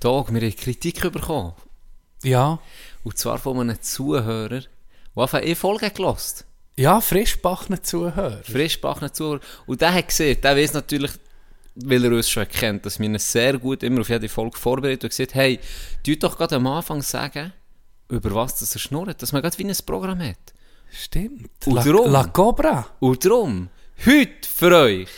Tag, wir haben Kritik bekommen. Ja. Und zwar von einem Zuhörer, der einfach eine Folge gelost Ja, frischbackene Zuhörer. Frischbackene Zuhörer. Und der hat gesehen, der weiß natürlich, weil er uns schon kennt, dass wir ihn sehr gut immer auf jede Folge vorbereitet und gesagt hey, tut doch gerade am Anfang sagen, über was das er schnurrt, dass man gerade wie ein Programm hat. Stimmt. Und La, darum- La Cobra. Und darum, heute für euch.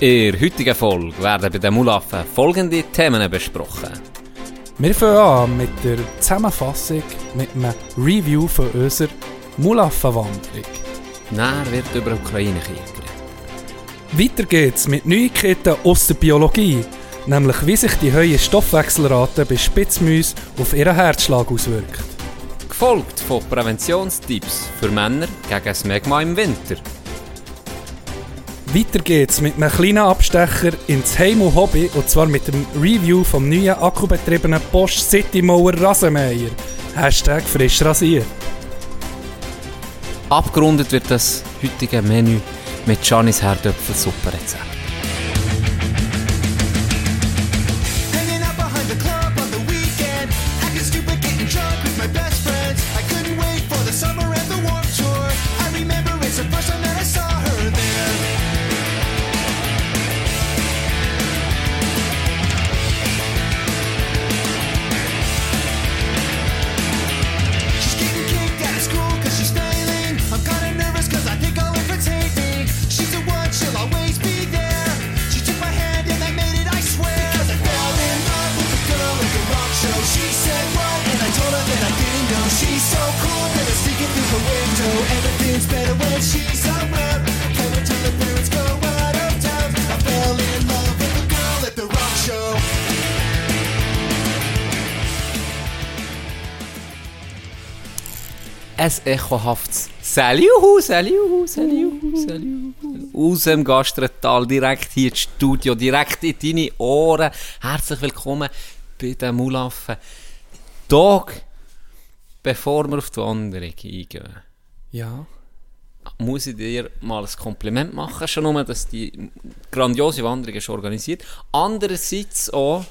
In der heutigen Folge werden bei den Mulaffen folgende Themen besprochen. Wir fangen an mit der Zusammenfassung, mit einem Review von unserer Mulaffenwanderung. Näher wird über Ukraine-Krieg. Weiter geht's mit Neuigkeiten aus der Biologie, nämlich wie sich die hohe Stoffwechselrate bei Spitzmäusen auf ihren Herzschlag auswirkt. Gefolgt von Präventionstipps für Männer gegen das Megma im Winter. Weiter geht's mit einem kleinen Abstecher ins Heim und Hobby und zwar mit dem Review vom neuen akkubetriebenen Bosch City Mower Rasenmäher. Hashtag frisch rasiert. Abgerundet wird das heutige Menü mit Janis Herdöpfelsuppe-Rezept. Ein echohaftes Saliuhu, Saliuhu, Saliuhu, Saliuhu. Aus dem Gastretal, direkt hier ins Studio, direkt in deine Ohren. Herzlich willkommen bei den Mulaffen. Tag, bevor wir auf die Wanderung eingehen, Ja. muss ich dir mal ein Kompliment machen. Schon nur, dass die grandiose Wanderung ist organisiert. Andererseits auch,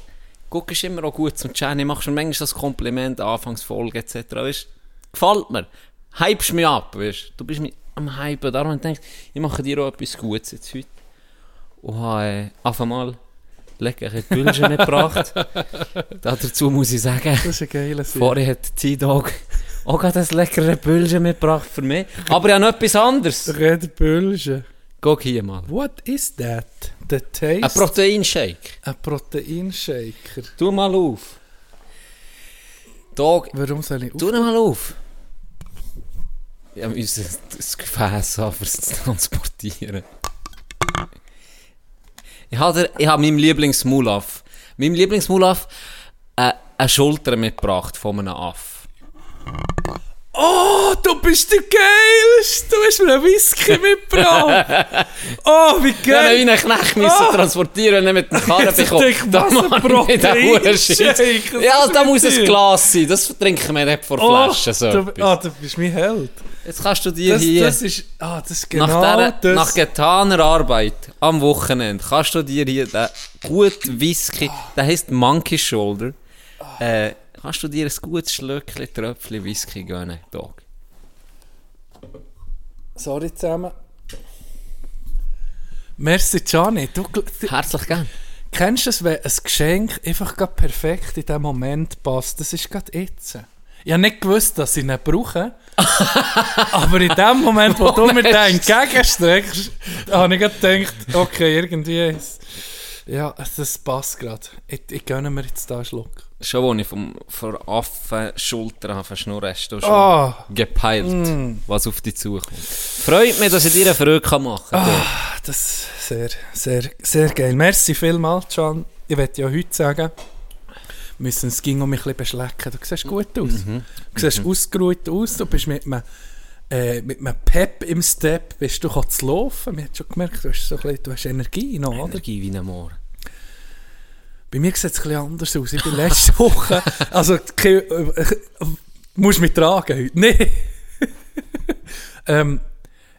guckst immer auch gut zum Jenny, machst mir manchmal das Kompliment, Anfangsfolge etc. Weißt, gefällt mir. Hypst mich ab, weißt du. bist mich am Hypen. Darum habe ich gedacht, ich mache dir auch etwas Gutes jetzt heute. Und habe äh, einfach mal leckere Bülchen mitgebracht. Da dazu muss ich sagen, Das ist ein geiler. Vorher hat T-Dog auch gerade ein leckeres Bülchen mitgebracht für mich. Aber ja noch etwas anderes. Red Bölge. Guck hier mal. What is that? The taste? Ein Proteinshake. Ein Proteinshaker. Tu mal auf. Dog, Warum soll ich tu ihn mal auf. Ja, wir müssen das Gefäß haben, um es zu transportieren. Ich habe, ich habe meinem Lieblingsmulaf, meinem Lieblingsmulaf äh, eine Schulter mitgebracht von einem Aff. Oh, du bist der Geilste! Du hast mir einen Whisky mitgebracht! oh, wie Ja, geil! wie einen Knecht müssen. Oh. transportieren und mit dem Karren bekommen. ein mache ich den Ja, da muss ein? Glas sein. Das trinken wir nicht vor Flaschen. So du, ah, du bist mein Held. Jetzt kannst du dir Das, hier, das ist, ah, das ist genau nach, der, das. nach getaner Arbeit am Wochenende, kannst du dir hier den guten Whisky, der heisst Monkey Shoulder, äh, kannst du dir ein gutes Schlückchen Tröpfchen Whisky gönnen. Dog. Sorry zusammen. Merci, Gianni. Du, du Herzlich gern. kennst es, wenn ein Geschenk einfach grad perfekt in diesem Moment passt? Das ist gerade jetzt. Ich habe nicht gewusst, dass ich ihn brauche. aber in dem Moment, wo du mir den entgegenstreckst, habe ich gerade gedacht, okay, irgendwie ist Ja, das passt gerade. Ich, ich gönne mir jetzt da einen Schluck. Schon als ich vom, von Affenschulter habe verschnurrt, hast du schon Ah, gepeilt, Mm. was auf dich zukommt. Freut mich, dass ich dir eine Freude machen kann. Dog. das ist sehr, sehr, sehr geil. Merci vielmals, Can. Ich werde ja heute sagen, wir müssen es ging um mich ein bisschen beschlecken. Du siehst gut aus. Mhm. Du siehst ausgeruht aus. Du bist mit einem, äh, mit einem Pep im Step bist du zu laufen. Man hat schon gemerkt, du hast, so ein bisschen, du hast Energie noch, oder? Energie wie ein Moor. Bei mir sieht es bisschen anders aus. Ich bin letzte Woche. Also, ke- äh, musst mich tragen heute. Nein. ähm,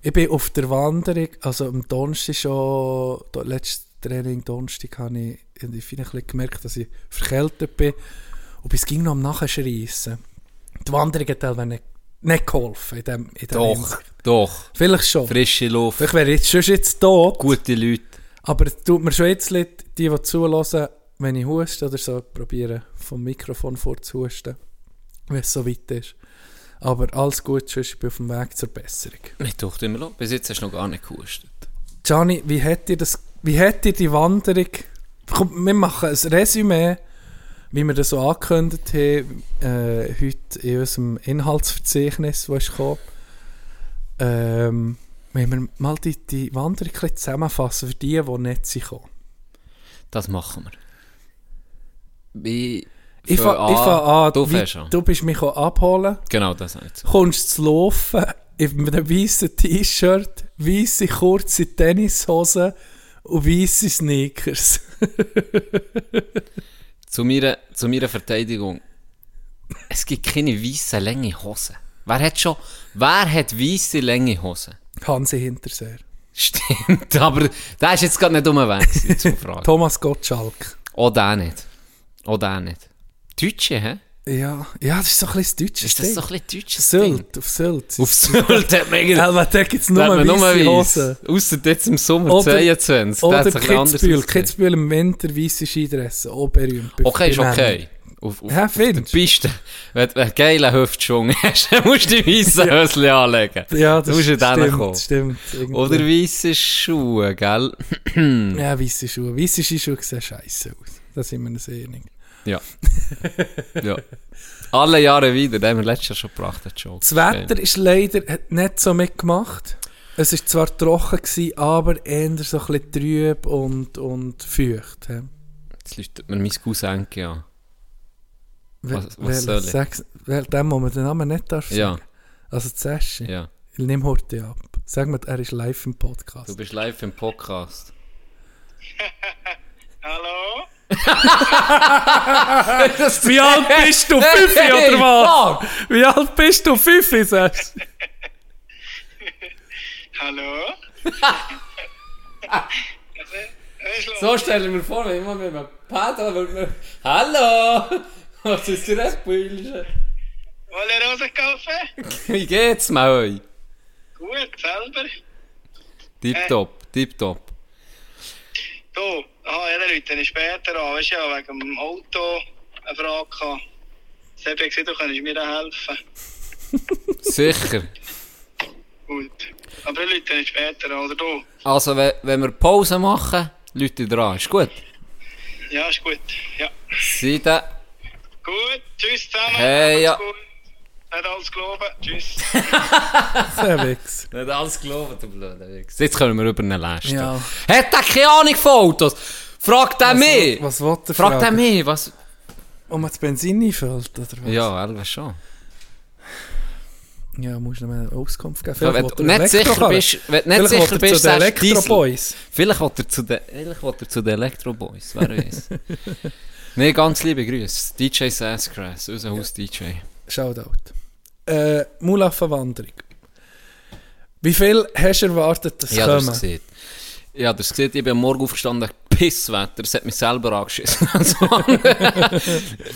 Ich bin auf der Wanderung, also am Donnerstag schon, da- letztes Training Donnerstag, habe ich irgendwie ein bisschen gemerkt, dass ich verkältet bin. Und es ging noch am Nachschreissen. Die Wanderung hat teilweise nicht, nicht geholfen in dem, in dem Doch, Hinsicht. doch. Vielleicht schon. Frische Luft, Vielleicht wäre ich jetzt schon jetzt tot. gute Leute. Aber tut mir schon jetzt leid, die, die zulassen, wenn ich huste oder so, probieren vom Mikrofon vorzuhusten, wenn es so weit ist. Aber alles gut, sonst ich bin auf dem Weg zur Besserung. Mir tut immer noch. Bis jetzt hast du noch gar nicht gehustet. Gianni, wie hat dir das, wie hat dir die Wanderung, komm, wir machen ein Resümee, wie wir das so angekündigt haben, äh, heute in unserem Inhaltsverzeichnis, das ist gekommen. Ähm, wenn wir mal die, die Wanderung zusammenfassen für die, die nicht sind. Das machen wir. Ich fang fange an, Du wie- du bist mich abholen, Genau, das ich so. kommst zu laufen in einem weißen T-Shirt, weiße kurze Tennishhosen und weiße Sneakers. Zu meiner, zu meiner Verteidigung. Es gibt keine weiße lange Hosen. Wer hat schon, wer hat weiße lange Hosen? Hansi Hinterseer. Stimmt, aber der ist jetzt gerade nicht um den Weg gewesen, zum Fragen. Thomas Gottschalk. Auch der nicht. Auch der nicht. Deutsche, hä? Ja, ja, das ist so ein bisschen das deutsche Ist das so ein bisschen deutsches Ding? Sylt, auf Sylt. Auf Sylt hat man irgendwie... Ja, aber da gibt es nur hat man nur weiße weiss. Hosen. Ausser jetzt im Sommer Oder- 22. da Oder Kitzbühel. Kitzbühel im Winter weiße Skidressen. Auch berühmt. Okay, ist okay. Auf, auf, Ja, auf der? Piste. Wenn du einen geilen Hüftschwung hast, dann musst du die weißen Höschen anlegen. Ja, Du das musst in denen kommen. stimmt, stimmt. irgendwie. Oder weiße Schuhe, gell? Ja, weiße Schuhe. Weiße Skischuhe sehen scheiße aus. Da sind wir uns einig. Ja. ja. Alle Jahre wieder, den haben wir letztes Jahr schon gebracht. den Joke. Das Wetter ist leider hat nicht so mitgemacht. Es war zwar trocken, gewesen, aber eher so ein bisschen trüb und, und feucht. hä? Jetzt leuchtet mir mein Cousin an. Wel- Was- was soll ich? Sag's- wel- Dem, wo man den Namen nicht darf Ja, sagen. Also Zeschi. ja. Nimm heute ab. Sag mir, er ist live im Podcast. Du bist live im Podcast. Hallo? Wie alt bist du? Fünf oder was? Wie alt bist du? Fünf, sagst du? Hallo? So stelle ich mir vor, wenn immer mit einem Paddel, wird mir... Hallo! Was ist der Rebbrille? Wollt ihr Rosenkaffee? Wie geht's, Maui? Gut, selber. Tipptopp, tipptopp. Du, aha, ja, dann rufe ich später an. Weißt du ja, wegen dem Auto eine Frage gehabt. Sebi hat gesagt, du könntest mir da helfen. Sicher. Gut. Aber ich rufe später an, oder du? Also, wenn, wir Pause machen, Leute dran. Ist gut? Ja, ist gut. Ja. Seite. Gut, tschüss zusammen. Hey, ja. Gut. Nicht alles glauben. Tschüss. Sehr Wix. Nicht alles glauben, du blöder Wichs. Jetzt können wir über einen Lästen. Ja. Hat der keine Ahnung von Autos? Frag den mich! Was will er Frag den fragen? mich, was... Ob man das Benzin einfüllt, oder was? Ja, Elva schon. Ja, musst du mir eine Auskunft geben. Ja, wenn du er nicht sicher bist, wenn du nicht Vielleicht will sicher er bist, zu den sagst. Elektroboys. Vielleicht will er zu den, vielleicht will er zu den Elektroboys, wer weiß. nee, ganz liebe Grüße. DJ Sassgrass, unser Haus-DJ. Shoutout. Äh, Mulaffen-Wanderung. Wie viel hast du erwartet, dass Ich habe das kommen? gesehen. Habe das gesehen, ich bin am Morgen aufgestanden, Pisswetter, es hat mich selber angeschissen.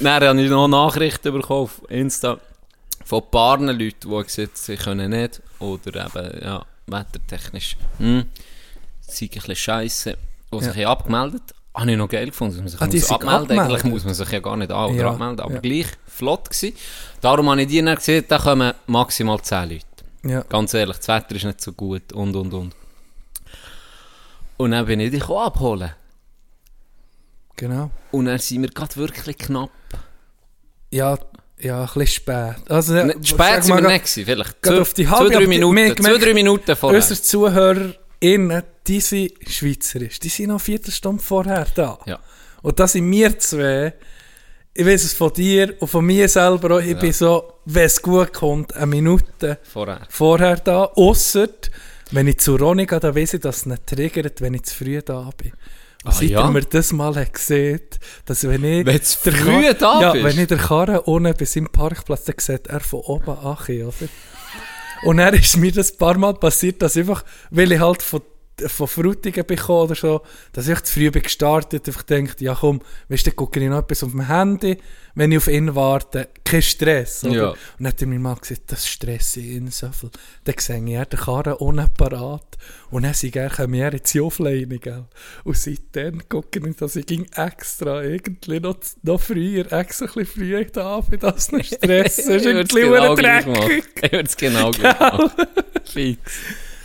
Dann habe ich noch Nachrichten bekommen auf Insta von ein paar Leuten, die gesagt sie können nicht, oder eben, ja, wettertechnisch, hm, sei ein bisschen scheisse, die sich Ja. haben abgemeldet Habe ich noch geil gefunden, dass man sich Ah, die muss abmelden? Eigentlich muss man sich ja gar nicht an- oder Ja, abmelden, aber ja. gleich flott gewesen. Darum habe ich dir dann gesehen, da kommen maximal 10 Leute. Ja. Ganz ehrlich, das Wetter ist nicht so gut und und und. Und dann bin ich dich auch abholen. Genau. Und dann sind wir gerade wirklich knapp. Ja, ja, ein bisschen spät. Also, sag spät sind wir nicht gewesen, vielleicht. Zwei, auf die zwei halbe- drei aber die- Minuten. Zwei, drei Minuten vorher. Unsere ZuhörerInnen, die sind schweizerisch. Die sind noch eine Viertelstunde vorher da. Ja. Und da sind wir zwei, ich weiß es von dir und von mir selber auch, ich bin so, wenn es gut kommt, eine Minute Vorher. vorher da. Ausser, wenn ich zu Ronny gehe, dann weiss ich, dass es nicht triggert, wenn ich zu früh da bin. Und Ah, seit ja? mir das mal hat gesehen, dass wenn ich... Wenn früh Kar- da ja, bist? wenn ich der Karre unten bei seinem Parkplatz, dann sieht er von oben an, oder? Und dann ist mir das ein paar Mal passiert, dass einfach, weil ich halt von, von Frutigen bekomme oder so, dass ich zu früh bin gestartet, einfach denkt, ja komm, weißt du, gucke ich noch etwas auf dem Handy, wenn ich auf ihn warte, kein Stress. Oder? Ja. Und dann hat er mir mal gesagt, das stresst ihn so viel. Dann sehe ich, er hat den Karren ohne parat. Und dann sage ich, er mir jetzt offline, gell. Und seitdem gucke ich, dass ich ging extra irgendwie noch, noch früher, extra ein bisschen früher da bin, dass nicht Stress ist. Ich würde Ein es bisschen genau dreckig. Ich würde es genau gleich machen. Fix.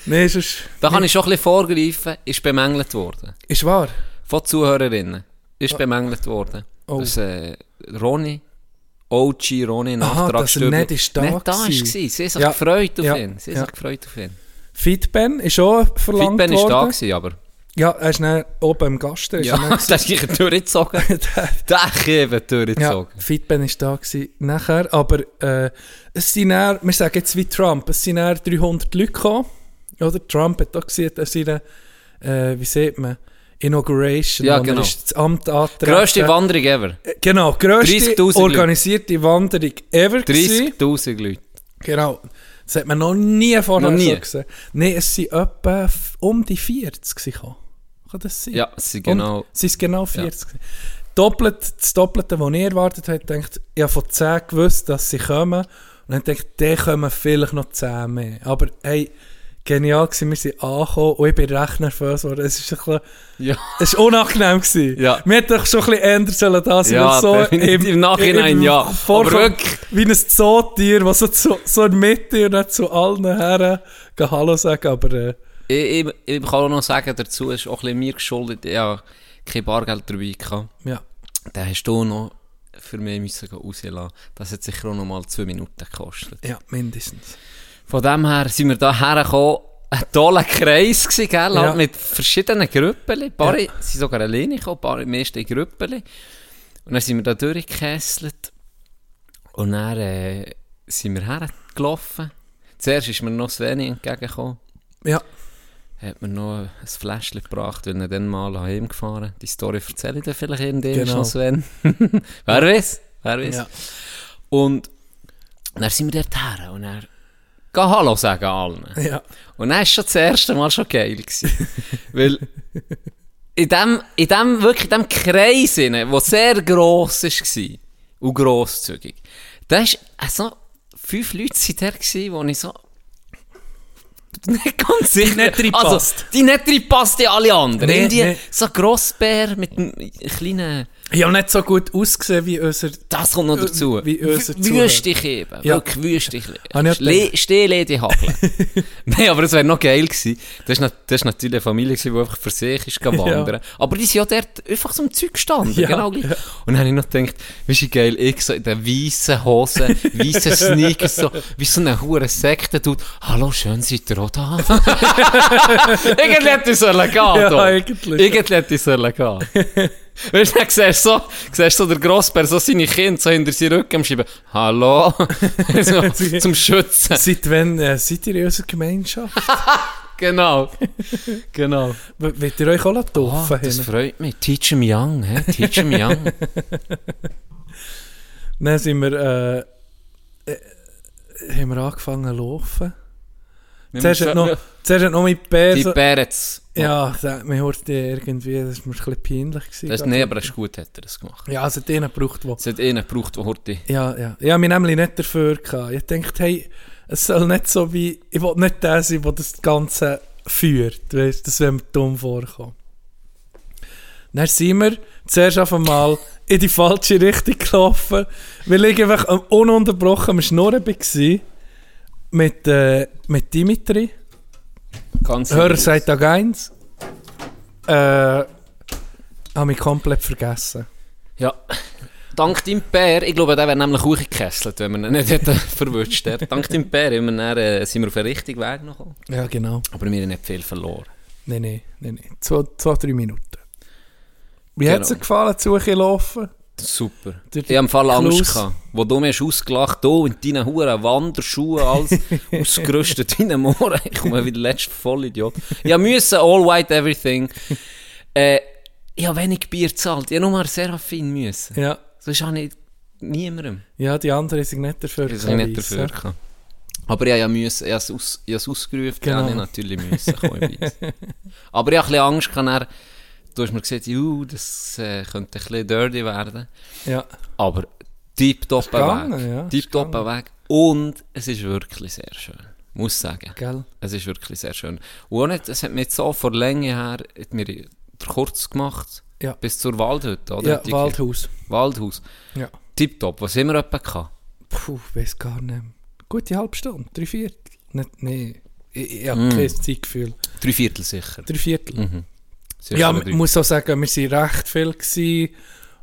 Ist, ist, Da kann ich schon ein bisschen vorgreifen, ist bemängelt worden. ist wahr. Von Zuhörerinnen. Ist bemängelt worden. Oh. Dass äh, Ronny, OG Ronny, Aha, dass er nicht ist da nicht da gewesen. ist. Sie sich Ja. gefreut auf Ja. ihn. Sie haben Ja. sich gefreut auf ihn. Feedben ist auch verlangt Feedback ist da worden. gewesen, aber... Ja, er ist dann oben im Gast. ist Ja, er das ist ich durchgezogen. Der ist eben Ja, durchgezogen. Feedback ist da gewesen. Nachher, aber äh, es sind dann, wir sagen jetzt wie Trump, es sind dann 300 Leute gekommen. Oder Trump hat auch gesehen, dass seine, äh, wie sieht man, Inauguration, Ja, genau. ist das Amt antreten. Grösste Wanderung ever. Äh, Genau, grösste 30'000 Leute. organisierte Wanderung ever gewesen. 30'000 Leute. Genau. Das hat man noch nie vorher Noch nie? so gesehen. Nein, es sind etwa um die 40 gekommen. Kann das sein? Ja, es sind genau... Es ist genau 40. gewesen. Doppelt, das Doppelte, was ich erwartet habe, denkt, ich habe von 10 gewusst, dass sie kommen. Und dann denkt, die kommen vielleicht noch 10 mehr. Aber hey, genial gewesen, wir sind angekommen und ich bin recht nervös geworden. Es ist ein bisschen, Ja. es war unangenehm gewesen. Ja. Wir hätten doch schon ein bisschen ändern sollen, dass Ja, wir so definitiv. Im Nachhinein ja. Vorkommen, Aber wirklich. wie ein Zootier, das so, zu, so in Mitte und nicht zu allen Herren Hallo sagen, aber äh, Ich, ich, ich kann auch noch sagen, dazu ist auch ein bisschen mir geschuldet, ich habe kein Bargeld dabei gehabt. ja. Dann hast du noch für mich müssen rauslassen. Das hat sicher auch noch mal zwei Minuten gekostet. Ja, mindestens. Von dem her sind wir da hergekommen. Ein toller Kreis gewesen, gell? Ja. Halt mit verschiedenen Gruppen. Ein paar Ja. sind sogar alleine gekommen, ein paar meist in Gruppen. Und dann sind wir da durchgekesselt. Und dann äh, sind wir hergelaufen. Zuerst ist mir noch Sveni entgegengekommen. Ja, hat mir noch ein Fläschchen gebracht, weil ich dann mal heimgefahren Die Story erzähle ich dir vielleicht irgendwann Genau. noch, Sven. wer weiß, wer weiß. Ja. Und dann sind wir dort her und er geh Hallo sagen allen. ja. Und dann war schon das erste Mal schon geil. Gewesen. weil in dem, in dem, wirklich in dem Kreis, der sehr gross war und grosszügig, da ist also fünf Leute sind da gewesen, wo ich so nicht ganz sicher... nicht reinpasst. Also, die nicht reinpasst, die alle anderen. Nee, Irgendwie nee. so ein Grossbär mit einem kleinen... Ich habe nicht so gut ausgesehen wie unser... Das kommt noch dazu. Äh, Wie unser Wüstig eben. Ja. Wirklich wüstig. Habe ich auch Le Stehlede Hageln. Nein, aber es wäre noch geil gewesen. Das ist, nat- das ist natürlich eine Familie, gewesen, die einfach für sich ist gegangen Ja. wandern. Aber die sind ja dort einfach so im Zeug gestanden. Ja. Genau gleich. Und dann habe ich noch gedacht, wie geil, ich so in den weißen Hosen, weißen Sneakers, so, wie so eine hure Sekte tut. Hallo, schön seid ihr auch da. Irgendwie hätte ich sollen gehen. Ja, eigentlich. Irgendwie hätte ich sollen gehen. Weißt du, dann siehst du so, siehst so der Grossbär, so seine Kinder so hinter seinen Rücken schreiben, Hallo, so, zum Schützen. Seit wann äh, seid ihr in unserer Gemeinschaft? Genau. genau. Wollt ihr euch auch Oh, taufen? das hin? freut mich. Teach them young, hä? Teach them young. Dann sind wir, äh, äh, haben wir angefangen zu laufen. Zuerst hat noch, zuerst hat noch mit Bär Die so, Bärets. Ja, hat mir heute irgendwie, das war mir ein bisschen peinlich. Gewesen, Das, nee, aber das ist gut, hat er das gemacht. Ja, es hat einen gebraucht, wo... Es hat einen gebraucht, der heute... Ja, ja. Ich habe mich nämlich nicht dafür gehabt. Ich dachte, hey, es soll nicht so wie... Ich will nicht der sein, der das Ganze führt. Weißt, das wäre mir dumm vorkommen. Dann sind wir zuerst auf einmal in die falsche Richtung gelaufen, weil ich einfach ununterbrochen am Schnurren war mit, äh, mit Dimitri. Ganz Hörer seit Tag 1. Äh, habe mich komplett vergessen. Ja. Dank deinem Bär, ich glaube, der wäre nämlich auch gekesselt, wenn wir ihn nicht verwünscht hätten. Dank Bär sind wir, dann, äh, sind wir auf den richtigen Weg noch gekommen. Ja, genau. Aber wir haben nicht viel verloren. Nein, nein, nein, nein. Zwei, zwei drei Minuten. Wie Genau. hat es dir gefallen, zu euch laufen? Super. Der- Ich habe im Fall Angst Klaus. gehabt. Wo du mir hast ausgelacht, du in deinen Huren Wanderschuhen, alles ausgerüstet wie ein Moor. Ich komme wie der letzte Vollidiot. Ich musste all white everything. Äh, ich habe wenig Bier gezahlt. Ich habe nur mal Serafin müssen. Ja. Sonst habe ich niemandem. Ja, die anderen sind nicht dafür. Ich nicht dafür. Aber ich habe ja es aus, ich habe ausgerufen, Genau. genau. ich natürlich müssen. Aber ich habe ein bisschen Angst, dann, du hast mir gesagt, juh, das äh, könnte ein bisschen dirty werden. Ja. Aber tiptop Weg. ja, Tiptop. Weg. Und es ist wirklich sehr schön. Muss sagen. Gell? Es ist wirklich sehr schön. Und auch nicht, es hat mir so vor Länge her, hat mir kurz gemacht, Ja. bis zur Waldhütte, oder? Ja, Waldhaus. Waldhaus. Ja. Tipptopp. Was haben wir etwa gehabt? Puh, weiß gar nicht. Gute halbe Stunde, drei Viertel. Nicht, nee. Ich, ich habe Mm. kein Zeitgefühl. Drei Viertel sicher. Drei Viertel. Mhm. Ja, ich muss auch sagen, wir waren recht viel gewesen,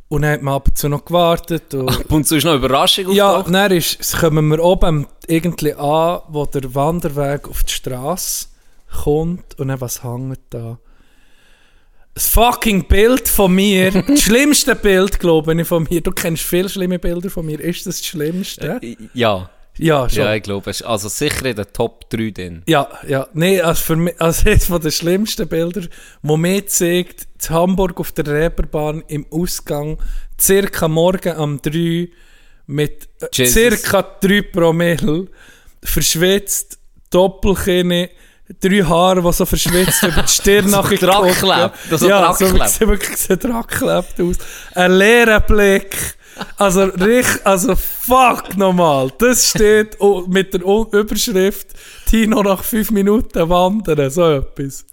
und dann hat man ab und zu noch gewartet. Und Ab und zu ist noch eine Überraschung ja, auftaucht. dann ist, kommen wir oben irgendwie an, wo der Wanderweg auf die Straße kommt und dann was hängt da? Ein fucking Bild von mir, das schlimmste Bild, glaube ich, von mir. Du kennst viele schlimme Bilder von mir. Ist das das Schlimmste? Ja, Ja, schon. ja, ich glaube, es ist also sicher in den Top 3 drin. Ja, ja. Nee, also für mich, also eines den schlimmsten Bilder, wo mir zeigt, in Hamburg auf der Reeperbahn im Ausgang, circa morgen um 3 mit äh, Jesus. circa 3 Promille, verschwitzt, Doppelkinn, drei Haare, die so verschwitzt über die Stirn So nachher dran gucken. klebt, so ja, so sieht wirklich so dran geklebt aus. Ein leerer Blick. Also, richtig, also fuck nochmal. Das steht mit der Überschrift Tino nach fünf Minuten wandern, so etwas.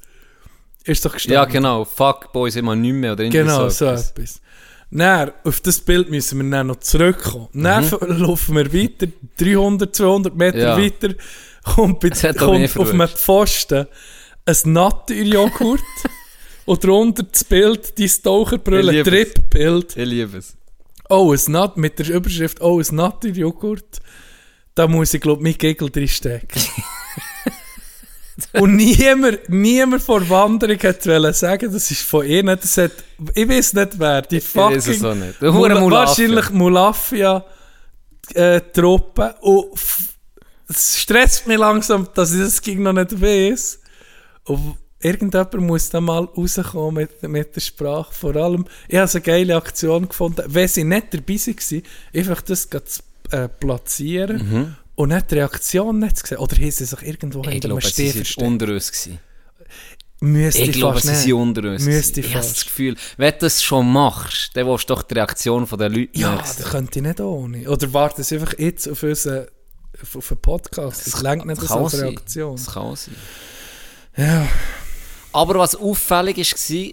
Ist doch gestanden. Ja, genau. Fuck, Boys, immer nicht mehr. Oder Genau, so etwas. etwas. Dann, auf das Bild müssen wir dann noch zurückkommen. Dann f- laufen wir weiter, 300, 200 Meter Mhm. Ja. weiter, kommt, bei, kommt auf einem. Pfosten ein Naturjoghurt und darunter das Bild, dein Taucherbrille. Trip-Bild. Ich liebe es. Oh, ein Nat mit der Überschrift Oh, ein Naturjoghurt. Da muss ich, glaube ich, mein Gegel drin stecken. Und niemand, niemand vor Wanderung hat wollen sagen, das ist von ihnen. Das hat, ich weiß nicht wer, die Ich weiß es fucking auch nicht. Der Mula- Mulafia. wahrscheinlich Mulafia äh. Und es stresst mich langsam, dass ich das ging noch nicht weiß. Und irgendjemand muss da mal rauskommen mit, mit der Sprache. Vor allem, ich habe eine geile Aktion gefunden, wenn sie nicht dabei waren, einfach das zu äh, platzieren und nicht die Reaktion nicht zu sehen. Oder haben sie sich irgendwo Mhm. Ich hinter glaube, einem sind versteckt? unter uns gewesen. Müsste Ich glaube, sie sind unter uns Müsste. Ich habe das Gefühl, wenn du das schon machst, dann willst du doch die Reaktion der Leute Ja, das könnte ich nicht ohne. Oder warten sie einfach jetzt auf unseren auf, auf einen Podcast. Das längt nicht Das das als sein. Reaktion. Das kann sein. Ja. Aber was auffällig war,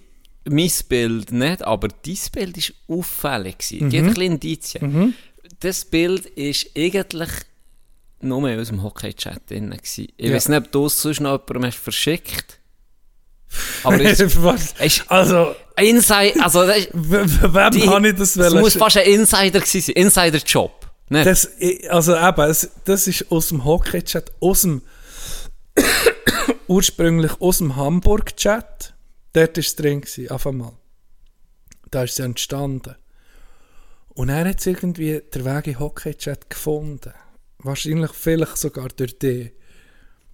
mein Bild nicht, aber dein Bild war auffällig. Mhm. Geht ein bisschen Indizien. Das Bild ist eigentlich nur in unserem Hockey-Chat drin. gewesen. Ich Ja. weiß nicht, ob du es sonst noch jemandem hast verschickt Aber es Was? ist Also, Inside, also das, wem die, habe ich das das wollen muss fast ein Insider gewesen sein. Insider-Job. Also eben, es, das ist aus dem Hockey-Chat, aus dem ursprünglich aus dem Hamburg-Chat. Dort war es drin, auf einmal. Da ist es entstanden. Und er hat irgendwie den Weg in Hockey-Chat gefunden. Wahrscheinlich vielleicht sogar durch die.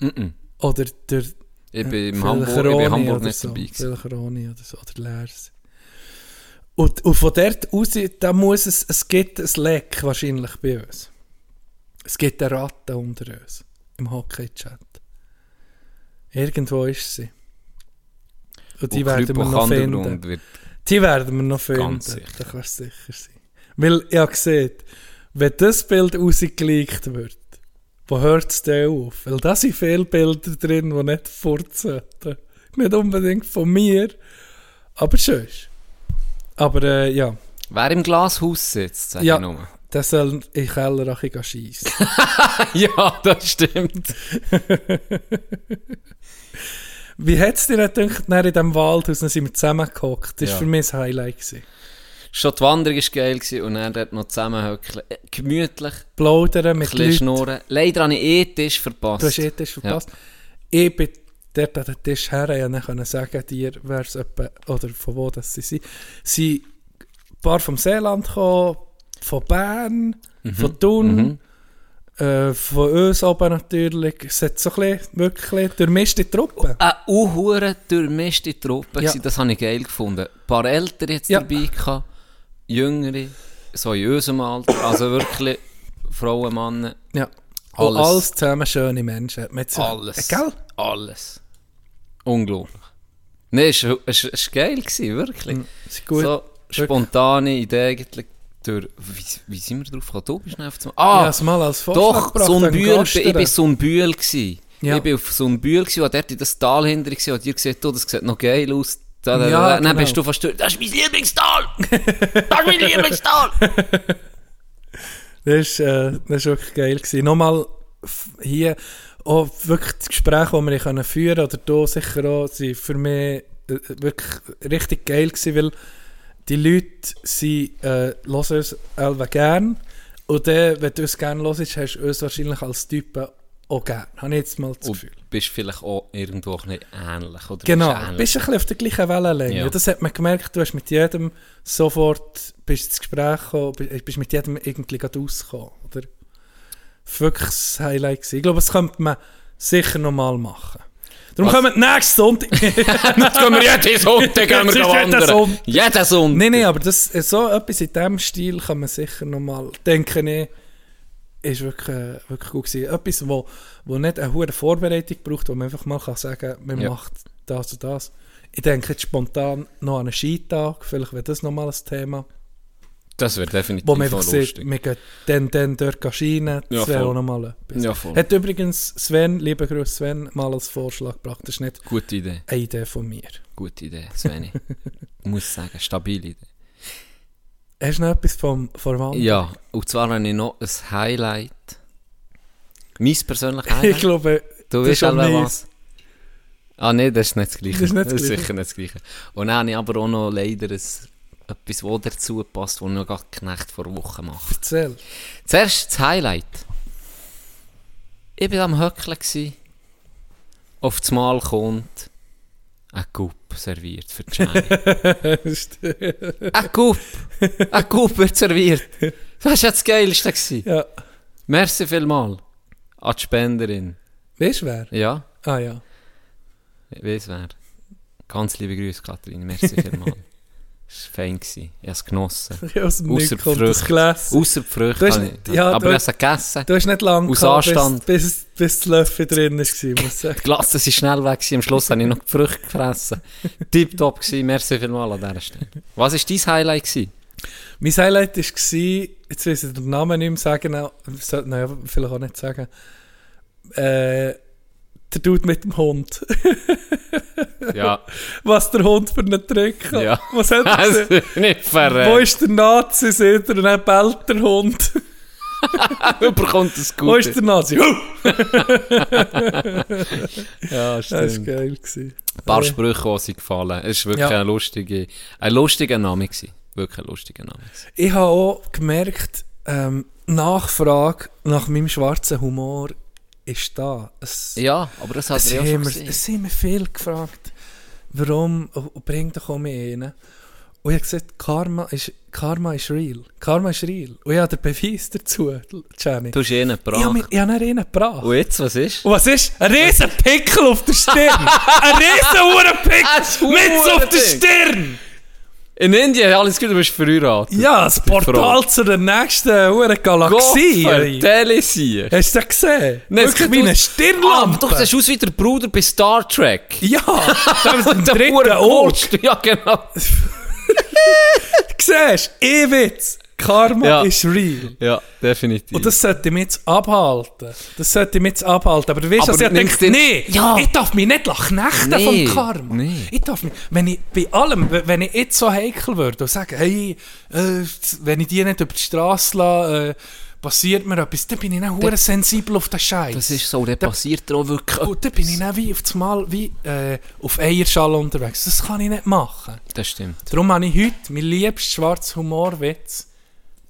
Mm-mm. Oder durch Ich bin Ja, im Hamburg, ich bin Roni in Hamburg nicht so. dabei gewesen. Vielleicht Roni oder so, oder Lers. Und, und von dort aus, da muss es, es gibt ein Leck wahrscheinlich bei uns. Es gibt eine Ratte unter uns, im Hockey-Chat. Irgendwo ist sie. Und die Und werden wir noch finden. Die werden wir noch finden. Da kannst du sicher sein. Weil, ich habe gesehen, wenn das Bild rausgelegt wird, wo hört es denn auf? Weil da sind viele Bilder drin, die nicht fort sollten. Nicht unbedingt von mir, aber schön. Aber äh, ja, wer im Glashaus sitzt, sag Ja. ich nur. Der soll in Keller ein schiessen. ja, das stimmt. Wie hat es dir gedacht, in diesem Waldhaus, dann sind wir zusammengehockt? Das war Ja. für mich ein Highlight. Gewesen. Schon die Wanderung war geil gewesen und dann dort noch zusammenhöckeln. Äh, Gemütlich, Plaudern mit Leuten. schnurren. Leider habe ich eh Tisch verpasst. Du hast eh Tisch verpasst. Ich bin dort an den Tisch her, ich konnte sagen, dir, wer es oder von wo das sie sind. Sie sind ein paar vom Seeland gekommen, von Bern, Mhm. von Thun, äh, von uns oben natürlich. Es hat so ein bisschen, wirklich durchmischte Truppe. Eine unhure durchmischte Truppe. Ja. Das habe ich geil gefunden. Ein paar Ältere jetzt Ja. dabei gehabt, Jüngere, so in unserem Alter. Also wirklich Frauen, Männer. Ja. Und Alles. alles zusammen schöne Menschen. Jetzt- Alles. Äh, Gell? Alles. Unglaublich. Nee, es war geil, gewesen, wirklich. Ist gut. So spontane Idee eigentlich. Durch, wie, wie sind wir drauf gekommen? Du bist auf ich Ah, es mal als Vorschlag doch, so ein Bühl. Ich bin so ein Bühl. gewesen. Ja. Ich bin auf so ein Bühl und dort in das Tal hinter gewesen, und ihr seht, oh, das sieht noch geil aus. Da, da, Ja, da. Dann genau. bist du fast durch. Das ist mein Lieblingstal! das ist mein Lieblingstal! Das war äh, das ist wirklich geil. Gewesen. Nochmal hier, auch wirklich die Gespräche, die wir können führen oder hier sicher auch, sind für mich wirklich richtig geil gewesen, weil die Leute sie, äh, hören uns alle gern und dann, wenn du uns gerne hörst, hast du uns wahrscheinlich als Typen auch gern. Habe ich jetzt mal das Und Gefühl. bist vielleicht auch irgendwo ein bisschen ähnlich. Oder Genau, bist ähnlich. bist ein bisschen auf der gleichen Wellenlänge. Ja. Das hat man gemerkt, du hast mit jedem sofort bist ins Gespräch gekommen, bist, bist mit jedem irgendwie gerade rausgekommen. Oder? Wirklich das Highlight gewesen. Ich glaube, das könnte man sicher nochmal machen. Darum Was? kommen wir nächsten Sonntag... Jetzt gehen wir jeden Sonntag gehen wir wandern. Sonntag. Jeden Sonntag. Nein, nein, aber das, so etwas in diesem Stil kann man sicher nochmal, denke ich, ist wirklich, äh, wirklich gut gewesen. Etwas, wo, wo nicht eine hohe Vorbereitung braucht, wo man einfach mal kann sagen man Ja. macht das und das. Ich denke jetzt spontan noch an einen Skitag, vielleicht wäre das nochmal ein Thema, Das wäre definitiv wo man einfach sieht, wir gehen dann, dann dort gehen Schienen, das Ja, wäre auch nochmal etwas. Ja, voll. Hat übrigens Sven, lieber Grüß Sven, mal als Vorschlag gebracht. Das ist nicht Gute Idee. eine Idee von mir. Gute Idee, Sveni. Ich muss sagen, stabile Idee. Hast du noch etwas vom, vom? Ja, und zwar habe ich noch ein Highlight. Mein persönliches Ich Highlight. glaube, Du das weißt ist meins. was? Ah nein, das ist nicht das Gleiche. Das ist nicht das Gleiche. sicher nicht das Gleiche. Und dann habe ich aber auch noch leider ein, etwas, was dazu passt, was noch gerade Knecht vor Wochen mache. erzähl. Zuerst das Highlight. Ich war am Höckeln. Auf das Mal kommt ein Gup serviert für die Jenny. ein Gup! Ein Gup wird serviert. Das war ja das Geilste. Gewesen. ja. Merci vielmal an die Spenderin. Weißt du wer? Ja, Ah ja. weiss wer. Ganz liebe Grüße, Katrin. Merci vielmal. Es war fein. Ich habe es genossen. Aus dem Ausser Nick die das Früchte. Außer die Früchte. Du hast- ja, aber du- ich habe es gegessen. Du hast nicht lange Aus gehabt, Anstand. bis, bis, bis das Löffel drin war, muss ich sagen. Die Glasse sind schnell weg. Am Schluss habe ich noch die Früchte gefressen. Tipptopp gewesen. Merci vielmal an dieser Stelle. Was war dein Highlight? Gewesen? Mein Highlight war, jetzt weiß ich den Namen nicht mehr sagen, auch- sollte man ja vielleicht auch nicht sagen, äh, der Dude mit dem Hund. Ja. Was der Hund für einen Trick hat. Ja. Was hat er gesehen? nicht Wo verrät. ist der Nazi, sieht er, und dann bellt der Hund. Überkommt es Wo ist gut. der Nazi? Ja, Das war stimmt. geil. Gewesen. Ein paar Sprüche, die sind gefallen. Es war wirklich Ja. ein lustiger, ein lustiger Name. Gewesen. Wirklich ein lustiger Name. gewesen. Ich habe auch gemerkt, ähm, Nachfrage nach meinem schwarzen Humor ist da. Es, Ja, aber das hat es, er ja schon gesehen. es haben mir viel gefragt, warum, und bring doch auch mich rein. Und ich habe gesagt, Karma ist, Karma ist real. Karma ist real. Und ich habe den Beweis dazu, Jenny. Du hast ihn Ich habe, gebracht. mir- ich habe ihn gebracht. Und jetzt, was ist? Und was ist? Ein riesen Pickel auf der Stirn! Ein riesen! Ein Mit auf der. Stirn! In Indien, alles gut, du bist verheiratet. Ja, das Portal zu der nächsten Huren Galaxie. Telesier. Hast du das gesehen? Nein, Wirklich wie eine Stirnlampe. Ah, doch, das ist aus wie der Bruder bei Star Trek. Ja, da ist ein dritter Ort. Ja, genau. Siehst du? Eh Witz. Karma Ja. ist real. Ja, definitiv. Und das sollte mich jetzt abhalten. Das sollte mich jetzt abhalten. Aber du weißt, was ich denke, du- nee, Ja. ich darf mich nicht knechten Nee, vom Karma. nee. Ich darf mich, wenn ich bei allem, wenn ich jetzt so heikel würde und sage, hey, äh, wenn ich die nicht über die Straße lasse, äh, passiert mir etwas, dann bin ich dann hure sensibel auf den Scheiß. das ist so, der passiert dir auch wirklich Und dann bin ich dann wie auf das Mal wie äh, auf Eierschall unterwegs. Das kann ich nicht machen. Das stimmt. Darum habe ich heute mein liebsten schwarzen Humorwitz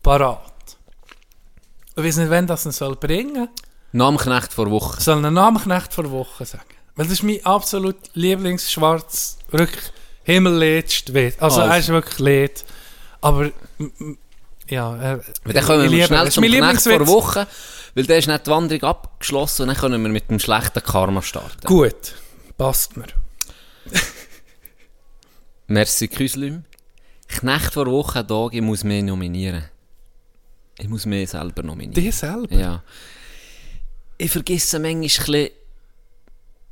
parat. Ich weiß nicht, wann das ihn soll bringen Namenknecht vor Wochen. soll. soll einen Namenknecht vor Woche sagen. Weil das ist mein absolut Lieblingsschwarz, wirklich himmelletzter Witz. Also, Also. er ist wirklich leid. Aber, ja, äh, Dann ich wir liebe- schnell zum Knecht vor. Wochen, weil der ist nicht die Wanderung abgeschlossen und dann können wir mit dem schlechten Karma starten. Gut, passt mir. Merci, Küslim. Knecht vor Wochen, Tag, ich muss mich nominieren. Ich muss mich selber nominieren. Die selber? Ja. ich vergesse manchmal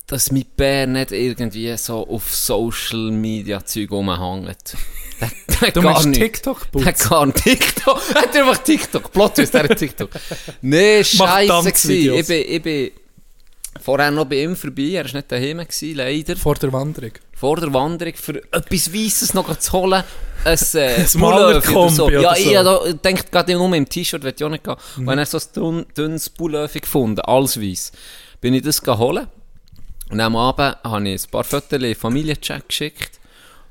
dass mein Bär nicht irgendwie so auf Social Media Zeug rumhängt. Der, der Du gar nicht. TikTok Der putzen? kann TikTok. Er hat einfach TikTok. Plot ist der TikTok. Nee, Tanzvideos. gsi. Ich bin, ich bin vorher noch bei ihm vorbei. Er war nicht daheim, gewesen, leider. Vor der Wanderung. Vor der Wanderung für etwas Weisses noch zu holen. Ein, äh, Ein Pullover Malerkombi so. oder Ja, so. ich hab da denkt gerade nur im T-Shirt, will ich auch nicht gehen. Und dann so ein dünn, dünnes Pullover gefunden, alles weiss. Bin ich das holen. Und am Abend habe ich ein paar Fotos in den Familienchat geschickt.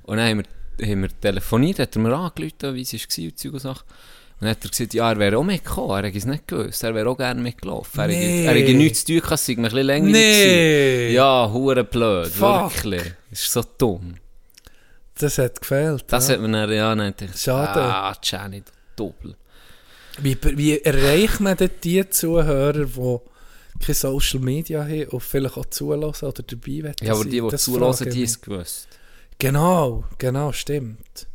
Und dann haben wir, haben wir telefoniert, hat er mir angerufen, wie es war und Zeug und Sachen. Und dann hat er gesagt, ja, er wäre auch mitgekommen, er hätte es nicht gewusst, er wäre auch gerne mitgelaufen. Er, Nee. hätte, nichts zu tun, gehabt, es sei ein bisschen länger Nee. Ja, hure blöd, Fuck. wirklich. Das ist so dumm. Das hat gefehlt. Das ja. hat mir dann, ja, dann Schade. ah, Jenny, du Doppel. Wie, wie erreicht man denn die Zuhörer, die keine Social Media haben und vielleicht auch zulassen oder dabei wollen Ja, aber die, die Das zulassen, die ist gewusst. Genau, genau, stimmt.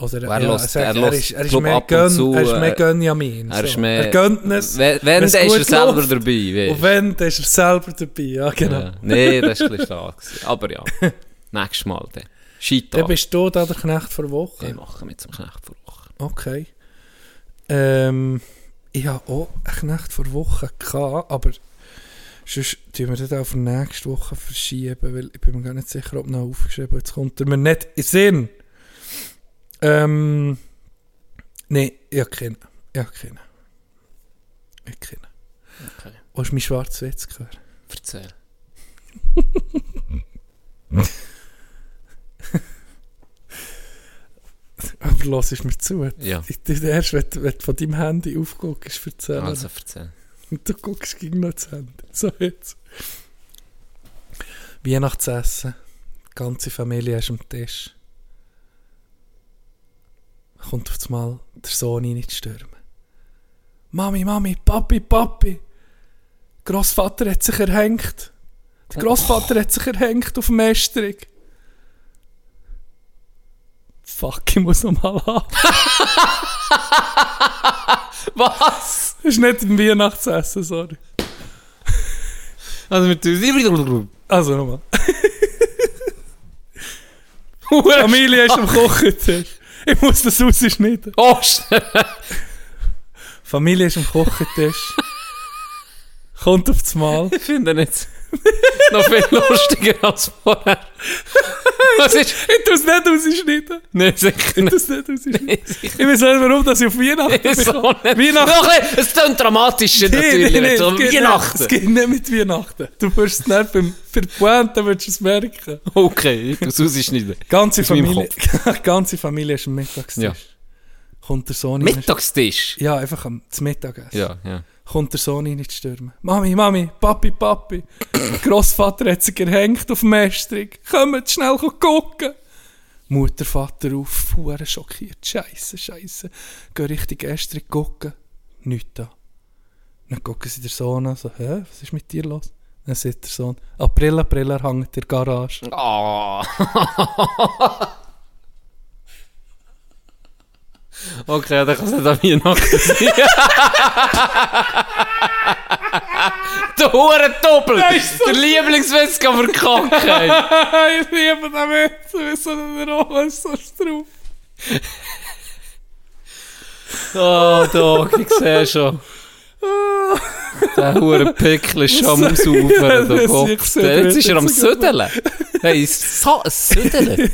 Oder, Er lässt- sag, er er, lässt, ist, er ist mehr, ab und Gön, zu, er ist mehr äh, Gönjamin. Er so. ist mehr... Er gönnt es. Wenn, wenn dann ist er selber läuft. dabei. Und wenn, dann ist er selber dabei. Ja, genau. Ja. Nee, das war ein bisschen. Aber ja, nächstes Mal dann. Dann Scheitern. bist du da der Knecht vor Woche. Ich mache mit zum Knecht vor Woche. Okay. Ähm, ich habe auch einen Knecht vor Woche gehabt, aber sonst tun wir das auf nächste Woche verschieben, weil ich bin mir gar nicht sicher, ob noch aufgeschrieben Jetzt kommt er mir nicht in den Sinn. Ähm, nein, ich habe keinen. Ich habe keinen. Ich habe keinen. Okay. Wo ist mein schwarzer Witz gehört? Erzähl. Aber los ist mir zu. Ja. Ich erst, wenn, wenn du von deinem Handy aufguckst, erzählen. Also erzähl. Und du guckst gegen das Handy. So jetzt. Weihnachtsessen. Die ganze Familie ist am Tisch. Kommt auf einmal der Sohn rein zu stürmen. Mami, Mami, Papi, Papi. Grossvater hat sich erhängt. Der Grossvater hat sich erhängt auf dem Ästrig. Fuck, ich muss noch mal haben. Was? Das ist nicht im Weihnachtsessen, sorry. Also mit dem... Also nochmal. Familie ist am Kochentisch. Ich muss das rausschneiden. Oh, Familie ist am Kochentisch. Kommt auf das Mal. ich finde nicht noch viel lustiger als vorher. Was ist... Ich tue es nicht rausschneiden. Nein, sicher Ich tue nicht. es rausschneiden. Ich weiß nicht, warum dass ich auf Weihnachten nicht. So. Weihnachten. Es klingt dramatischer natürlich. Nein, nein, so es geht Weihnachten. Nicht, es geht nicht mit Weihnachten. Du wirst es nicht beim, Pointe würdest du es merken. Okay, ich muss rausschneiden. Ganze Familie, ganze Familie ist am Mittagstisch. Ja. Kommt der Sohn. Mittagstisch. Ja, einfach am Mittagessen. Ja, ja. Kommt der Sohn rein zu stürmen. Mami, Mami, Papi, Papi. Grossvater hat sich gehängt auf dem Ästrig. Kommt schnell gucken. Mutter, Vater auf, fuhr schockiert. Scheiße, Scheiße. Geh richtig Ästrig gucken. Nichts da. Dann gucken sie den Sohn an, so, hä, was ist mit dir los? Dann sagt der Sohn, April, April, er hängt in der Garage. Oh. okay, dann kann es nicht an Weihnachten sein. Der Hurendoppel! Der Lieblingswitz kann verkacken! ich liebe den Witz, wie so ein Rohr so drauf. Oh, Dog, ich sehe schon. Der Hurenpickel ist schon am Saufen. Der Kopf. Jetzt ist er am. Südeln. Hey, so Südeln.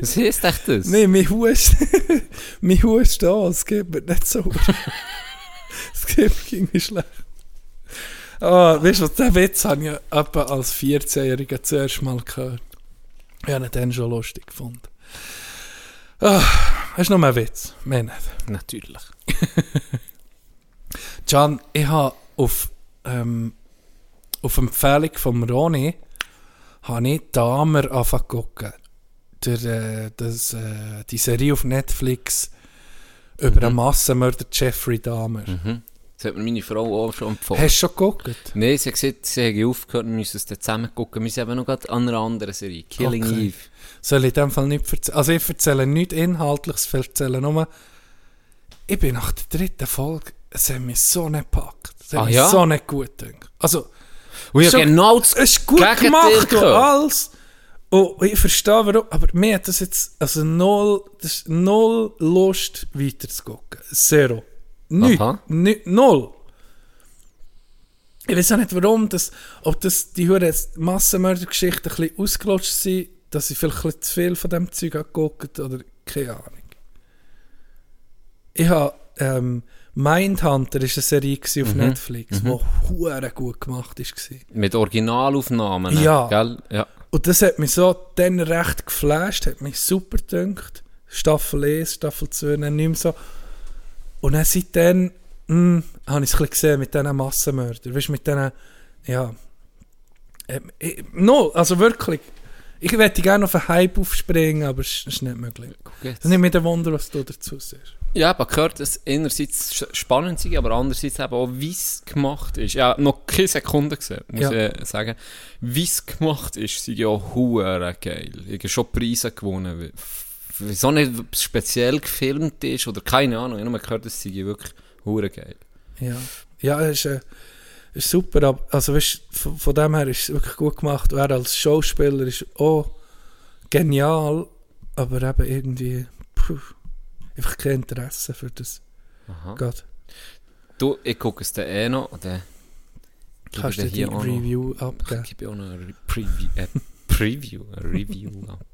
Was heisst echt das? Nee, mein Hust, mein Hust da, es geht mir nicht so. es geht mir schlecht. Ah, weißt du, den Witz habe ich etwa als 14-Jähriger zuerst mal gehört. Ich habe ihn dann schon lustig gefunden. Ah, hast du noch mehr Witz? Mehr nicht. Natürlich. Can, ich habe auf, ähm, auf Empfehlung von Roni habe ich Damer angefangen zu gucken. Der, äh, das, äh, die Serie auf Netflix über Mhm. einen Massenmörder Jeffrey Dahmer. Mhm. Das hat mir meine Frau auch schon empfohlen. Hast du schon geguckt? Nein, sie hat gesagt, sie haben aufgehört, wir müssen es dann zusammen gucken. Wir sind eben noch gerade an einer anderen Serie, Killing Okay. Eve. Soll ich in dem Fall nicht erzählen? Also ich erzähle nichts Inhaltliches, ich erzähle nur, ich bin nach der dritten Folge, es hat mich so nicht gepackt. Das hat Ah, mir ja? so nicht gut gedacht. Also, Und ja, genau das es ist gut gemacht und alles. Und ich verstehe warum, aber mir hat das jetzt, also null, das ist null Lust weiter zu gucken. Zero. Nicht, null. Ich weiß auch nicht warum, das, ob das die hure Massenmördergeschichten ein bisschen ausgelutscht sind, dass ich vielleicht ein bisschen zu viel von dem Zeug habe geguckt oder keine Ahnung. Ich habe ähm, Mindhunter ist eine Serie auf Netflix, die hure gut gemacht ist. gewesen. Mit Originalaufnahmen. Ja. Gell? Ja. Und das hat mich so dann recht geflasht, hat mich super gedünkt. Staffel 1, Staffel 2, dann nicht mehr so. Und dann seitdem hm, habe ich es gesehen mit diesen Massenmördern. Weißt du, mit diesen, ja. Ähm, ich, no, also wirklich. Ich hätte gerne auf einen Hype aufspringen, aber es ist nicht möglich. Das ist nicht dem Wunder, was du dazu siehst. Ja, aber gehört, dass einerseits sch- spannend sei, aber andererseits eben auch, wie es gemacht ist. Ja, noch keine Sekunde gesehen, muss Ja. ich sagen. Wie es gemacht ist, sei ja auch hure geil. Ich habe schon Preise gewonnen. wie- Wieso nicht es speziell gefilmt ist oder keine Ahnung. Ich habe nur gehört, es sei wirklich hure geil. Ja, ja es ist, äh, ist super. aber- Also, weißt, von, von dem her ist es wirklich gut gemacht. Und er als Schauspieler ist auch genial, aber eben irgendwie puh, einfach kein Interesse für das. Aha. Du, ich gucke es dann eh noch. Dann kannst ich du dir die hier auch noch- Review Ich abgeben? gebe auch noch eine Re- Preview, äh, Preview, eine Review ab.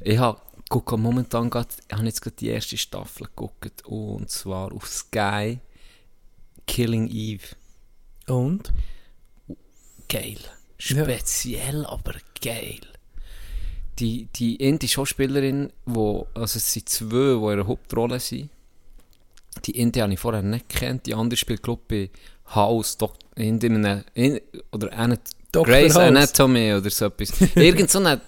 Ich habe gucke momentan ich habe jetzt gerade die erste Staffel geguckt und zwar auf Sky Killing Eve. Und? Geil. Ja. Speziell, aber geil. Die, die indische Schauspielerin, wo, also es sind zwei, die in der Hauptrolle sind. Die Indie habe ich vorher nicht gekannt. Die andere spielt, glaube ich, bei House, Dok in, in, einem- in, oder Dr. Grey's. Anatomy oder so etwas. Irgend so eine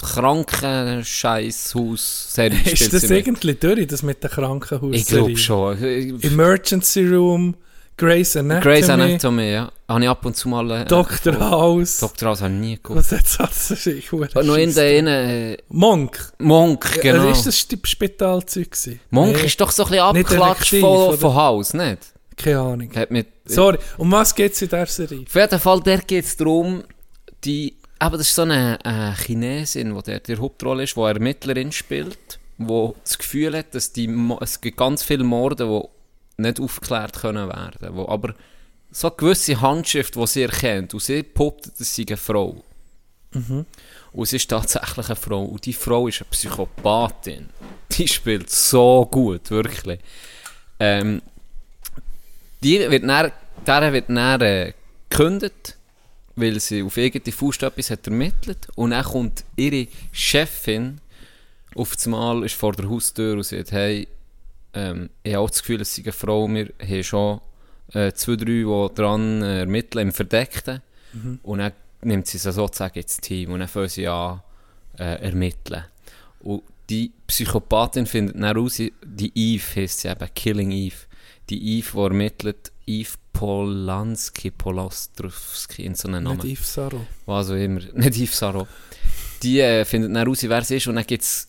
kranken Scheißhaus-Serie Ist spielt das irgendwie durch, das mit der Krankenhaus? Ich glaube schon. Emergency Room, Grey's Anatomy, Grey's Anatomy, ja. Habe ich ab und zu mal... Äh, Dr. House. Dr. House habe ich nie geguckt. Was hat das? Das ist noch in der äh, Monk. Monk, genau. Also ist das Spitalzeug gewesen? Monk Nee, ist doch so ein bisschen abgeklatscht von, oder? von Haus, nicht? Keine Ahnung. Hat mit, Sorry, um was geht es in dieser Serie? Auf jeden Fall, der geht es darum, die, aber das ist so eine, eine Chinesin, die der die Hauptrolle ist, die Ermittlerin spielt, die das Gefühl hat, dass die, es gibt ganz viele Morde, die nicht aufgeklärt können werden, wo aber so eine gewisse Handschrift, die sie erkennt, und sie poppt, dass sie eine Frau. Und sie ist tatsächlich eine Frau. Und die Frau ist eine Psychopathin. Die spielt so gut, wirklich. Ähm, die wird dann, der wird dann äh, gekündigt, weil sie auf eigene Faust etwas hat ermittelt. Und dann kommt ihre Chefin auf das Mal, ist vor der Haustür und sagt, hey, ähm, ich habe auch das Gefühl, es sei eine Frau, wir haben schon äh, zwei, drei, die dran äh, ermitteln, im Verdeckten. Und dann nimmt sie sie sozusagen ins Team und dann fangen sie an äh, ermitteln. Und die Psychopathin findet dann raus, die Eve heisst sie eben, Killing Eve. Die Eve, die ermittelt, Eve Polanski, Polastrowski, in so einem Namen. Nicht Yves Sarro. was auch immer, nicht Yves Sarro. Die äh, findet dann raus, wer es ist und dann gibt es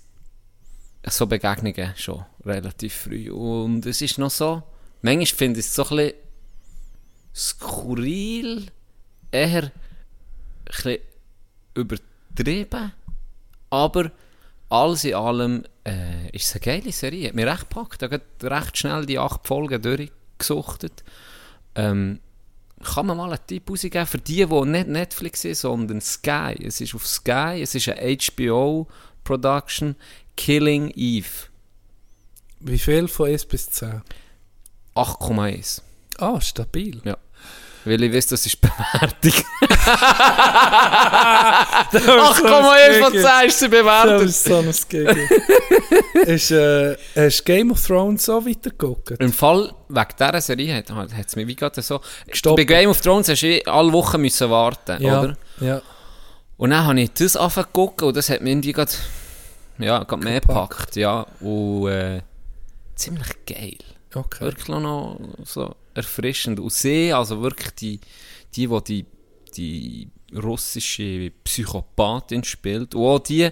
so Begegnungen schon relativ früh. Und es ist noch so, manchmal finde ich es so ein bisschen skurril, eher ein bisschen übertrieben, aber alles in allem äh, ist es eine geile Serie. Hat mich recht gepackt. Ich habe recht schnell die acht Folgen durchgesuchtet. Ähm, kann man mal einen Tipp rausgeben für die, die nicht Netflix sind, sondern Sky. Es ist auf Sky, es ist eine HBO-Production, Killing Eve. Wie viel von 1 bis 10? 8,1. Ah, stabil. Ja. Weil ich weiß, das ist Bewertung. 8,1 von 10 ist die Das Bewertung. ist so ein Gegen. ist, äh, hast du Game of Thrones so weitergeguckt? Im Fall, wegen dieser Serie hat es mich wie gerade so... Gestoppt. Bei Game of Thrones hast du eh alle Wochen müssen warten, Ja. oder? Ja. Und dann habe ich das angefangen und das hat mich irgendwie gerade, ja, gerade mehr Gepackt. ja. Und äh, ziemlich geil. Okay. Wirklich noch so erfrischend. Und sie, also wirklich die, die, die die, die russische Psychopathin spielt, und auch die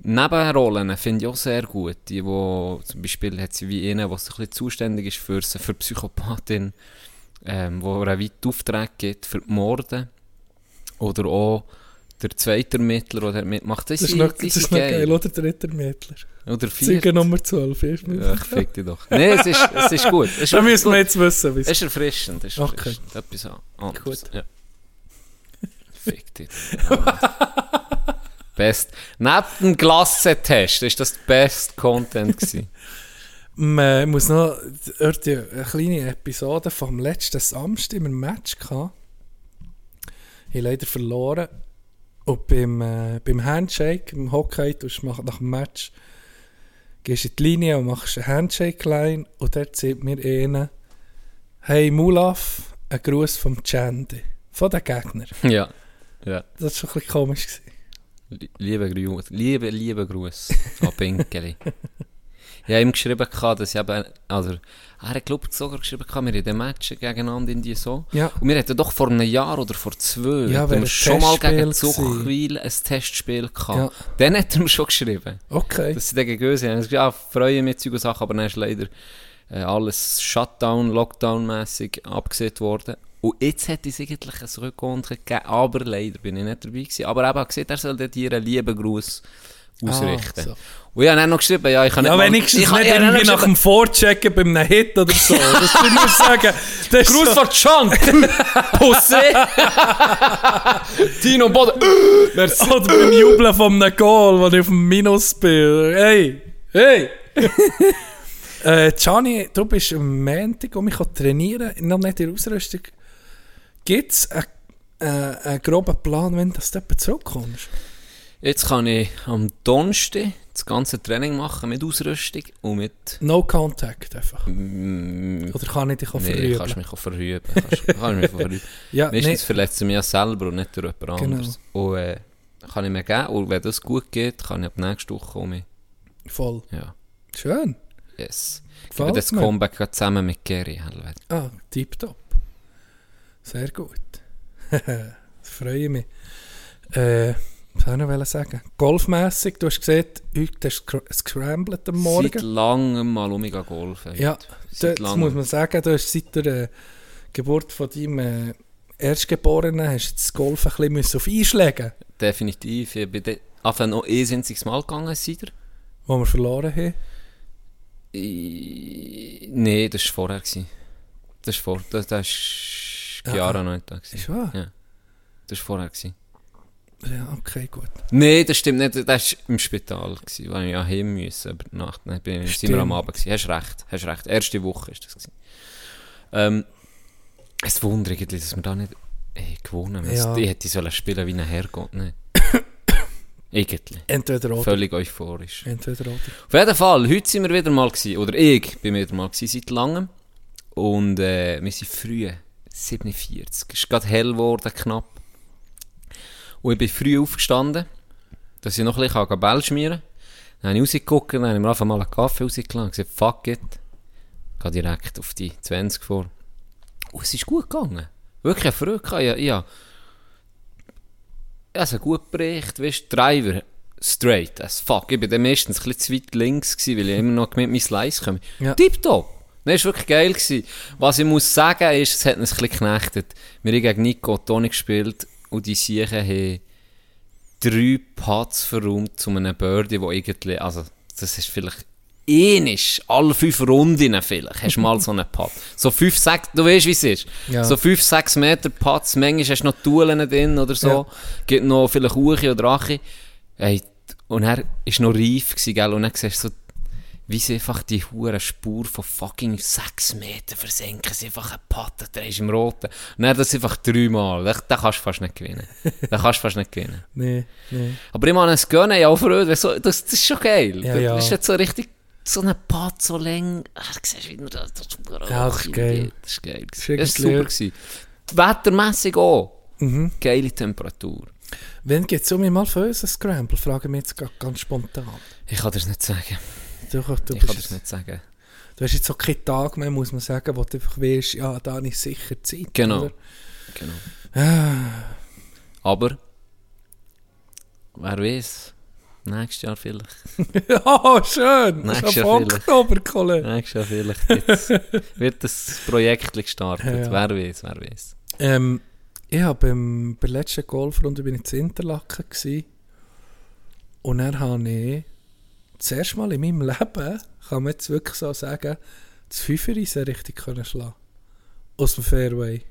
Nebenrollen finde ich auch sehr gut. Die, wo zum Beispiel hat sie wie eine, die so ein bisschen zuständig ist für, für die Psychopathin, ähm, wo er einen weiten Auftrag gibt für die Morde. Oder auch der zweite Ermittler, der mitmacht. Das, Das ist noch, das ist noch geil, oder? Der dritte Mittler. Oder vier. Zeuge Nummer 12. ist Ja, ich fick dich doch. Nein, es ist, es ist gut. Es ist Da müssen wir jetzt wissen, Es ist erfrischend. Es ist Okay. erfrischend. Etwas an- anderes. Gut. Ja. Fick dich. Best. Neben dem Glasse-Test ist das der best Content gewesen. Man muss noch eine kleine Episode vom letzten Samstag im Match gehabt. Ich leider verloren. Und beim, äh, beim Handshake, im Hockey, du mach- nach dem Match, gehst in die Linie und machst einen Handshake-Line und dort sieht mir einer, hey Mulaf, ein Gruß vom Chandy, von den Gegner. ja. ja. Das war schon ein bisschen komisch. Gewesen. Liebe Gruß. Liebe, liebe Gruß an Pinkeli. Ich habe ihm geschrieben, gehabt, dass ich eben, also, er hat, glaube ich, sogar geschrieben, wir in den Matchen gegeneinander in die so. Ja, Und wir hatten doch vor einem Jahr oder vor zwei, Ja, hatten wir schon mal gegen Zuchwil ein Testspiel gehabt. Ja. Dann hat er mir schon geschrieben. okay. dass sie dann gegen uns haben. Gesagt, ja, freue mich, Zeug und Sachen, aber dann ist leider äh, alles Shutdown, Lockdown-mässig abgesehen worden. Und jetzt hätte es eigentlich ein Rückkonto gegeben, aber leider bin ich nicht dabei gewesen. Aber er hat gesagt, er soll dort hier einen lieben Gruß ausrichten. Ah, so. Und ich habe dann noch geschrieben, ja, ich kann Ja, nicht wenigstens ich kann- nicht ich habe dann irgendwie nach dem Vorchecken bei einem Hit oder so. Das würde ich nur sagen. Das Gruß so- Chunk! Pussy! Tino Boden! Merci. Oder beim Jubeln von einem Goal, wo ich auf dem Minus bin. Hey! Hey! äh, Gianni, du bist am Montag, um mich trainieren, noch nicht in der Ausrüstung. Gibt es einen, äh, einen groben Plan, wenn du etwa zurückkommst? Jetzt kann ich am Donnerstag das ganze Training machen mit Ausrüstung und mit No Contact einfach. Mm, Oder kann ich dich auch Nee, verrüben? kannst mich auch verrüben. Kannst, kannst mich verrüben. ja, Meistens nee, verletzt mich ja selber und nicht durch jemand Genau. anderes. Und äh, kann ich mir geben. Und wenn das gut geht, kann ich ab nächste Woche kommen. voll. Ja, Schön. yes. Ich Gefällt werde das mir. Comeback zusammen mit Gary. Ah, tipptopp. Sehr gut. das freue mich. Äh, was soll ich noch sagen? Golfmässig, du hast gesehen, heute hast du scr- scrambled am Seit Morgen. langem mal um umgegangen golfen. Ja, Seit das muss man sagen, du hast seit der äh, Geburt von deinem äh, Erstgeborenen hast du das Golf ein bisschen müssen auf einschlägen Definitiv. Ich bin de- Anfang noch ein einziges Mal gegangen, seitdem. wo wir verloren haben. Nee, das war vorher. Gewesen. Das war vor. Das, das ist Ah, Chiara noch nicht da. Ist wahr? Ja. Das war vorher. Gewesen. Ja, okay, gut. Nein, das stimmt nicht. Das war im Spital, gewesen, wo ich ja heim musste über die Nacht. Dann bin ich, sind wir am. Abend. Gewesen. Hast recht, hast recht. Erste Woche ist das. Gewesen. Ähm, es wundert eigentlich, dass wir da nicht ey, gewonnen haben. Ja. Ich hätte sollen spielen wie ein Herrgott. Nein. Irgendwie. Entweder oder. Völlig euphorisch. Entweder oder. Auf jeden Fall, heute sind wir wieder mal gewesen, oder ich bin wieder mal gewesen, seit langem. Und äh, wir sind früh, 47. Es ist gerade hell geworden, knapp. Und ich bin früh aufgestanden, dass ich noch ein bisschen Bell schmieren kann. Dann habe ich rausgeguckt, dann habe ich mir einfach mal einen Kaffee rausgelassen und gesagt, fuck it. Gehe direkt auf die 20 vor. Und es ist gut gegangen. Wirklich eine Freude gehabt. Ich, ich, ja, also gut Bericht, weißt Driver, straight as fuck. Ich bin dann meistens ein bisschen zu weit links gewesen, weil ich immer noch mit meinem Slice komme. Ja. Tipptopp! Das war wirklich geil. Gewesen. Was ich muss sagen ist, es hat uns ein bisschen geknechtet. Wir haben gegen Nico Toni gespielt und die Siechen haben drei Putts verräumt zu einem Birdie, wo irgendwie, also, das ist vielleicht ähnlich, alle fünf Runden vielleicht, hast du mal so einen Putt. So fünf, sechs, du weißt, wie es ist. Ja. So fünf, sechs Meter Putts, manchmal hast du noch Tulen drin oder so, Ja. gibt noch vielleicht Uche oder Ache. Hey, und er war noch reif, gewesen, gell? und dann siehst du so, wie sie einfach die hure Spur von fucking 6 Meter versenken, sie einfach einen Patten, der ist im Roten. Dann das einfach dreimal. Da, da kannst du fast nicht gewinnen. Da kannst du fast nicht gewinnen. Nee, nee. Aber ich meine, es gönnen ja auch Freude, so, das, das ist schon geil. Ja, das ja. ist jetzt so richtig, so ein Pat so lang. Ach, du siehst, wie man das, das, Ja, das ist geil. Das ist geil. Das Das ist ist, super gewesen. Wettermässig auch. Mhm. Geile Temperatur. Wenn geht es um mich mal für uns ein Scramble? Fragen wir jetzt ga- ganz spontan. Ich kann das nicht sagen. Du, du, Ich kann das nicht sagen. du hast jetzt auch keinen Tag mehr, muss man sagen, wo du einfach weißt, ja, da habe ich sicher Zeit. Genau. oder? Genau. Aber, wer weiß, Nächstes Jahr vielleicht. oh, schön. Nächstes Jahr. Oktober, Kollege. Nächstes Jahr vielleicht jetzt wird das Projekt gestartet. Ja, ja. Wer weiß, wer weiß. Ähm, ich habe beim, bei der letzten Golfrunde bin ich zu Interlaken und dann habe ich das erste Mal in meinem Leben, kann man jetzt wirklich so sagen, das Fünfereisen richtig können schlagen. Aus dem Fairway.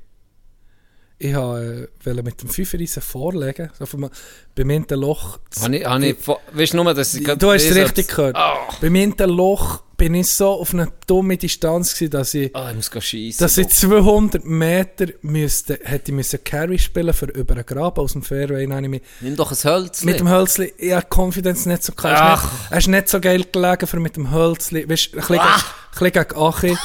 Ich habe, äh, wollte mit dem Fünfereisen vorlegen. So für mal, bei mir in dem Loch... Habe ich, habe ich, weißt du nur, dass ich Du hast es richtig gehört. Bei mir in dem Loch bin ich so auf einer dummen Distanz gewesen, dass ich... ah, ich muss schiessen. Dass ich 200 Meter müsste, hätte ich müssen Carry spielen für über einen Graben aus dem Fairway. Dann mich Nimm doch ein Hölzchen. mit dem Hölzli, ich habe Confidence nicht so. Er ist nicht, er ist nicht so geil gelegen für mit dem Hölzli. Weißt du, ein bisschen, Ah. ein bisschen gegen Achi.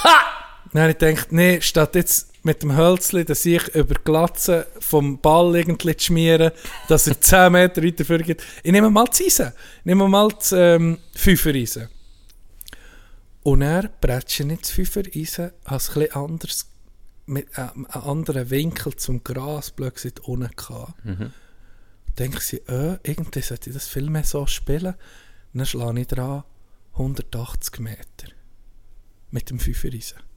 Dann habe ich gedacht, nee, statt jetzt mit dem Hölzli, dass ich über die Glatze vom Ball irgendwie zu schmieren, dass er 10 Meter weiter vorgeht. Ich nehme mal das Eisen. Ich nehme mal das ähm, Fünfer-Eisen. Und er bretsche nicht das Fünfer-Eisen, als ein bisschen anders, mit äh, einem anderen Winkel zum Gras, gesagt, unten gehabt. Mhm. Denke ich, äh, irgendwie sollte ich das viel mehr so spielen. Dann schlage ich dran 180 Meter. Mit dem Fünfer-Eisen.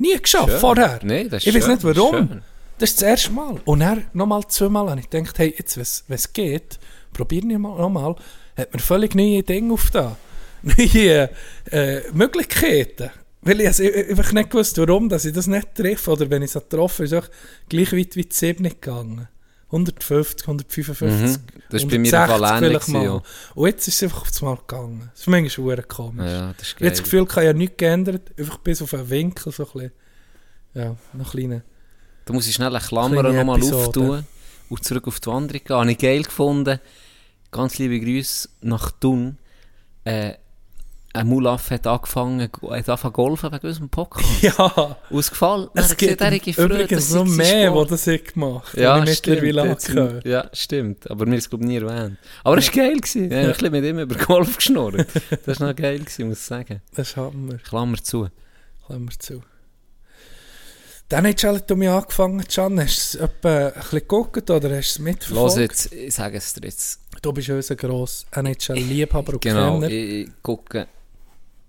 Nie geschafft, Schön. vorher. Nee, das ist ich weiß schön, nicht warum. schön. Das ist das erste Mal. Und dann nochmal zweimal habe ich gedacht, hey, jetzt, wenn es geht, probieren wir mal nochmal. Hat mir völlig neue Dinge aufgetan. Neue äh, Möglichkeiten. Weil ich also einfach nicht gewusst, warum dass ich das nicht treffe. Oder wenn ich es getroffen habe, ist es gleich weit wie die 7 gegangen. 150, 155. Mhm. Das war bei mir Fall 160 ähnlich ja. Und jetzt ist es einfach auf das Mal gegangen. Das ist manchmal schon komisch. Ja, das ist geil. das Gefühl, ich habe ja nichts geändert. Einfach bis auf einen Winkel so ein bisschen. Ja, noch kleiner. Du musst schnell eine Klammer Kleine nochmal auftun und zurück auf die Wanderung gehen. Habe ich geil gefunden. Ganz liebe Grüße nach Thun. Äh, ein Mulaf hat angefangen, hat angefangen golfen wegen unserem Podcast. Ja, Ausgefallen. es gibt übrigens noch mehr, die das ich gemacht ja, habe. ich stimmt. Ja, stimmt. Aber mir ist es glaube ich nie erwähnt. Aber es war geil. Gewesen. Ich habe ein bisschen mit ihm über Golf geschnurrt. Das war noch geil, gewesen, muss ich sagen. Das ist Hammer. Klammer zu. Klammer zu. Dann hat schon du mich angefangen, Can. Hast du es etwa ein bisschen geguckt oder hast du es Los mitverfolgt? jetzt, ich sage es dir jetzt. Du bist unser grosser NHL-Liebhaber und Genau, Kenner. ich gucke,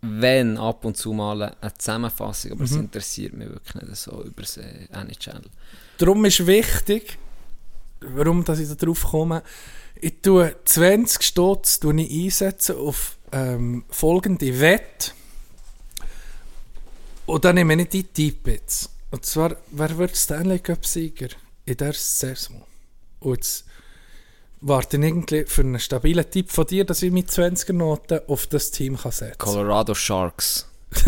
wenn ab und zu mal eine Zusammenfassung, aber es Mhm. interessiert mich wirklich nicht so über das äh, NHL. Darum ist wichtig, warum dass ich da drauf komme, ich tue 20 Stutz einsetzen auf ähm, folgende Wette. Und dann nehme ich die Tipp jetzt. Und zwar, wer wird Stanley Cup-Sieger in der Saison? Und jetzt warte irgendwie für einen stabilen Tipp von dir, dass ich mit 20er Noten auf das Team kann setzen kann. Colorado Sharks.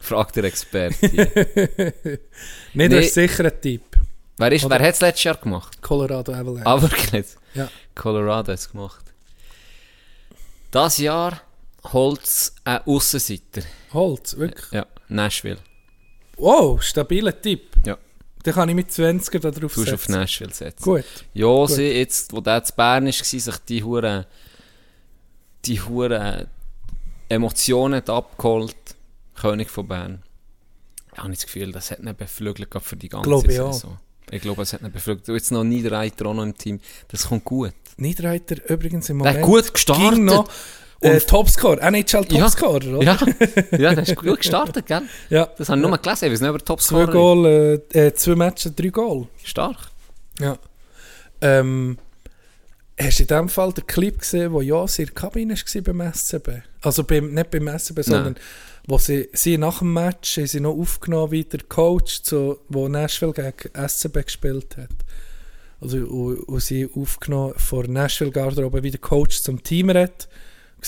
Fragt der Experte. Nicht, Nee. das ist sicher ein Tipp. wer ist, Oder- wer hat es letztes Jahr gemacht? Colorado Avalanche. Ah, wirklich? Ja. Colorado hat es gemacht. Das Jahr holt es einen Aussenseiter. Holz, wirklich. Ja, Nashville. Wow, stabiler Tipp. Ja. Dann kann ich mit 20er da drauf Du musst auf setzen. Nashville setzen. Gut. Josi, jetzt, wo der zu Bern war, sich die Hure, die Hure Emotionen abgeholt, König von Bern. Ich habe das Gefühl, das hat nicht beflügelt für die ganze Glaube ich. Saison. Ich glaube, es hat nicht beflügelt. Du jetzt noch Niederreiter auch noch im Team. Das kommt gut. Niederreiter übrigens im Der Moment. hat gut gestartet. Ging noch äh, Und- Topscorer, NHL Topscorer, oder? Ja, ja, der ist gut gestartet, gell? ja. Das habe ich nur gelesen, ich weiß nicht, ob er Zwei Goal, äh, äh, zwei Matches, drei Goal. Stark. Ja. Ähm, hast du in dem Fall den Clip gesehen, wo Josi in der Kabine war beim SCB? Also beim, nicht beim SCB, sondern wo sie, sie nach dem Match haben sie noch aufgenommen, wie der Coach, zu, wo Nashville gegen SCB gespielt hat. Also, und, und sie aufgenommen vor Nashville Garderobe, wie der Coach zum Team redet.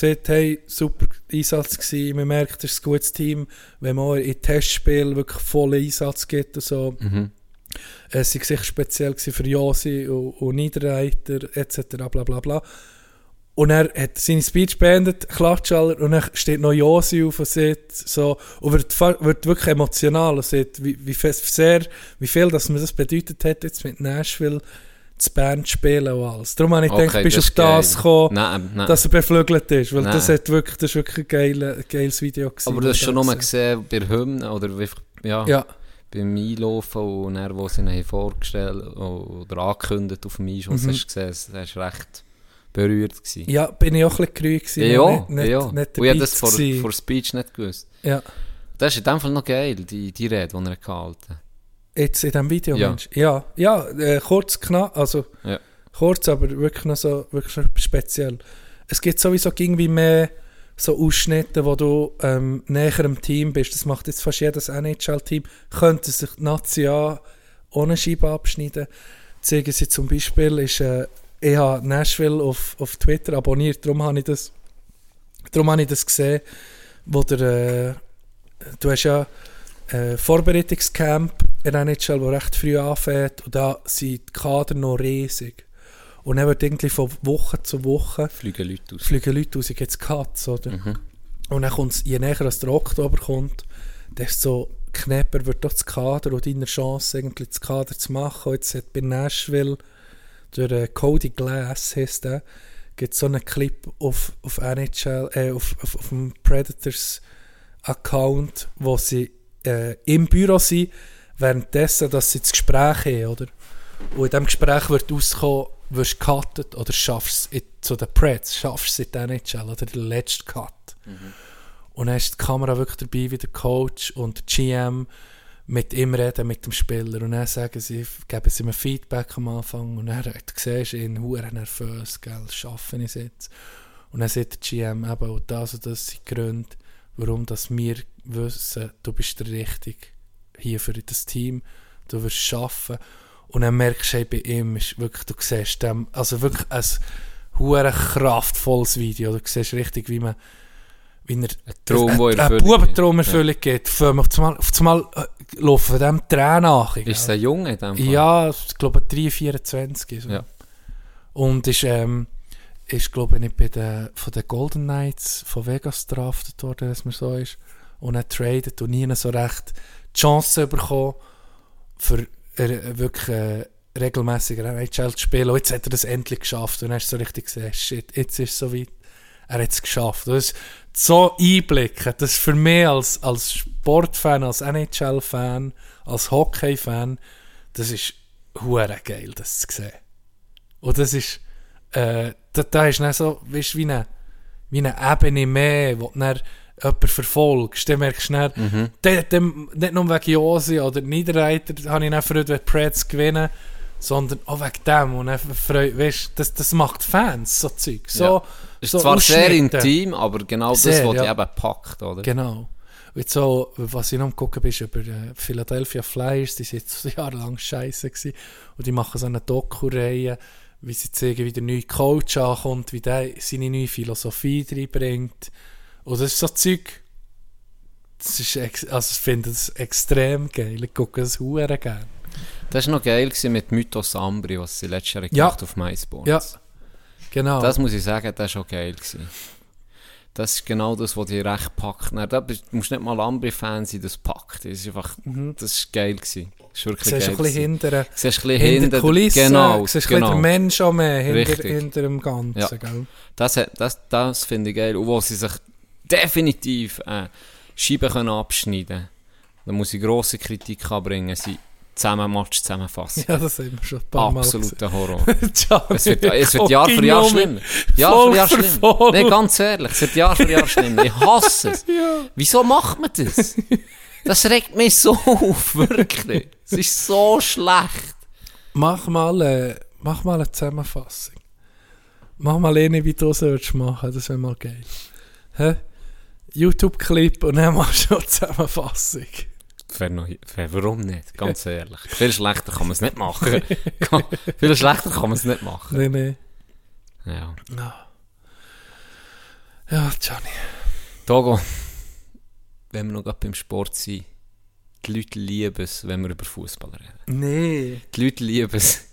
Gesagt, hey, super Einsatz gewesen, man merkt, das ist ein gutes Team, wenn man in Testspielen wirklich vollen Einsatz gibt und so. Mhm. Es war sicher speziell für Josi und, und Niederreiter etc. Bla, bla, bla. Und er hat seine Speech beendet, klatscht alle, und dann steht noch Josi auf und sagt so, und wird, wird wirklich emotional und sagt, wie, wie, sehr, wie viel das mir das bedeutet hat, jetzt mit Nashville zu Bern zu spielen und alles. Darum habe ich Okay, gedacht, bist du auf das gekommen, Nein, nein. dass er beflügelt ist, weil Nein. das, hat wirklich, das ist wirklich ein, geile, geiles Video gewesen. aber du hast schon nur gesehen. bei der Hymne oder ja, Ja, beim Einlaufen und dann, wo sie ihn vorgestellt oder angekündigt auf dem Einschuss, Mhm. hast du gesehen, das ist recht berührt gewesen. Ja, bin ich auch ein bisschen gerührt gewesen. Ja, nicht, nicht, ja. Nicht Und ich habe das vor, vor Speech nicht gewusst. Ja. Das ist in dem Fall noch geil, die, die Rede, die er gehalten hat. Jetzt in diesem Video, Ja. Mensch. Ja, ja äh, kurz, knapp, also Ja. kurz, aber wirklich noch so wirklich noch speziell. Es gibt sowieso irgendwie mehr so Ausschnitte, wo du ähm, näher am Team bist. Das macht jetzt fast jedes NHL-Team. Könnte sich die Nazi auch ohne Scheibe abschneiden. Zeigen sie zum Beispiel, ist, äh, ich habe Nashville auf, auf Twitter abonniert, darum habe ich das, darum habe ich das gesehen, wo der, äh, du hast ja äh, Vorbereitungscamp in NHL, wo recht früh anfängt und da sind die Kader noch riesig. Und dann wird irgendwie von Woche zu Woche Fliegen Leute aus. fliegen Leute raus, jetzt Cuts, oder? Mhm. Und dann kommt's, je näher als der Oktober kommt, desto knapper wird doch das Kader und deine Chance, eigentlich das Kader zu machen. Und jetzt hat bei Nashville, der äh, Cody Glass heisst der, gibt so einen Clip auf, auf NHL, äh, auf, auf, auf dem Predators Account, wo sie äh, im Büro sind, währenddessen, dass sie das Gespräch haben, oder? Und in diesem Gespräch wird rauskommen, wirst du gecuttet oder schaffst es zu den Preds, schaffst du es in der NHL oder der letzte Cut. Und dann ist die Kamera wirklich dabei, wie der Coach und der GM mit ihm reden, mit dem Spieler. Und dann sagen sie, geben sie mir Feedback am Anfang. Und dann hat- siehst du ihn hure nervös, gell, schaffen ich es jetzt. Und dann sagt der GM eben, und das und das sind Gründe, warum dass wir wissen, du bist der Richtige hier für das Team, du wirst es schaffen. Und dann merkst du, hey, bei ihm ist wirklich, du siehst dem, also wirklich ein hure kraftvolles Video. Du siehst richtig, wie man, wie er Ein Traum, Bubentraum geht. erfüllen geht. Auf einmal, auf einmal äh, laufen dem Tränen nach. Ja. Ist es ein Junge in dem Fall? Ja, ich glaube 3, 24. So. Ja. Und ist, ähm, ist glaube ich, bei den, von den Golden Knights von Vegas draftet worden, dass man so ist. Und er tradet und nie so recht die Chance bekommen, für äh, wirklich äh, regelmäßig NHL zu spielen. Und jetzt hat er das endlich geschafft. Und hast du so richtig gesehen, shit, jetzt ist es soweit. Er hat es geschafft. Das ist so einblicken, das ist für mich als, als Sportfan, als NHL-Fan, als Hockey-Fan, das ist hure geil, das zu sehen. Und das ist, äh, da, da ist dann so, weißt wie eine, wie eine Ebene mehr, wo du jemanden verfolgst. Dann merkst du dann, Mhm. dann, dann, nicht nur wegen Josi oder Niederreiter habe ich dann Freude, wenn die Preds gewinnen, sondern auch wegen dem. Und dann Freude, weißt, das, das macht Fans, so Zeug. So, Ja. Ist so zwar sehr intim, aber genau das, Sehr, was ja. dich eben packt, oder? Genau. Jetzt so, was ich noch gucken bin, ist über äh, Philadelphia Flyers, die sind jetzt jahrelang scheiße gewesen. Und die machen so eine Doku-Reihe, wie sie zeigen, wie der neue Coach ankommt, wie der seine neue Philosophie reinbringt. Und das ist so Zeug, das ist, also ich finde das extrem geil. Ich gucke das hure gerne. Das war noch geil mit Mythos Ambri, was sie letztes Jahr Ja. gemacht auf MySports. Ja. Genau. Das muss ich sagen, das war auch geil. Gewesen. Das ist genau das, was dich recht packt. Nein, da musst nicht mal Ambri-Fan sein, das packt. Das ist einfach, das ist geil gewesen. Das ist wirklich siehst geil du ein bisschen hinter, Siehst ein bisschen hinter hinter, der Kulisse, Genau, siehst genau. bisschen den Mensch auch mehr hinter, hinter dem Ganzen. Ja. Das, das, das finde ich geil. Und wo sie sich definitiv äh, Scheiben können abschneiden können, da muss ich grosse Kritik anbringen, sie zusammen Match zusammenfassen. Ja, das haben wir schon ein paar Absoluter Horror. Es wird, es wird Jahr für Jahr schlimmer. Jahr Voll für Jahr schlimmer. Nee, ganz ehrlich, es wird Jahr für Jahr schlimmer. Ich hasse es. Wieso macht man das? Das regt mich so auf, wirklich. Es ist so schlecht. Mach mal, äh, mach mal eine Zusammenfassung. Mach mal eine, wie du es würdest machen, das wäre mal geil. Hä? YouTube-Clip und dann machst du eine Zusammenfassung. Fair noch, fair, warum nicht? Ganz ehrlich. Viel schlechter kann man es nicht machen. Viel schlechter kann man es nicht machen. Nee, nee. Ja. Ja, ja Johnny. Togo, wenn wir noch gerade beim Sport sind, die Leute lieben es, wenn wir über Fußball reden. Nee. Die Leute lieben es.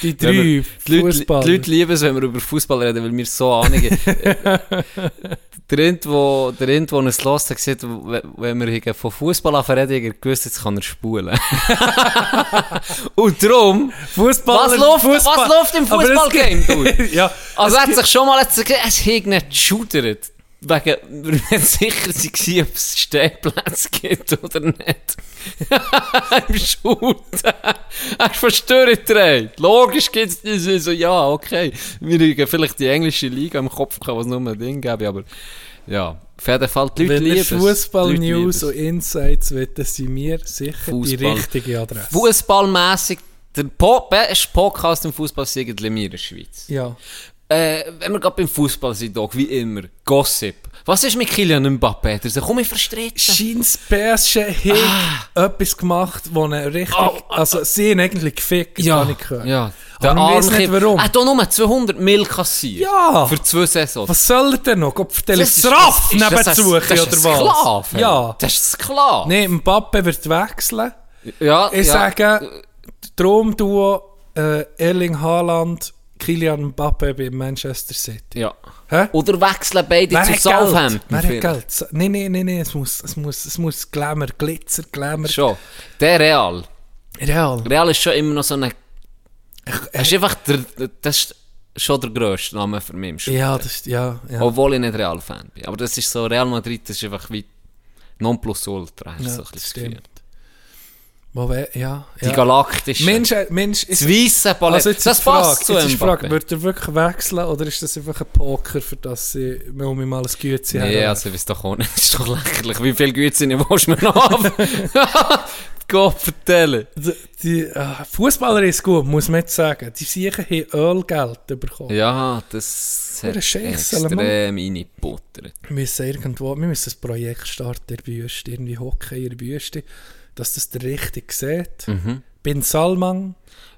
Die drei wir- Die Leute, Fußballer. die Leute lieben es, wenn wir über Fußball reden, weil wir so Ahnung haben. der wo, der Int, wo es los hat, gesagt, wenn wir von Fußball anfangen, hat er gewusst, jetzt kann er spulen. Und darum, Fußballer, was läuft, Fußball- was läuft im Fußballgame, ja, Also er hat sich schon mal gesagt, es hat nicht geschudert. Wegen, wir waren nicht sicher waren, ob es Stehplätze gibt oder nicht. Im Shooten. Hast du verstört gedreht? Logisch gibt es diese, so, ja, okay. Wir haben vielleicht die englische Liga im Kopf gehabt, was nur ein Ding gäbe, aber ja, auf jeden Fall, die Leute Wenn lieben ihr. Die Fußball-News und Insights wollen, sind mir sicher die Fußball. richtige Adresse. Fußballmässig, der po beste Podcast im Fußball sind wir in der Schweiz. Ja. Äh, wenn wir gerade beim Fußball sind, Doc, wie immer, Gossip. Was ist mit Kylian Mbappé? Der komm, ich verstritten. Scheint PSG hat etwas gemacht, wo er richtig, Ah. Oh, also sie eigentlich gefickt, Ja, habe ich gehört. ja. Aber man weiss nicht, warum. Er hat doch nur 200 Mil kassiert. Ja. Für zwei Saisons. Was soll er denn noch? Gott, für Das ist- nebenzu das ist oder was? Sklave. Ja. Das ist ein Sklave. Nee, Mbappe wird wechseln. Ja, Ich ja. sage, Traumduo äh, Erling Haaland, Kylian Mbappe bei Manchester City. Ja. Hä? Oder wechseln beide Wer zu? Southampton. Wer hat. Geld? Nein, nein, nein, nein, es muss, es muss, es muss Glamour, Glitzer, Glamour. Schon. Der Real. Real. Real ist schon immer noch so eine... Das ist einfach der, das ist schon der grösste Name für mich im Sport. Ja, das ist, ja, ja. Obwohl ich nicht Real-Fan bin. Aber das ist so, Real Madrid, das ist einfach wie Nonplusultra. hast du ja so ein das stimmt. Wär, ja, Die ja. galaktische. Mensch, äh, Mensch, ist, das weisse Palett. also jetzt das ist die Frage, passt zu jetzt Frage, wird er wirklich wechseln oder ist das einfach ein Poker, für das sie um mal ein Güte Nee, also ich weiß doch auch nicht. Das ist doch lächerlich. Wie viel Güte willst du mir noch haben? Gott vertellen. Die, die äh, Fußballer ist gut, muss man jetzt sagen. Die Siechen haben Ölgeld bekommen. Ja, das hat extrem reingebuttert. Wir müssen irgendwo, wir müssen ein Projekt starten in der Wüste, irgendwie Hockey in der Wüste, dass das der richtig sieht. Bin Salman,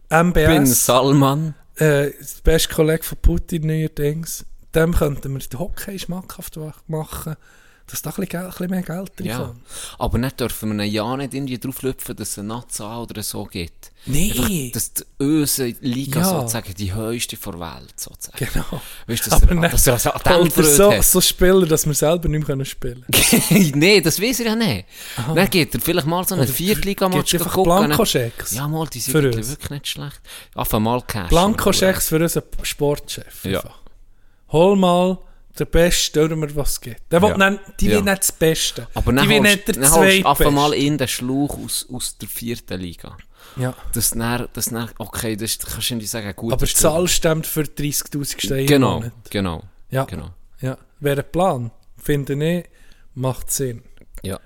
MBS, Mhm. Bin Salman. äh, der beste Kollege von Putin neuerdings, dem könnten wir den Hockey schmackhaft machen, dass da ein bisschen, mehr Geld drin Ja. Aber nicht dürfen wir ja nicht irgendwie drauflüpfen, dass es eine Nazi oder so gibt. Einfach, dass die unsere Liga Ja. sozusagen die höchste der Welt sozusagen. Genau. Weißt du, dass Aber er, nicht- dass er dem Oder so, hat. so Spieler, dass wir selber nicht mehr können spielen nee, das weiß er ja nicht. Dann geht er vielleicht mal so Oder Viertliga-Match gucken. Blankoschecks? Ja, mal, die sind wirklich nicht schlecht. Einfach mal Cash. Blankoschecks für unseren Sportchef. Ja. einfach. Hol mal den Besten, Stürmer, was es gibt. Der Ja. nicht, die Ja. will nicht das Beste. Aber die dann will nicht der dann Zweitbeste. mal in den Schlauch aus, aus der vierten Liga. Ja. Das dann, das dann, okay, das kannst du nicht sagen, gut. Aber die Zahl stimmt für 30'000 Steine Genau, genau, Ja. genau. Ja. Wäre ein Plan. Finde ich, macht Sinn. Ja.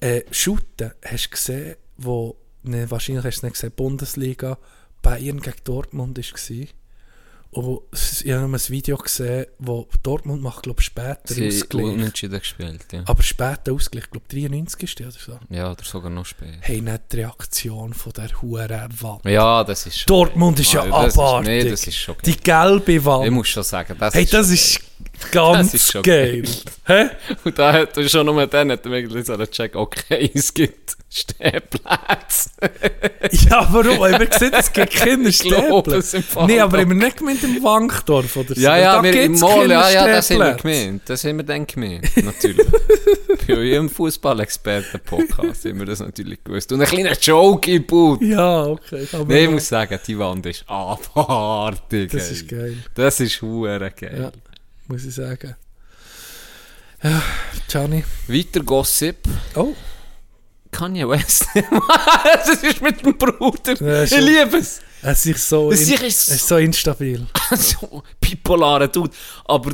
Äh, Shooten, hast du gesehen, wo, ne, wahrscheinlich hast du nicht gesehen, Bundesliga, Bayern gegen Dortmund war. Und ich habe ein Video gesehen, wo Dortmund macht, glaube ich, später Sie Ausgleich. unentschieden gespielt, ja. Aber später Ausgleich, ich glaube 93 ist der oder so. Ja, oder sogar noch später. Hey, nicht die Reaktion von der Huren Wand. Ja, das ist schon. Dortmund ist ja das abartig. Ist, nee, das ist schon geil. Die gelbe Wand. Ich muss schon sagen, das hey, ist das ist ganz Das ist schon geil. Hä? Und da hat schon nur dann hat so einen Check, okay, es gibt Stehplätze. Ja, warum? Haben wir gesehen, es gibt keine Nee, aber haben wir nicht gemeint im Wankdorf oder so? Ja, ja, wir im Mall, ja, ja, das haben wir gemeint. Das haben wir dann gemeint, natürlich. Bei eurem Fußballexperten-Podcast haben wir das natürlich gewusst. Und ein kleiner Joke im Boot. Ja, okay. Nee, ich muss sagen, die Wand ist abartig. das ist geil. Das ist hure geil. Ja, muss ich sagen. Ja, Gianni. Weiter Gossip. Oh, Kanye West. das ist mit dem Bruder. Ja, ich liebe es. es ist so, Es in, ist- ist so instabil. so bipolare Dude. Aber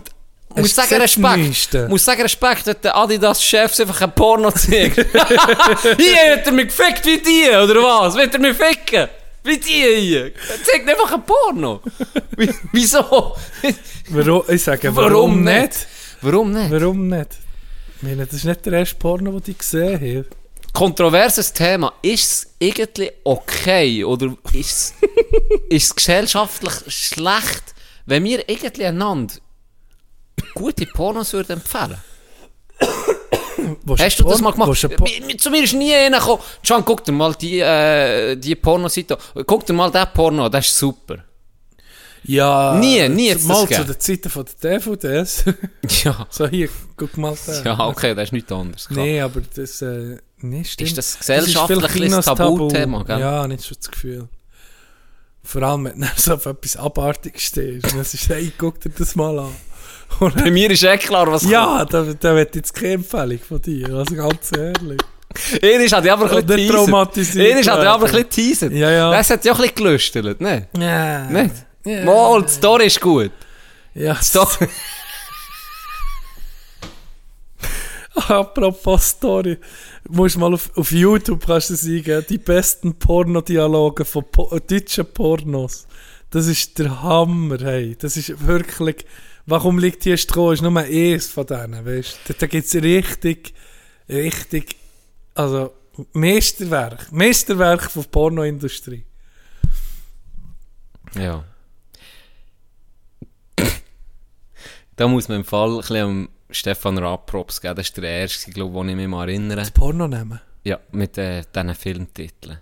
muss sagen, Respekt. Muss sagen, Respekt, hat der Adidas-Chef einfach ein Porno gezeigt. hier hat er mich gefickt wie die, oder was? Will er mich ficken? Wie die hier? Er zeigt einfach ein Porno. Wie, wieso? Warum, ich sage, Warum warum, nicht? nicht? Warum nicht? Warum nicht? Ich meine, das ist nicht der erste Porno, den ich gesehen habe. Kontroverses Thema. Ist es irgendwie okay oder ist es, ist es gesellschaftlich schlecht, wenn wir irgendwie einander gute Pornos würden empfehlen? Hast du das mal gemacht? Zu mir ist nie einer gekommen. Can, guck dir mal die, äh, die Pornoseite an. Guck dir mal den Porno an, das ist super. Ja. Nie, nie Mal zu den Zeiten von der DVDs. Ja. so, hier, guck mal da. Ja, okay, das ist nichts anderes. klar. Nee, aber das, äh, nee, stimmt. Ist das Das gesellschaftlich vielleicht ein Tabuthema, Tabu. gell? Ja, nicht schon das Gefühl. Vor allem, wenn du so auf etwas Abartiges stehst. Und es ist, hey, guck dir das mal an. Und Bei mir ist eh klar, was ja, da, da wird jetzt keine Empfehlung von dir, also ganz ehrlich. Eines hat ich aber ein bisschen traumatisiert Eines hat ich aber ein bisschen teasert. Ja, ja. Das hat ja auch ein bisschen gelüstelt, ne? Ja. Nicht? Ja. Mal, die Story ist gut. Ja, Story. Apropos Story. Musst mal auf, auf YouTube kannst du eingeben, die besten Pornodialoge von po deutschen Pornos. Das ist der Hammer, hey. Das ist wirklich... Warum liegt hier Stroh? ist nur eins von denen, weißt du? Da, da gibt es richtig, richtig... Also, Meisterwerk. Meisterwerk von der Pornoindustrie. Ja. da muss man im Fall ein bisschen am Stefan Raab Props geben. Das ist der erste, glaube ich, den ich mich mal erinnere. Das Porno nehmen. Ja, mit äh, diesen Filmtiteln.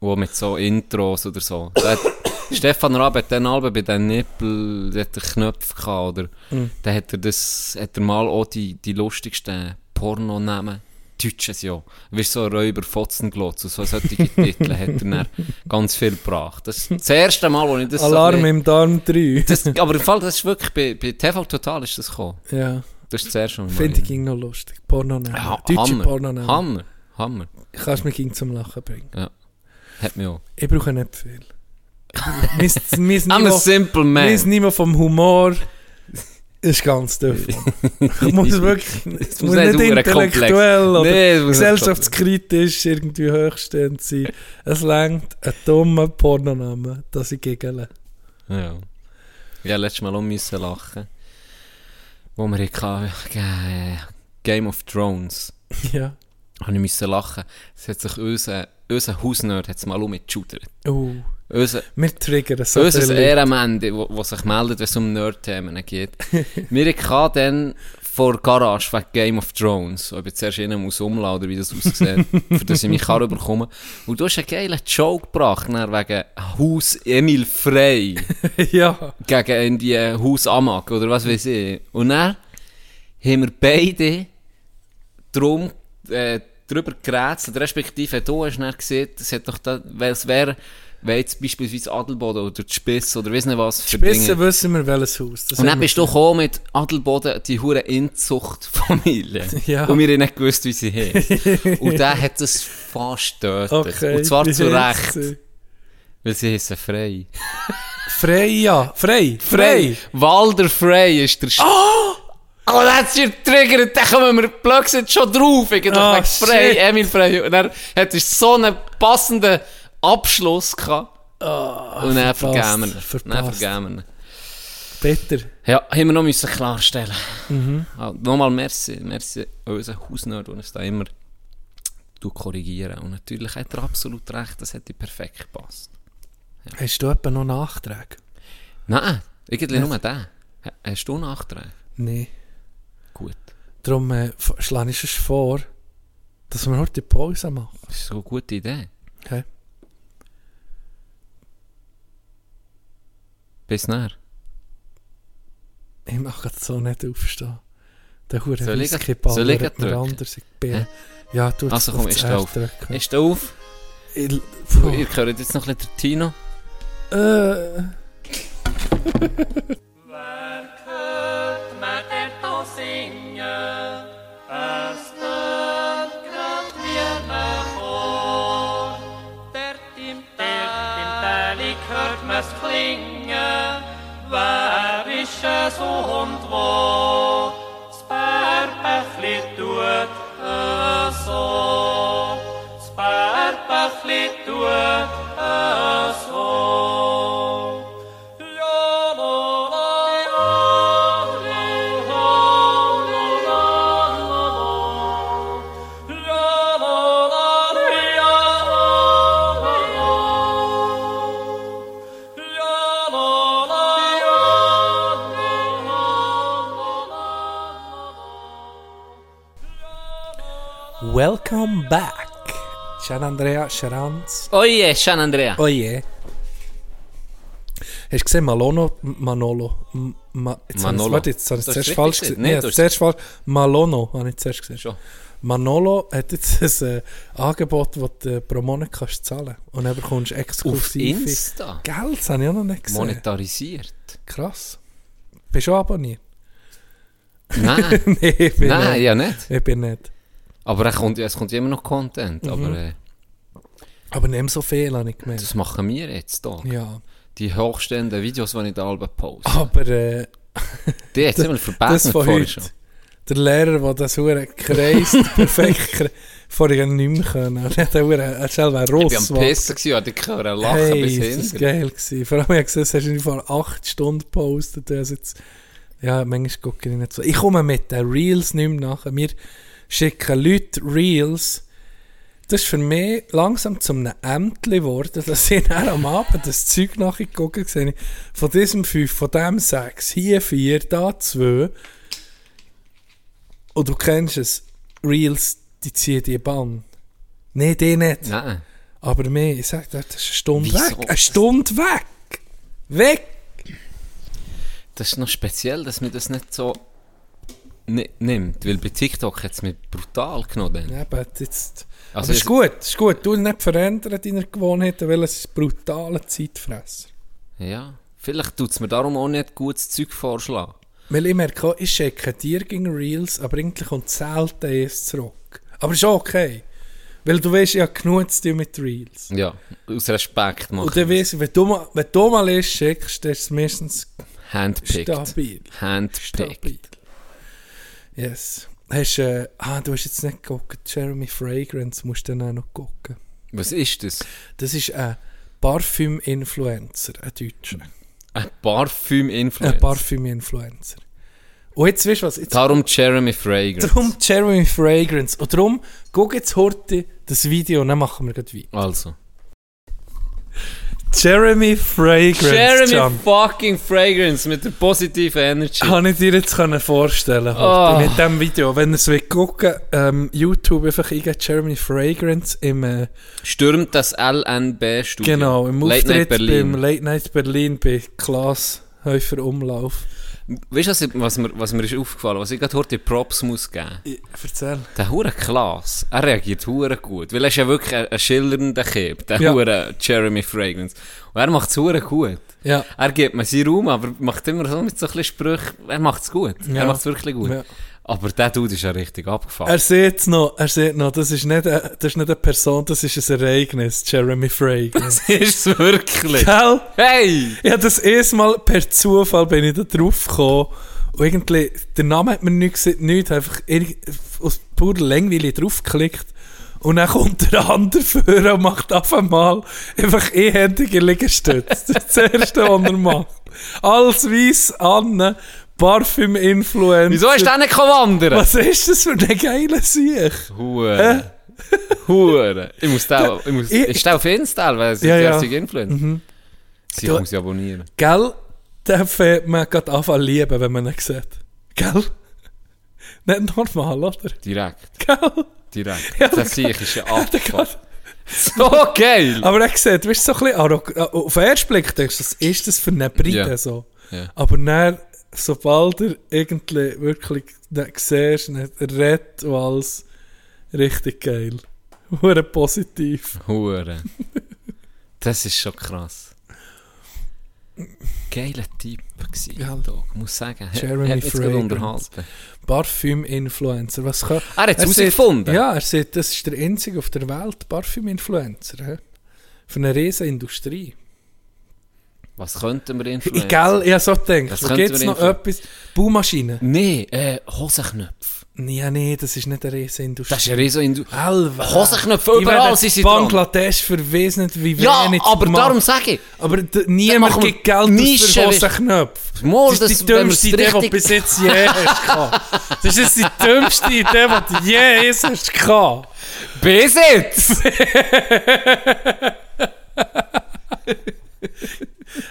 Wo mit so Intros oder so. Hat, Stefan Raab hat dann Alben bei den Nippel, der hat einen Knopf gehabt, oder? Mhm. Dann hat er das, hat er mal auch die, die lustigsten Pornonamen, Deutsches ja. Wie so Räuber Fotzenglotz und so solche Titel hat er dann ganz viel gebracht. Das ist das erste Mal, wo ich das Alarm so im Darm 3. bisschen- das, aber im Fall, das ist wirklich, bei, bei TV Total ist das gekommen. ja, Das ist erste Mal. finde ich noch lustig. Porno nehmen. Ja, Deutsche Hammer, Porno. Hammer, Hammer. Kannst mich ging zum Lachen bringen. Hat mich auch. Ich brauche nicht viel. Mein, I'm a simple man. mein Niveau vom Humor ist ganz tief. Ich muss wirklich, es muss muss nicht nicht komplex. intellektuell oder Nee, gesellschaftskritisch irgendwie hochstehend sein. Es längt ein dummer Pornoname, dass ich gegle. Ja. Ja, letztes Mal auch müssen lachen. Wo wir hatten, äh, Game of Thrones. Ja. Habe ich müssen lachen. Es hat sich unser, unser Hausnerd hat's mal umgeschudert. Oh, Unser, wir triggern so unser wo, wo sich meldet, wenn es um Nerd-Themen geht. wir hatten dann vor Garage wegen Game of Thrones. Ob ich zuerst innen muss umladen, oder wie das aussieht, für das ich mich kann rüberkomme. Und du hast einen geilen Joke gebracht, dann wegen Haus Emil Frey. ja. gegen in die Haus Amag oder was weiß ich. Und dann haben wir beide drum, äh, drüber gerätselt, respektive du hast dann gesehen, es hat doch da, weil es wäre, wenn jetzt beispielsweise Adelboden oder die Spitze oder weiss nicht was für Spitze wissen wir welches Haus. Und dann bist du gekommen mit Adelboden, die hure Inzuchtfamilie. Ja. Und wir haben nicht gewusst, wie sie heißt. Und der hat das fast getötet. Okay. Und zwar zu Recht. Weil sie heissen Frey. Frey, ja. Frey. Frey. Walder Frey ist der Oh! Oh, das hat sich getriggert, da kommen wir plötzlich schon drauf, Ah, wegen Frey. Emil Frey. Und er hat so einen passenden Abschluss gehabt. und dann vergeben wir. Dann vergeben wir. Bitter. Ja, haben wir noch müssen klarstellen. Mhm. Ah, nochmal merci, merci unseren Hausnerd, der uns da immer du korrigieren. Und natürlich hat er absolut recht, das hätte perfekt gepasst. Hast du etwa noch Nachträge? Nein, irgendwie nur den. Ha- Hast du Nachträge? Nein. Gut. Darum äh, schlage ich es vor, dass wir heute Pause machen. Das ist eine gute Idee. Okay. Bis nachher. Ich mache jetzt so nicht aufstehen. Der Hure Soll ich- soll ich anders in die Hä? Beine. Ja, du Also komm, ich stehe auf. drücken. Auf? Ich, Ihr puh, hört jetzt noch ein bisschen Tino. äh, ist welcome back. Gian Andrea Scheranz. Oh je, Gian Andrea. Oh je. Hast du gesehen, Malono, Manolo, Ma, jetzt Manolo. Warte, jetzt habe ich es zuerst falsch gesehen. gesehen. Nee, zuerst falsch. Malono habe ich zuerst gesehen. Schon. Manolo hat jetzt ein äh, Angebot, das du äh, pro Monat kannst zahlen Und dann bekommst du Auf exklusive... Insta. Geld, das habe ich auch noch nicht gesehen. Monetarisiert. Krass. Bist du auch abonniert? Nein, nee, ich bin nein, nicht. ja nicht. Ich bin nicht. Aber er kommt, es kommt immer noch Content. Mhm. Aber äh, Aber nicht so viel, habe ich gemerkt. das machen wir jetzt hier. Ja. Die hochstehenden Videos, die ich da alle poste. Aber äh, Die hat immer verbessert vorher schon. Der Lehrer, der das hure kreist, perfekt kre vorher nicht mehr können. Er hat er hat selber ein Ich war Ross. am Pissen, gewesen, und ich höre lachen Hey, bis ist das hinten. geil gewesen. Vor allem, ich habe gesehen, das hast du vor acht Stunden gepostet. Also jetzt, ja, manchmal gucke ich nicht so. Ich komme mit den Reels nicht mehr nach. Wir schicken Leute Reels. Das ist für mich langsam zum einem Ämtli geworden, dass ich dann am Abend das Zeug nachgeguckt habe. Von diesem fünf, von dem sechs, hier vier, da zwei. Und du kennst es, Reels, die ziehen die Bann. Nein, die nicht. Nein. Aber mir, ich sag dir, das ist eine Stunde Wieso? weg. Eine Stunde weg. Weg. Das ist noch speziell, dass man das nicht so ni nimmt. Weil bei TikTok hat es mich brutal genommen. Ja, aber jetzt... Also aber ist es- gut, ist gut. Du nicht verändern deine Gewohnheiten, weil es ist brutale Zeitfresser. Ja. Vielleicht tut es mir darum auch nicht gutes Zeug vorschlagen. Weil ich merke auch, ich checke dir gegen Reels, aber eigentlich kommt selten erst zurück. Aber ist okay. Weil du weißt, ich habe genug zu tun mit Reels. Ja, aus Respekt machen. Und dann ich, wenn du mal, wenn du mal erst schickst, dann ist es meistens Handpicked. stabil. Handpicked. Stabil. Yes. Hast, äh, ah, du hast jetzt nicht geguckt. Jeremy Fragrance musst du dann auch noch gucken. Was ist das? Das ist ein Parfüm-Influencer, ein Deutscher. Ein Parfüm-Influencer. Ein Parfüm-Influencer. Und jetzt weißt du was? Jetzt Darum Jeremy Fragrance. Darum Jeremy Fragrance. Und darum, guck jetzt heute das Video und dann machen wir gleich weiter. Also. Jeremy Fragrance. Jeremy Can. fucking Fragrance mit der positiven Energy. Kann ich dir jetzt vorstellen Ah. mit diesem Video. Wenn ihr es wollt gucken ähm, YouTube einfach eingeben, Jeremy Fragrance im, äh, Stürmt das LNB-Studio. genau, im Late Auftritt Night Berlin. beim Late Night Berlin bei Klaas Häufer Umlauf. Weißt du, was, mir, was mir ist aufgefallen was ich gerade heute Props muss geben? Ich, erzähl. Der hure Klaas, er reagiert hure gut. Weil er ist ja wirklich ein, ein schillernder Keb, der Ja. hure Jeremy Fragrance. Und er macht es hure gut. Ja. Er gibt mir seinen Raum, aber macht immer so mit so ein bisschen Sprüchen. Er macht es gut. Ja. Er macht es wirklich gut. Ja. Aber der Dude ist ja richtig abgefahren. Er sieht noch, er sieht noch, das ist nicht, eine, das ist nicht eine Person, das ist ein Ereignis, Jeremy Fragrance. ist es wirklich. Gell? Hey! Habe das erstmal per Zufall bin ich da drauf gekommen. Und irgendwie, der Name hat mir nichts gesagt, nichts, einfach aus purer Längweile draufgeklickt. Und dann kommt der andere vor und macht auf einmal einfach ehändige Liegestütze. Das ist das Erste, was er macht. Alles weiss an, Parfüm-Influencer. Wieso ist der nicht wandern? Was ist das für eine geile Sieg? Hure. Hure. Ich muss den, ich muss, Ich- der auf Insta, weil es Ja, ja. Influencer. Mhm. Sie muss ich abonnieren. Gell? Den fängt man gerade anfangen lieben, wenn man ihn sieht. Gell? Nicht normal, oder? Direkt. Gell? Direkt. Ja, das sehe ich ist ja. Gott. So geil! Aber er sieht, du, so ein bisschen, äh, auf den ersten Blick denkst du, was ist das für eine Brite Ja. so? Ja. Aber dann, sobald er irgendwie wirklich siehst, redet und alles, richtig geil. Hure positiv. Hure. Das ist schon krass. Geiler Typ gewesen. Ja. Dog, muss sagen. Jeremy hat unterhalten. Parfüm-Influencer. Was kann... Er hat es Er herausgefunden. Ja, er sieht, das ist der einzige auf der Welt Parfüm-Influencer. Für eine riesen Industrie. Was könnten wir Ich, influenzen? gell, ich habe so gedacht, Was gibt es noch etwas? Baumaschinen? Nee, äh, Hosenknöpfe. Ja, nee, das ist nicht eine riesen Industrie. Das ist ja riesen Indu Alva. Hosenknöpfe, überall sind sie. Bangladesch für weiss nicht wie Ja, wenig aber gemacht. darum sage ich. Aber niemand gibt Geld Nische, für Hosenknöpfe. Das ist die dümmste Idee, die du bis jetzt je hast. Das ist die dümmste Idee, die du je hast gehabt. Besitz!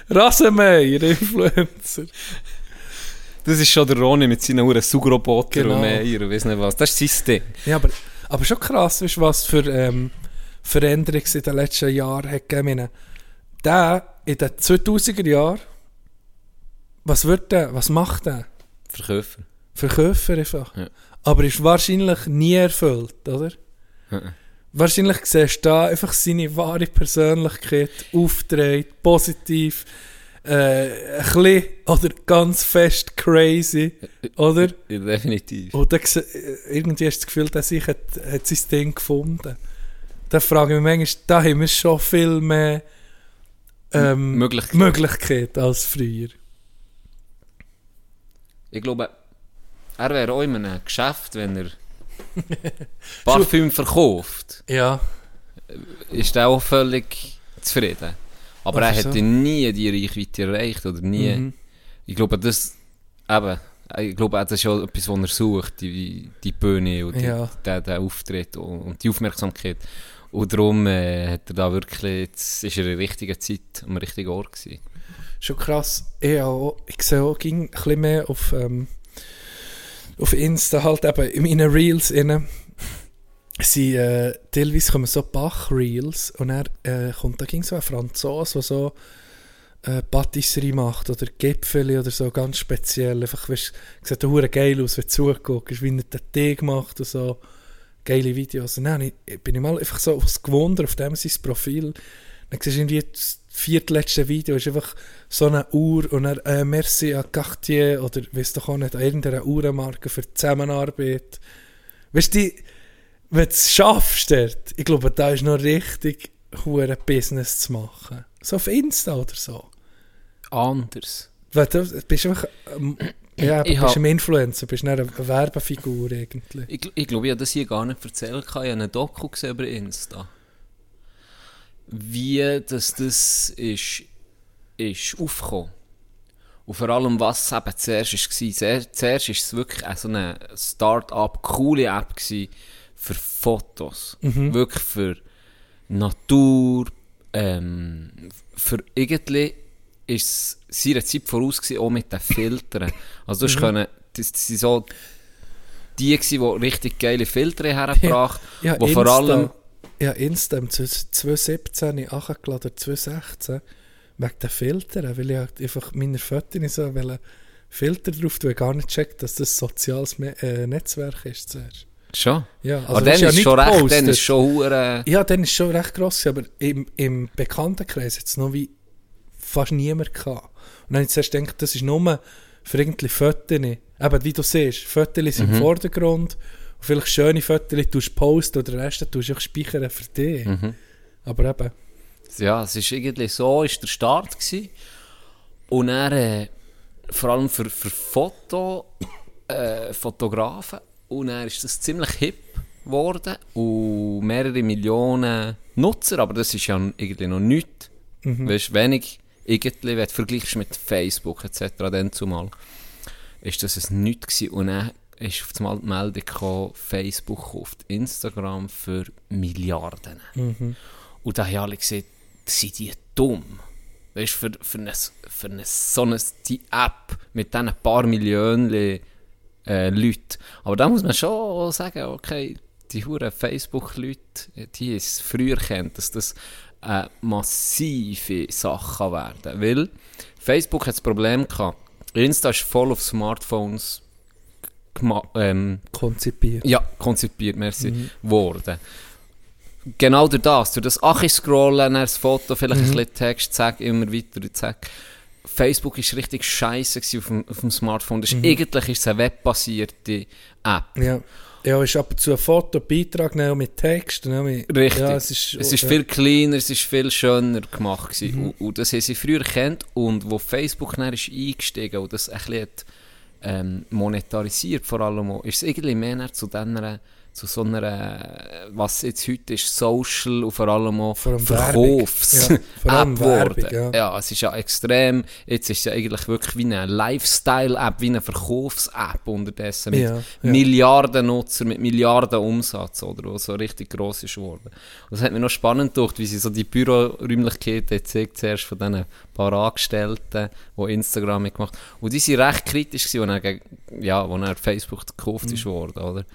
Rasenmäher, Influencer. Das ist schon der Ronny mit seinen Uhren Saugroboter Genau. und Meier und weiss nicht was. Das ist sein Ding. Ja, aber, aber schon krass, weißt, was für ähm, Veränderungen es in den letzten Jahren hat gegeben. Der in den 2000er Jahren, was wird der, was macht der? Verkäufer. Verkäufer einfach. Ja. Aber ist wahrscheinlich nie erfüllt, oder? Mhm. Wahrscheinlich siehst du da einfach seine wahre Persönlichkeit auftreten, positiv. Äh, ein bisschen oder ganz fest crazy, oder? Ja, definitiv. Und dann, irgendwie hast du das Gefühl, dass ich hat, hat sein Ding gefunden. Da frage ich mich manchmal, da haben wir schon viel mehr ähm, Möglichkeiten. Möglichkeiten als früher. Ich glaube, er wäre auch in einem Geschäft, wenn er Parfüm verkauft, Ja. ist er auch völlig zufrieden. Aber Ach, er hätte nie die Reichweite erreicht oder nie. Mhm. Ich glaube, das, eben, ich glaube, das ist schon etwas, was er sucht, die, die Bühne und die, Ja. der, der Auftritt und, und die Aufmerksamkeit. Und darum äh, hat er da wirklich, jetzt ist er in der richtigen Zeit am richtigen Ort gewesen. Schon krass. Ich, auch, ich sehe auch ging ein bisschen mehr auf, ähm, auf Insta halt eben in meinen Reels innen. Sie, äh, teilweise kommen so Bach-Reels und er äh, kommt da ging so ein Franzose, der so äh, Patisserie macht oder Gipfeli oder so, ganz speziell. Einfach, weißt, sieht da geil aus, wenn du zuguckst, wie er den Tee gemacht und so. Geile Videos. Und dann ich, bin ich mal einfach so gewundert, auf dem sein Profil. Dann siehst du irgendwie das viertletzte Video, ist einfach so eine Uhr und dann äh, Merci à Cartier oder weißt doch auch nicht, an irgendeiner Uhrenmarke für die Zusammenarbeit. Weißt du, die- wenn du es schaffst, dort, ich glaube, da ist noch richtig hure Business zu machen. So auf Insta oder so. Anders. Weil du bist einfach, ähm, ja, du Ich bist ein Influencer, bist nicht eine Werbefigur eigentlich. Ich, ich glaube, ich habe das hier gar nicht erzählt. Ich habe eine Doku gesehen über Insta. Wie das, das ist, ist aufgekommen. Und vor allem, was es eben zuerst war. Zuer- Zuerst war es wirklich so eine Start-up, coole App gewesen für Fotos. Wirklich für Natur, ähm, für irgendwie ist es seiner Zeit voraus gewesen, auch mit den Filtern. Also du hast können, das, das sind so die gewesen, die richtig geile Filter hergebracht Ja, wo vor allem Ja, Insta im 2017 angeladen, oder 2016, wegen den Filtern, weil ich halt einfach meine Fotos so Filter drauf tun, gar nicht checkt, dass das ein soziales äh, Netzwerk ist zuerst. Schon. Ja, also aber dann ja ist schon recht, dann gepostet. ist schon hure. Ja, dann ist schon recht gross, aber im, im Bekanntenkreis hat es noch wie fast niemand gehabt. Und dann habe ich zuerst gedacht, das ist nur für irgendwie Fotos. Eben, wie du siehst, Fotos sind im Vordergrund und vielleicht schöne Fotos tust du posten oder den Rest tust du speichern für dich. Aber eben, Ja, es ist irgendwie so, ist der Start gewesen. Und dann, äh, vor allem für, für Foto, äh, Fotografen. Und dann ist das ziemlich hip geworden. Und mehrere Millionen Nutzer, aber das ist ja irgendwie noch nichts. Weißt, wenig irgendwie, wenn du vergleichst mit Facebook etc. dann zumal, ist das ein nichts gewesen. Und dann ist auf einmal die Meldung gekommen, Facebook kauft Instagram für Milliarden. Und da haben alle gesagt, sind die dumm. Weißt du, für, für, eine, für eine, so eine die App mit diesen paar Millionen äh, Leuten. Aber da muss man schon sagen, okay, die huren Facebook-Leute, die es früher kennt, dass das eine massive Sache kann werden Weil Facebook hat das Problem gehabt, Insta ist voll auf Smartphones ähm, konzipiert. ja, konzipiert, merci, worden. Genau durch das, durch das Achi-Scrollen, das Foto, vielleicht ein bisschen Text, zack, immer weiter, zack. Facebook ist richtig scheiße auf dem, auf dem Smartphone. Das ist, Eigentlich ist es eine webbasierte App. Ja. Ja, ist ab und zu ein Foto, Beitrag nehmen mit Text. Ne, mit, Richtig. Ja, es ist, es ist ja. viel kleiner, es ist viel schöner gemacht gewesen. Mhm. Und, und das haben sie früher kennt und wo Facebook dann ist eingestiegen und das ein bisschen hat, ähm, monetarisiert vor allem auch, ist es irgendwie mehr zu dieser, zu so einer, äh, was jetzt heute ist, Social und vor allem auch Vor allem Werbung. Verkaufs Ja, geworden. ja. ja, es ist ja extrem, jetzt ist es ja eigentlich wirklich wie eine Lifestyle-App, wie eine Verkaufs-App unterdessen mit Ja. Milliarden Nutzer, mit Milliarden Umsatz, oder, was so richtig gross ist geworden. Und das hat mir noch spannend gedacht, wie sie so die Büroräumlichkeiten gezeigt zuerst von diesen paar Angestellten, die Instagram mitgemacht haben. Und die sind recht kritisch gewesen, als gegen- ja, als dann Facebook gekauft ist worden, oder?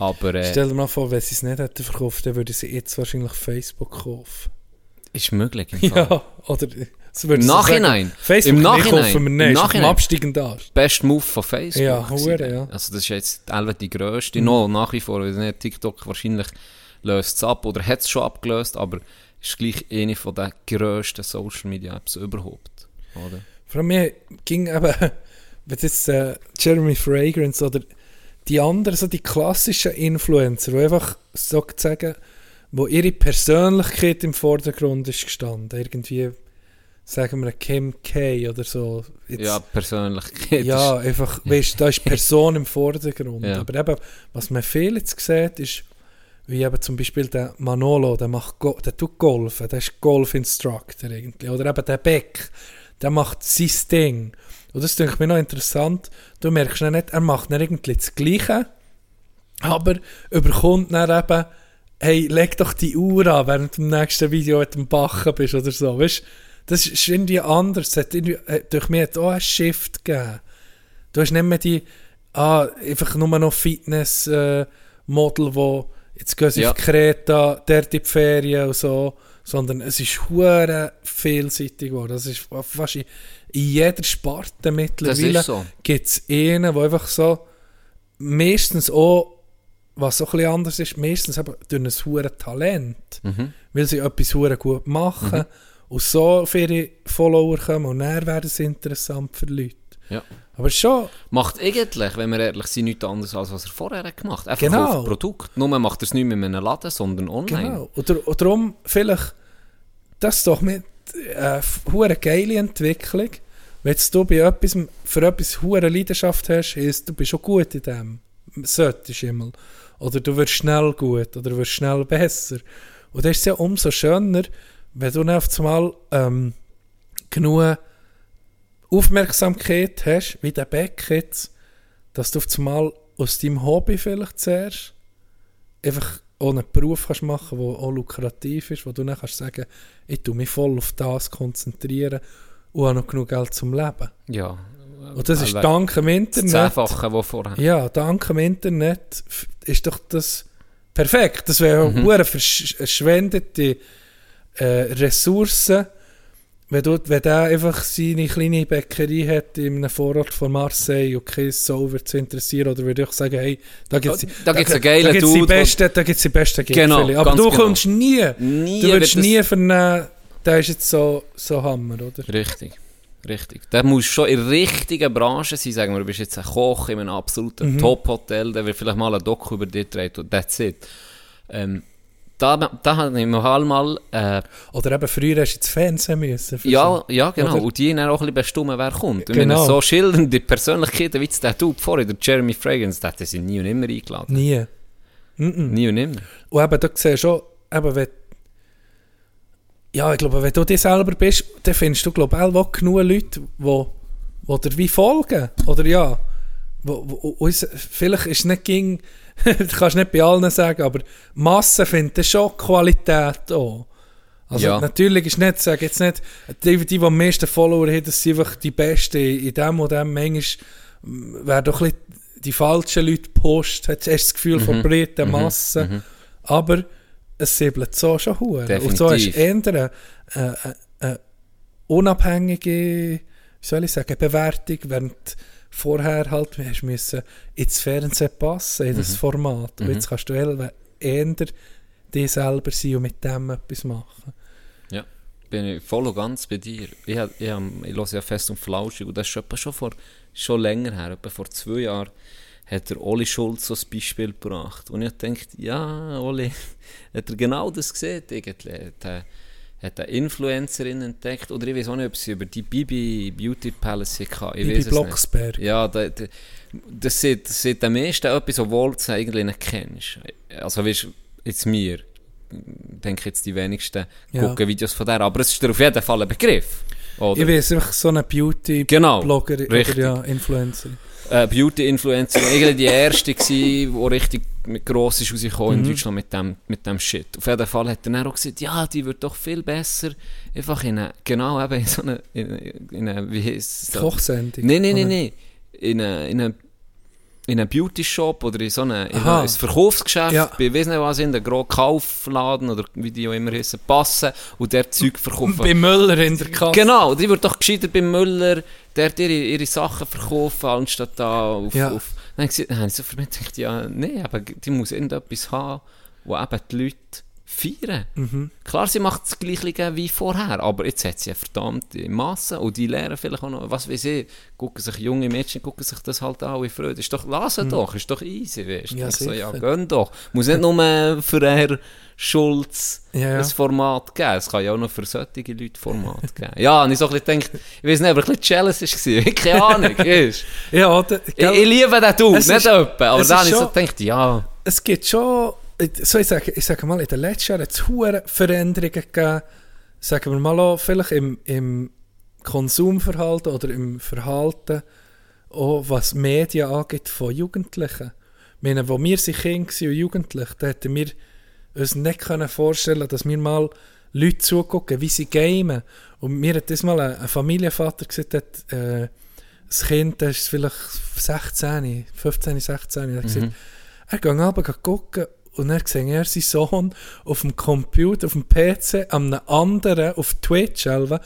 Aber äh, Stell dir mal vor, wenn sie es nicht hätten verkauft, dann würden sie jetzt wahrscheinlich Facebook kaufen. ist möglich. im Fall. Ja, oder Im sie Nachhinein. Sagen, Facebook Im nicht Nachhinein. kaufen wir Im nicht, dem Nachhinein. absteigenden Ast. Best Move von Facebook. Ja, hure, ja. Also das ist jetzt teilweise die grösste, noch nach wie vor, weil nicht TikTok wahrscheinlich löst es ab oder hat es schon abgelöst, aber ist gleich eine von den grössten Social Media Apps überhaupt. Oder? Vor allem mir ging eben, wenn jetzt äh, Jeremy Fragrance oder die anderen, so die klassischen Influencer, die einfach so zu sagen, wo ihre Persönlichkeit im Vordergrund ist gestanden. Irgendwie, sagen wir, Kim K oder so. Jetzt- Ja, Persönlichkeit. ja, einfach, weißt da ist Person im Vordergrund. Ja. Aber eben, was man viel jetzt sieht, ist, wie eben zum Beispiel der Manolo, der, macht Go der tut Golfen, der ist Golf-Instructor irgendwie. Oder eben der Beck, der macht sein Ding. Und das denke ich mir noch interessant. Du merkst dann nicht, er macht dann irgendwie das Gleiche, aber überkommt dann eben, hey, leg doch die Uhr an, während du im nächsten Video mit dem Bachen bist oder so. Weißt das ist irgendwie anders. Hat irgendwie, äh, durch mich hat auch einen Shift gegeben. Du hast nicht mehr die, ah, einfach nur noch Fitness-Model, wo jetzt gehen sie Ja. auf Kreta, in die Ferien und so, sondern es ist hure vielseitig geworden. Das ist fast in, jeder Sparte mittlerweile so. gibt es einen, der einfach so meistens auch, was so ein bisschen anders ist, meistens eben durch ein hure Talent, Mhm. weil sie etwas hure gut machen und so für ihre Follower kommen und dann werden sie interessant für Leute. Ja. Aber schon, Macht eigentlich, wenn wir ehrlich sind, nichts anderes, als was er vorher gemacht hat. Er Genau. verkauft Produkt. Nur macht er es nicht mit einem Laden, sondern online. genau. Und, und darum vielleicht, das doch mit äh, hure geile Entwicklung, wenn du bei etwas, für etwas hure Leidenschaft hast, heisst, du bist schon gut in dem. Solltest immer. Oder du wirst schnell gut, oder du wirst schnell besser. Und das ist ja umso schöner, wenn du auf einmal ähm, genug Aufmerksamkeit hast, wie der Beck jetzt, dass du auf einmal aus deinem Hobby vielleicht zuerst einfach einen Beruf kannst machen der auch lukrativ ist, wo du dann kannst sagen, ich tue mich voll auf das konzentrieren und habe noch genug Geld zum Leben. Ja. Und das ist Weil dank dem Internet. Zehnfache, das vorher. Ja, dank dem Internet ist doch das perfekt. Das wäre Mhm. eine verschwendete äh, Ressourcen, wenn, du, wenn der einfach seine kleine Bäckerei hat in einem Vorort von Marseille und kein Sau wird zu interessieren, oder würde ich sagen, hey, da gibt es Oh, Da gibt's einen geilen da gibt's die besten, da gibt's die besten Genau. Aber du genau. kommst nie, Nie du würdest nie vernehmen, der ist jetzt so, so Hammer, oder? Richtig. Richtig. Der muss schon in der richtigen Branche sein. Sagen wir, du bist jetzt ein Koch in einem absoluten Mhm. Top-Hotel, der wird vielleicht mal ein Doku über dich drehen und that's it. Ähm, da, da habe ich mal mal, äh, Oder eben früher hast du ins Fernsehen müssen. ja, ja, genau. Oder? Und die dann auch ein bisschen bestimmen, wer kommt. Und Genau. so schildernde Persönlichkeiten wie der Typ vorher, der Jeremy Fragrance, der hat sie nie und nimmer eingeladen. Nie. Mhm. Nie und nimmer. Und eben, da siehst schon, eben, wenn, ja, ich glaube, wenn du dir selber bist, dann findest du, glaube ich, auch genug Leute, die, die dir wie folgen. Oder ja, wo, wo, uns, vielleicht ist es nicht ging, du kannst nicht bei allen sagen, aber Masse findet schon Qualität auch. Also Ja. natürlich ist nicht, sag jetzt nicht, die, die, die am meisten Follower haben, das sind einfach die Besten in dem und dem. Manchmal mm, werden doch ein bisschen die falschen Leute post, hast du das Gefühl von breiten Massen. Aber es säbelt so schon hure. Und so hast du eher eine, äh, äh, unabhängige, wie soll ich sagen, Bewertung, während vorher halt hast müssen ins Fernsehen passen, in das Format. Und jetzt kannst du eher dich selber sein und mit dem etwas machen. Ja, bin ich voll und ganz bei dir. Ich, hab- ich, hab- ich höre ja fest und flauschig und das ist etwa schon, vor, schon länger her, etwa vor zwei Jahren, hat der Oli Schulz so ein Beispiel gebracht. Und ich denke, ja, Oli, hat er genau das gesehen irgendwie. Hat, er- hat eine Influencerin entdeckt, oder ich weiß auch nicht, ob sie über die Bibi Beauty Palace hatte. Ich Bibi. Blocksberg. Ja, da, da, das sieht, das sieht am meisten etwas, obwohl du es eigentlich nicht kennst. Also, weißt du, jetzt mir, denke jetzt die wenigsten Ja. gucken Videos von der, aber es ist dir auf jeden Fall ein Begriff. Oder? Ich weiß einfach so eine Genau, Beauty-Blogger oder richtig. ja, Influencer. äh, Beauty-Influencer, eigentlich die erste gsi, die richtig mit gross ist rausgekommen Mhm. in Deutschland mit dem, mit dem Shit. Auf jeden Fall hat er dann auch gesagt, ja, die wird doch viel besser, einfach in eine, genau eben in so eine, in, in eine wie heisst es? Kochsendung. Nein, nein, nein, nein. In eine, in eine, in einen Beauty-Shop oder in so eine, in Verkaufsgeschäft, Ja. bei weiss nicht was, in der großen Kaufladen oder wie die auch immer heissen, passen und der Zeug verkaufen. Bei Müller in der Kasse. Genau, die wird doch gescheiter beim Müller, der hat ihre, ihre Sachen verkaufen, anstatt da auf... Ja. auf dann habe ich so für mich gedacht, ja, nee, aber die muss irgendetwas haben, wo eben die Leute feiern. Mhm. Klar, sie macht das Gleiche wie vorher, aber jetzt hat sie eine verdammte Masse und die lernen vielleicht auch noch, was weiß ich, gucken sich junge Mädchen, gucken sich das halt an wie Freude. Ist doch, lassen doch, ist doch easy, weißt du. Mhm. Ja, so, ja, gönn doch. Muss nicht nur für Herr Schulz Ja, ja. ein Format geben, es kann ja auch noch für solche Leute Format geben. Ja, und ich so ein bisschen gedacht, ich weiß nicht, aber ein bisschen jealous war, keine Ahnung, weißt. Ja, oder, Ich, ich liebe den Dude, nicht ist- jemanden, aber dann habe ich so gedacht, ja, es gibt schon, so ich sage, ich sage mal, in den letzten Jahren hat es hohe Veränderungen gegeben, sagen wir mal auch, vielleicht im, im Konsumverhalten oder im Verhalten, auch was Medien angeht von Jugendlichen. Ich meine, wo wir sind Kinder und Jugendliche, da hätten wir uns nicht können vorstellen dass wir mal Leute zugucken, wie sie gamen. Und mir hat das mal ein, Familienvater gesagt, hat, äh, das Kind, das ist vielleicht 16, 15, 16, er hat gesagt, er geht runter gucken und dann sehe er seinen Sohn auf dem Computer, auf dem PC, an einem anderen, auf Twitch selber,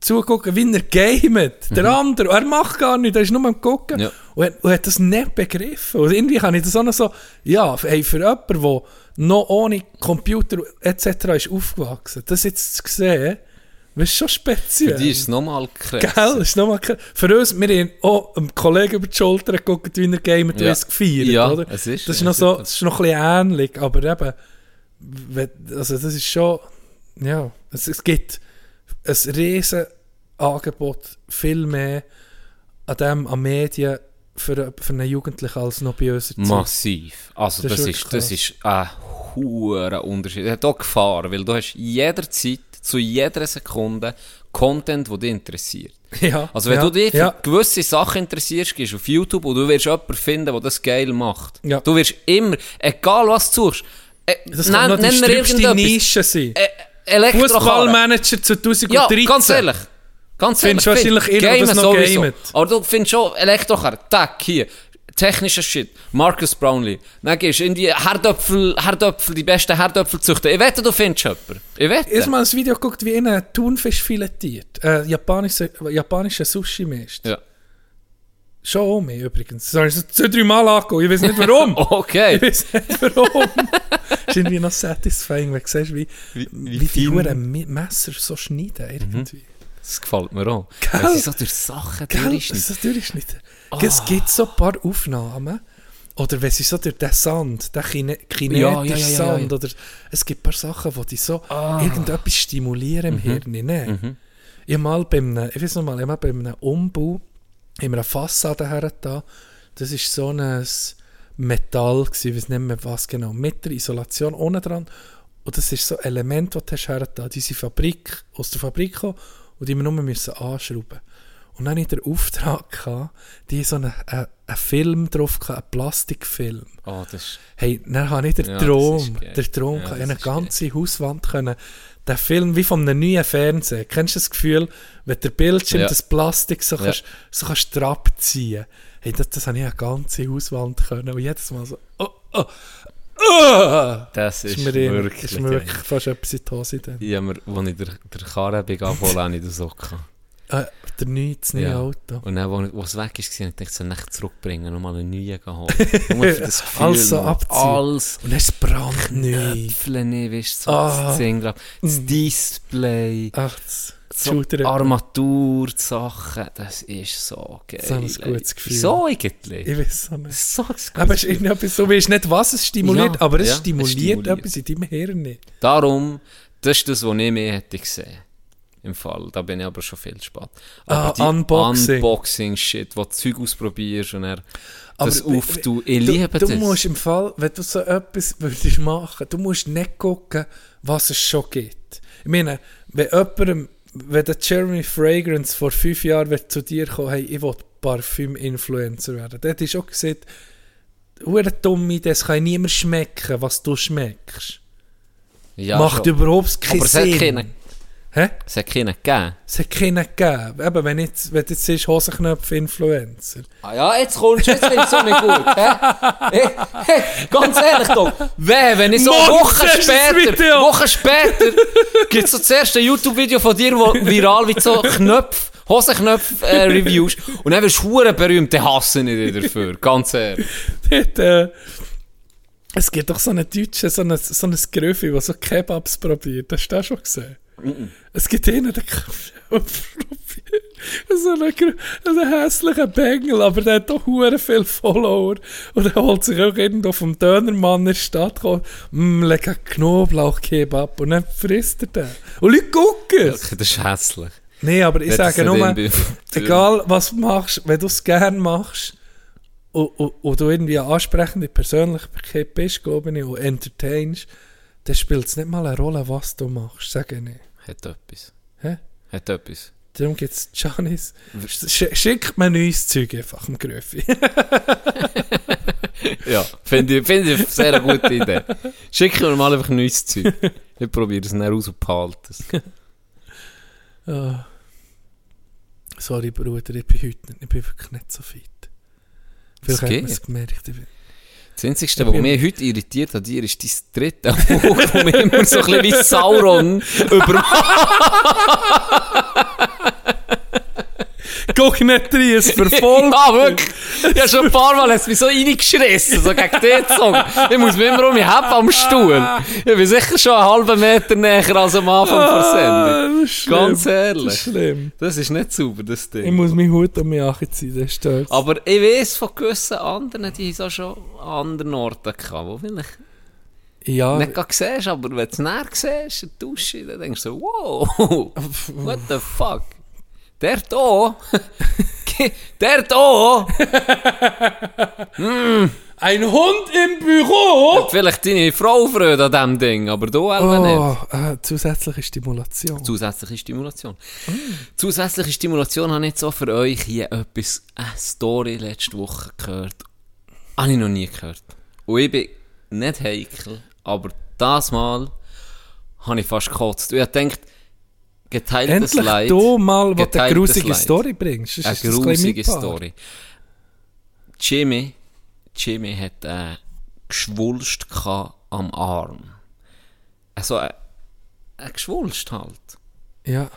zugucken, wie er gamet. Der andere, er macht gar nichts, er ist nur am gucken. Ja. Und, hat- und hat das nicht begriffen. Und irgendwie kann ich das auch noch so, ja, hey, für jemanden, der noch ohne Computer etc. ist aufgewachsen, das jetzt zu sehen, das ist schon speziell. für die ist es nochmal krass. Gell, das ist nochmal krass. Für uns, wir haben auch einem Kollegen über die Schulter geguckt, wie er gamet und Ja. gefeiert, Ja, oder? es ist- das ist noch so, das ist noch ein bisschen ähnlich, aber eben, also das ist schon, ja, es, es gibt ein riesen Angebot, viel mehr an dem, an Medien für, für einen Jugendlichen als noch bei uns. Massiv. Also Das das, ist ist, das ist ein hoher Unterschied. Es hat auch Gefahr, weil du hast jederzeit, zu jeder Sekunde Content, der dich interessiert. Ja, Also wenn ja, du dich für ja, gewisse Sachen interessierst, gehst du auf YouTube und du wirst jemanden finden, der das geil macht. Ja. Du wirst immer, egal was du suchst, äh, das kann noch die nenn mir irgendetwas. Nische sein. Äh. Fußballmanager 2013. Ja, ganz ehrlich. Ganz Findest ehrlich. wahrscheinlich Gamen das noch gamet. Aber du findest schon Elektrokarren, Tag hier, technischer Shit, Marcus Brownlee. Dann gehst du in die Herdöpfel, Herdöpfel, die besten Herdöpfel züchten. Ich wette, du findest jemanden. Ich wette. Erstmal ein Video geguckt, wie einer Thunfisch filetiert. Äh, japanische, japanischer Sushi-Mist. Ja. Schon auch mehr übrigens. Das habe ich so zwei, drei Mal angeguckt. Ich weiß nicht warum. Okay. ich weiß nicht warum. ist irgendwie noch satisfying, wenn du siehst, wie, wie, wie die. Huren Mi- Messer so schneiden. Irgendwie. Das gefällt mir auch. Gell? Wenn sie so durch Sachen Gell? durchschneiden. Durchschneiden. Es gibt so ein paar Aufnahmen. Oder wenn sie so durch den Sand, den kine kinetischen Ja, ja, ja. Sand, oder es gibt ein paar Sachen, die so irgendetwas stimulieren im Hirn. Ne? Ich habe mal bei einem, ich weiß noch mal, ich mal bei einem Umbau haben wir eine Fassade her da. Das ist so ein Metall gewesen, ich weiß nicht mehr was genau, mit der Isolation ohne dran. Und das ist so ein Element, das du hast her da. Diese Fabrik, aus der Fabrik gekommen und die wir nur müssen anschrauben. Und dann hatte ich den Auftrag, gehabt, die so einen, einen, einen Film drauf, gehabt, einen Plastikfilm. Oh, das ist... Hey, dann habe ich den Ja, Traum, geil. der Traum, Ja, eine ganze Hauswand können, den Film wie von einem neuen Fernseher. Kennst du das Gefühl, wenn der Bildschirm Ja. das Plastik so, Ja. kannst, so kannst abziehen? Hey, das, das habe ich eine ganze Hauswand können. Und jedes Mal so, oh, oh, oh. Das ist, Ist mir, wirklich... ist mir wirklich fast etwas in die Hose dann. Ja, als ich der, der Karren abholen, habe ich das auch gehabt. Äh, der neue, das neue Ja. Auto. Und dann, wo, es weg ist, habe ich gedacht, ich soll nicht zurückbringen, nochmal einen neuen holen. Nur für das Gefühl. Alles so abziehen. Alles. Und dann ist es brandneu. Äpfel nicht, weißt du, so Ah. das Ding drauf. Das Display, Ach, das so Armatur, die Sachen, das ist so geil. So ein gutes Gefühl. Wieso eigentlich? Ich weiß auch nicht. So ein gutes Aber es ist irgendetwas, du weißt nicht, was es stimuliert, Ja, aber es ja, es stimuliert, stimuliert. etwas in deinem Hirn nicht. Darum, das ist das, was ich mehr hätte gesehen. Im Fall. Da bin ich aber schon viel spät. Ah, Aber die Unboxing. Unboxing-Shit, wo du Zeug ausprobierst und er das auf, du, ich liebe du, das. du musst im Fall, wenn du so etwas würdest machen, du musst nicht gucken, was es schon gibt. Ich meine, wenn jemandem, wenn der Jeremy Fragrance vor fünf Jahren wird zu dir kommen, hey, ich will Parfüm-Influencer werden, der hat ist auch gesagt, Hure dumme, das kann niemand schmecken, was du schmeckst. ja, Macht schon. überhaupt keinen Sinn. Hä? es hat keinen gegeben. Es hat keinen gegeben. Eben, wenn, jetzt, wenn jetzt siehst, Hosenknöpfe-Influencer. Ah ja, jetzt kommst du, jetzt findest du nicht gut. Hä? Hey, ganz ehrlich doch, weh, wenn ich so Wochen später. Wochen später, gibt es so das erste YouTube-Video von dir, wo viral wie so Knöpfe, Hosenknöpfe-Reviews und dann wirst du berühmt, den hassen ich dich dafür, ganz ehrlich. Dort, äh, Es gibt doch so einen Deutschen, so einen, so einen Gröfi, der so Kebabs probiert. Hast du das schon gesehen? Es gibt einen, der so einen, einen hässlichen Bengel, aber der hat doch hure viele Follower. Und er holt sich auch irgendwo vom Dönermann in der Stadt, kommt, mm, lecker Knoblauch-Kebab und dann frisst er den. Und Leute gucken es. Das ist hässlich. Nee, aber ich das sage nur, egal was du machst, wenn du es gerne machst und, und, und du irgendwie eine ansprechende Persönlichkeit bist, glaube ich, und entertainst, dann spielt es nicht mal eine Rolle, was du machst, sage ich nicht. Hat etwas. Hä? Hat etwas. Darum gibt es Janis. Sch schickt mir neues Zeug einfach im Gröfi. Ja, finde ich, find ich eine sehr gute Idee. Schick mir mal einfach neues Zeug. Ich probiere es dann aus und behalte es. Ah. Sorry, Bruder, ich bin heute nicht, ich bin wirklich nicht so fit. Vielleicht hat man es gemerkt. Ich bin, Das Einzige, was mich heute irritiert an dir, ist dein dritte Auge, wo mich immer so ein bisschen wie Sauron über... Guck nicht rein, es verfolgt. Ja, wirklich. Ich habe schon ein paar Mal hat's mich so reingeschissen, so gegen den gezogen. Ich muss mich immer um mich haben am Stuhl. Ich bin sicher schon einen halben Meter näher als am Anfang der Sendung. Das ist. Ganz Das ehrlich. ist schlimm. Das ist nicht sauber, das Ich Ding. muss meinen Hut um mich anziehen, das stört. Aber ich weiß von gewissen anderen, die es auch schon an anderen Orten gehabt, wo vielleicht Ja, nicht gerade siehst, aber wenn du es näher siehst, in der Dusche, dann denkst du so, wow, what the fuck? Der da, der da, ein Hund im Büro! vielleicht deine Frau freut an diesem Ding, aber du nicht. Oh, äh, zusätzliche Stimulation. Zusätzliche Stimulation. Zusätzliche Stimulation habe ich jetzt auch für euch hier etwas, eine Story letzte Woche gehört. Habe ich noch nie gehört. Und ich bin nicht heikel, aber das Mal habe ich fast gekotzt. Und ich habe gedacht, geteiltes Endlich Leid. du mal, du eine grusige Leid. Story bringst. Das Eine grusige Mitpaar. Story. Jimmy, Jimmy hat äh, Geschwulst am Arm. Also, äh, ein Geschwulst halt. Ja.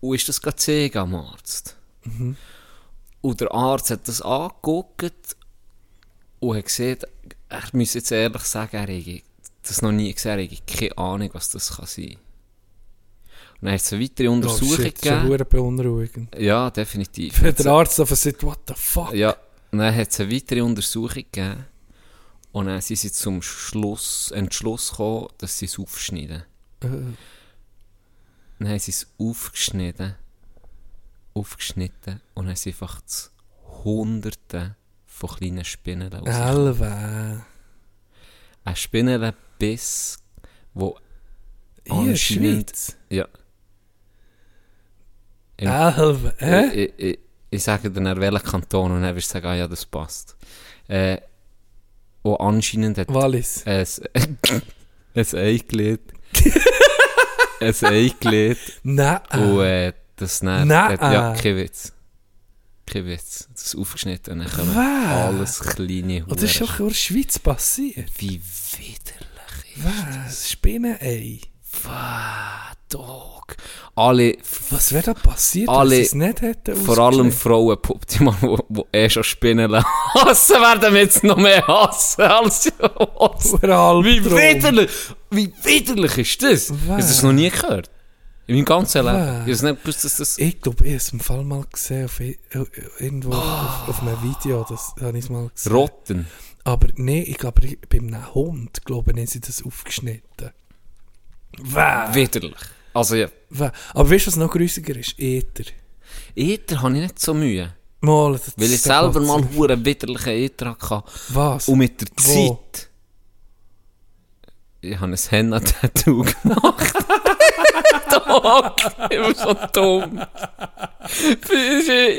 Und ist das gerade am Arzt. Und der Arzt hat das angeguckt und hat gesehen, er muss jetzt ehrlich sagen, er hätte das noch nie gesehen, er hätte keine Ahnung, was das kann sein. Und dann hat es eine weitere Oh, Untersuchung shit, schon gegeben. verdammt beunruhigend. Ja, definitiv. Wenn der Arzt einfach sagt, what the fuck? Ja, dann hat es eine weitere Untersuchung gegeben. Und dann sind sie zum Schluss, Entschluss gekommen, dass sie es aufschneiden. Äh, Dann haben sie es aufgeschnitten. Aufgeschnitten. Und dann haben sie einfach zu Hunderten von kleinen Spinnen raus. Elwe. Ein Spinnenbiss, wo in der. Schweiz. Ja. Elwe. Hä? Ich, ich, ich sage dann, welchen Kanton und wirst du sagen, ah ja, das passt. Äh, wo anscheinend hat Wallis. ein, ein Eigelid ein Eigelid Nein. und äh, das dann, Nein. ja, kein Witz. Kein Witz. Das ist aufgeschnitten und dann Was? alles kleine Und das ist Huren- doch in der Schweiz passiert. Wie widerlich ist Was? Spinnenei. das? Dog. Alle, Was wäre da passiert, Alle- wenn sie es nicht hätten vor allem? Frauen, die, die eh schon Spinnen hassen, werden jetzt noch mehr hassen als Wie widerlich! Wie widerlich ist das? Ich habe das noch nie gehört. In meinem ganzen Leben. Was? Ich nicht gewusst, dass das... Ich glaube, ich habe es im Fall mal gesehen, auf, irgendwo Oh. auf, auf einem Video, das habe ich mal gesehen. Rotten. Aber nee, ich glaube, bei einem Hund, glaube ich, haben sie das aufgeschnitten. Wäh. Widerlich. Also ja. Aber weißt du, was noch grüßiger ist? Ether. Ether habe ich nicht so Mühe. Mal, das Weil ich selber mal auf. hure widerlichen Ether hatte. Was? Und mit der Wo? Zeit... Ich habe ein Henna-Tattoo gemacht. Dog, ich bin so dumm.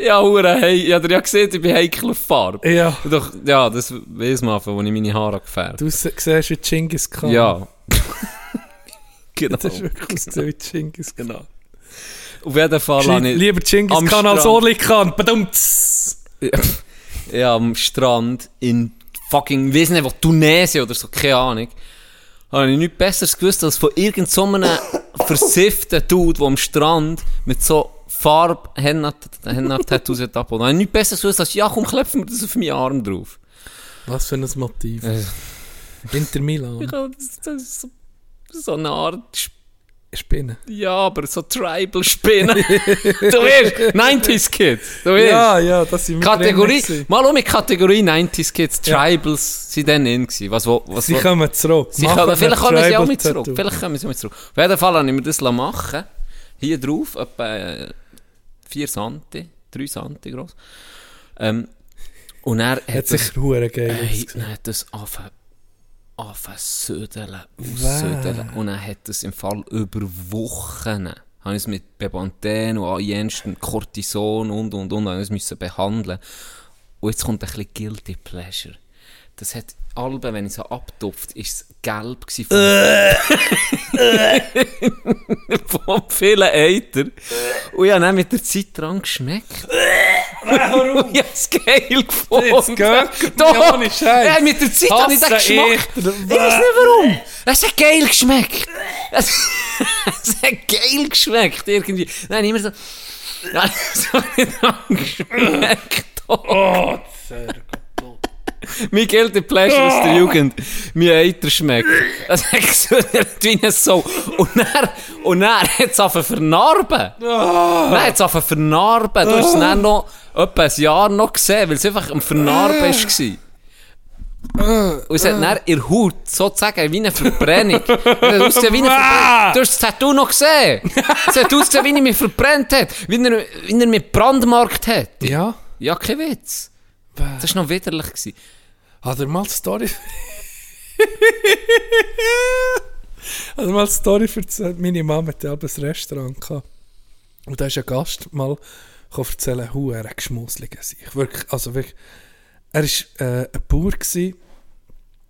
ja, hure hey, ich habe ja gesehen, ich bin heikel auf Farbe. Ja, Doch, ja, das weiss man, wo ich meine Haare gefärbt du se- siehst wie Genghis Khan. Ja. Genau. Das ist wirklich so wie Genghis Khan. genau. Auf jeden Fall habe ich... Lieber Genghis am Khan als Strand- Orli Khan. Badumts. ja, am Strand in fucking, weiss nicht, wo, Tunesien oder so, keine Ahnung. Habe ich nichts Besseres gewusst, als von irgend so versifften Dude, der am Strand mit so Farbe Henna-Tattoos hat abgeholt. Habe ich nichts Besseres gewusst, als, ja komm, klepfen wir das auf meinen Arm drauf. Was für ein Motiv. Äh, Inter Milan. Ja, das, das ist so, so eine Art Sp- Spinnen. Ja, aber so Tribal-Spinnen. du wirst 90s Kids. Du wirst. Ja, ja, das sind wir drin Kategorie, gewesen. mal um mit Kategorie 90s Kids, Tribals sind dann in gewesen. Was, Sie kommen zurück. sie kommen, wir vielleicht kommen sie auch mit zurück. Vielleicht kommen sie auch mit zurück. Auf jeden Fall habe ich mir das machen Hier drauf, etwa äh, 4 Santi, 3 Santi groß. Ähm, und er hat, Hat sich hey, ausgesehen. dann hat das angefangen angefangen zu södeln, aussödeln. Und er hat das im Fall über Wochen, habe ich es mit Bepanthen und jensten Cortison und und und, habe ich es müssen behandeln. Und jetzt kommt ein bisschen Guilty Pleasure. Das hat, Alben, wenn ich so abtupft, ist es gelb gsi vom, vom vielen Eiter. Und ich habe dann mit der Zeit dran geschmeckt. Warum? Ich es geil gefunden. Jetzt geht Doch! ohne Scheiß. Mit der Zeit habe ich den Geschmack. Ich weiß nicht warum. Es hat geil geschmeckt. Es, es hat geil geschmeckt, irgendwie. Nein, immer so... Nein, so nicht dran geschmeckt. Oh, sehr gut. Mein Guilty Pleasure aus der Jugend. Mein Eiter schmeckt. Es hat gesöhnt wie ein Sau. Und dann, und dann hat es angefangen vernarben. Dann hat es angefangen vernarben. Du hast es dann noch etwa ein Jahr noch gesehen, weil es einfach am Vernarben war. Und es hat dann in der Haut sozusagen wie eine Verbrennung. Es hat ausgesehen wie eine Verbrennung. Du hast das Tattoo noch gesehen. Es hat ausgesehen, wie er mich verbrennt hat. Wie er, wie er mich brandmarkt hat. Ja, Ja, kein Witz. Das war noch widerlich. Gewesen. hat er mal die Story... hat er mal die Story erzählt. Meine Mama hatte ein Restaurant gehabt. Und da ist ein Gast mal erzählen, hu, er hat geschmusligen sich. Wirklich, also wirklich... Er war äh, ein Bauer gewesen,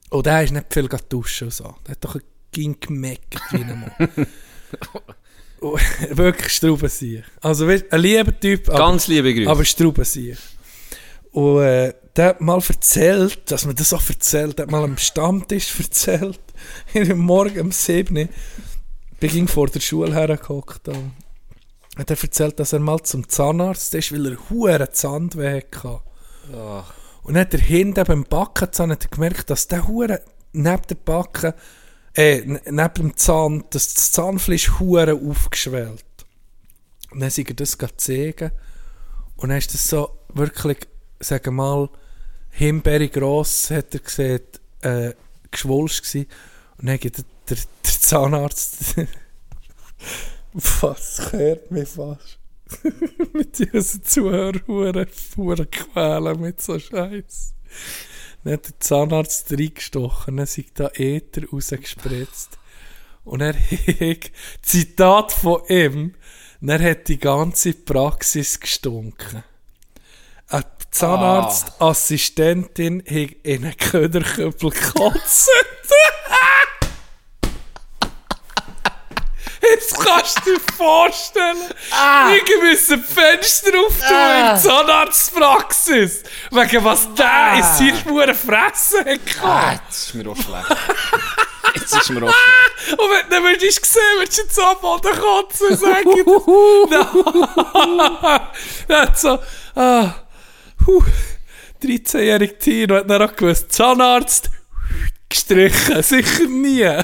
und der ist nicht viel duschen so. Der hat doch ein ging gemeckert wie ein Mann. Wirklich Straubensieg. Also ein lieber Typ, aber, Ganz liebe Grüße. aber Straubensieg. Und äh, der hat mal erzählt, dass man das auch erzählt, der hat mal am Stammtisch erzählt, dem Morgen um 7 Uhr, bin vor der Schule hergehockt. und Hat er erzählt, dass er mal zum Zahnarzt ist, weil er hure Zahnweh hatte. Und dann hat er hinten beim Backenzahn hat er gemerkt, dass der hure neben der Backen, äh, neben dem Zahn, dass das Zahnfleisch hure aufgeschwellt. Und dann sind er das gezogen. Und dann ist das so wirklich, sagen mal, Himbeere gross, hat er gesehen, äh, geschwolst gsi. Und dann geht der, der, Zahnarzt, was hört mich fast. mit diesen Zuhörern hure quälen mit so Scheiß. Dann hat der Zahnarzt reingestochen, dann sind da Äther rausgespritzt. Und er hat, Zitat von ihm, dann hat die ganze Praxis gestunken. Zahnarztassistentin hat in einen Köderköppel gekotzt. Jetzt kannst du dir vorstellen, ich müssen Fenster auftun in der Zahnarztpraxis. Wegen was der in seiner Spur Fresse hat Ah, jetzt ist mir auch schlecht. Jetzt ist mir auch schlecht. Und wenn du würdest sehen, würdest du jetzt anfangen kotzen und sagen, Dann hat so, ah, huh, 13-jährige Tier hat dann auch gewusst, Zahnarzt, gestrichen, sicher nie.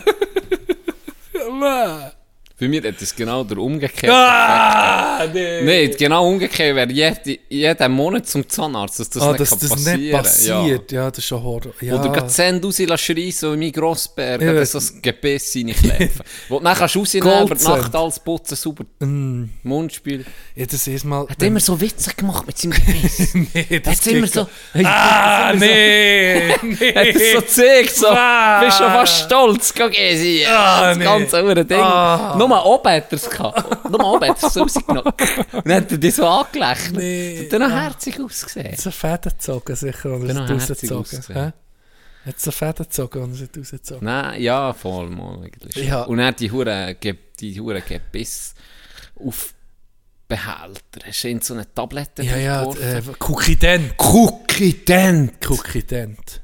Bei mir hat es genau der umgekehrt. ah, nee. Nein, genau umgekehrt wäre jede, jeden Monat zum Zahnarzt, dass das ah, nicht dass das passieren nicht passiert, ja. das ist schon Horror. Ja. Ja. Oder gerade Zähne raus schreien, so wie mein Grossbär, Ja. dass das Gebiss Kläfen. Wo du dann kannst du rausnehmen, über die. Nacht alles putzen, sauber Mm, Mundspül. ja, das ist mal... Hat immer so Witze gemacht mit seinem Gebiss. nee, das Hat immer so... Ah, Hat nee, nee. es so gezeigt, so. Ah. Bist schon fast stolz, guck ich Ah, Das nee. ganze hure Ding. Ah. Hat er es gehabt. Hat er es so rausgenommen. Und dann hat er dich so angelächelt. Nee. Hat dann noch herzig ausgesehen. Hat so Fäden gezogen, sicher, und Genau, er hat rausgezogen. Hat so Fäden gezogen und er hat rausgezogen. Nein, ja, voll mal eigentlich. Ja. Und dann die hure Ge- die hure Gebiss auf Behälter. Hast du in so eine Tablette Ja, ja, äh, Kukident. Cookie-Dent. Kukident.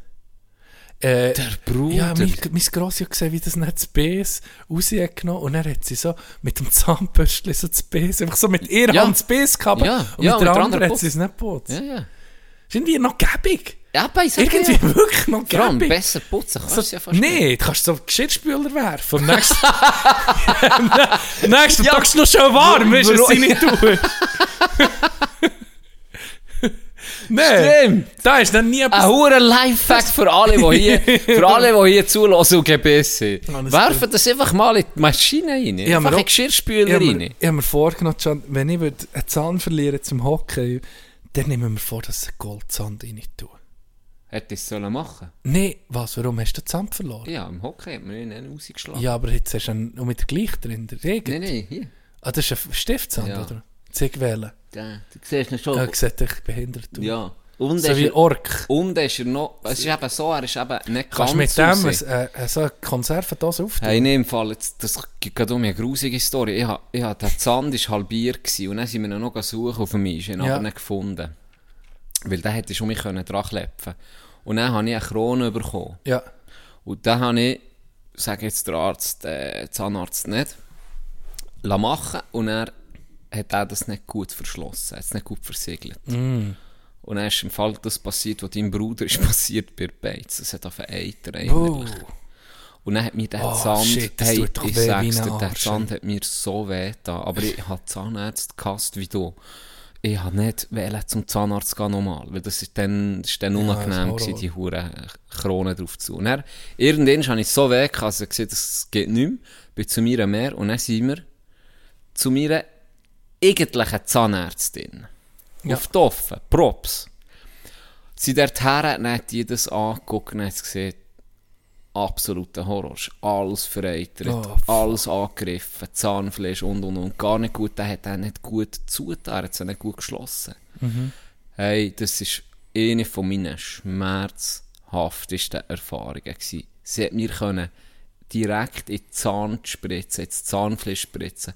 Äh, Der Bruder. ja, mein, mein Grossi hat gesehen, wie das nicht das Bes raus hat genommen und dann hat sie so mit dem Zahnbürstchen so das Bes, einfach so mit ihr Ja. Hand das Bes gehabt Ja, und ja, mit der und der anderen andere hat sie es nicht geputzt. ja, ja. Ist irgendwie noch gäbig. Ja, bei sag Irgendwie ja. wirklich noch Vor gäbig. besser putzen kannst du So, ja fast nicht. nee, du kannst so Geschirrspüler werfen. Und nächsten, nächsten Ja. Tag ist es noch schön warm, weißt du, was sie nicht tun. Nein, Stimmt. da ist dann nie etwas... Ein hoher Lifehack für alle, die hier, für alle, die hier zulassen und Gebiss sind. Werfen das einfach mal in die Maschine rein. Ja, einfach in die Geschirrspüler Ich habe rein. ich hab mir vorgenommen, wenn ich einen Zahn verlieren zum Hockey, dann nehmen wir vor, dass ich einen Goldzahn rein tue. Hätte ich es sollen machen Nee, was, warum hast du den Zahn verloren? Ja, im Hockey hat man ihn nicht rausgeschlagen. Ja, aber jetzt hast du noch mit der gleich drin, der Regen. Nein, nein, hier. Ah, das ist ein Stiftzahn, Ja. oder? Zeig Der, du siehst ihn schon. Er sieht dich behindert aus. Ja. Und So ist wie er, Ork. und ist er noch, es ist eben so, er ist eben nicht Kannst du ganz mit dem ein, äh, so eine Konservendose auftun? Hey, in dem Fall, jetzt, das geht um eine grusige Story. Ich ich der Zand war halbiert gewesen, und dann sind wir ihn noch suchen auf dem Eis, ihn Ja. aber nicht gefunden. Weil der hätte schon mich dran klepfen Und dann habe ich eine Krone bekommen. Ja. Und dann habe ich, sage jetzt der Arzt, äh, Zahnarzt nicht, machen und er hat er das nicht gut verschlossen, hat es nicht gut versiegelt. Mm. Und dann ist im Fall das passiert, was deinem Bruder ist passiert bei Beiz. Das hat auf einen Eiter eigentlich. Und dann hat mir der Oh, Sand, shit, hey, ich sag's dir, der Sand hat mir so weh getan. Aber ich habe Zahnärzte gehasst wie du. Ich habe nicht wählen zum Zahnarzt gehen normal, weil das ist dann, das ist dann unangenehm gewesen, die hure Krone drauf zu. Und dann, irgendwann habe ich so weh gehabt, also gesehen, das geht nicht mehr, bin zu mir mehr und dann sind wir zu meiner eigentlichen Zahnärztin. Ja. Auf die Offen, Props. Sie dort her, dann hat die das angeguckt und hat gesehen, absoluter Horror. Alles vereitert, Oh, alles angegriffen, Zahnfleisch und und und. Gar nicht gut, der hat auch nicht gut zugetan, hat es nicht gut geschlossen. Mhm. Hey, das ist eine von meinen schmerzhaftesten Erfahrungen gewesen. Sie hat mir können direkt in die Zahn spritzen, ins Zahnfleisch spritzen.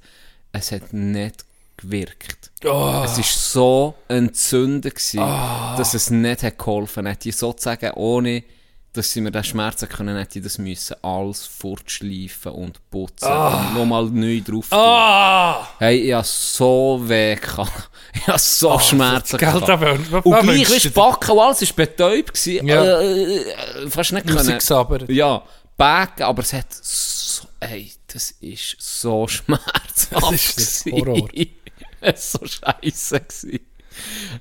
Es hat nicht gewirkt. Oh. Es war so entzündet, gewesen, dass es nicht hat geholfen hat. Die sozusagen, ohne dass sie mir den Schmerzen können, hätte ich das müssen alles fortschleifen und putzen und nochmal neu drauf tun. Ah! Hey, ich hab so weh gehabt. Ich hab so Schmerzen Geld gehabt. aber. Und gleich, weißt du, Backen und alles war betäubt. Gewesen. Ja. Äh, äh, fast nicht können. Rausgesabbert. Ja, backen, aber es hat so, ey, das ist so schmerzhaft. Das ist das. Horror. Es war so scheiße.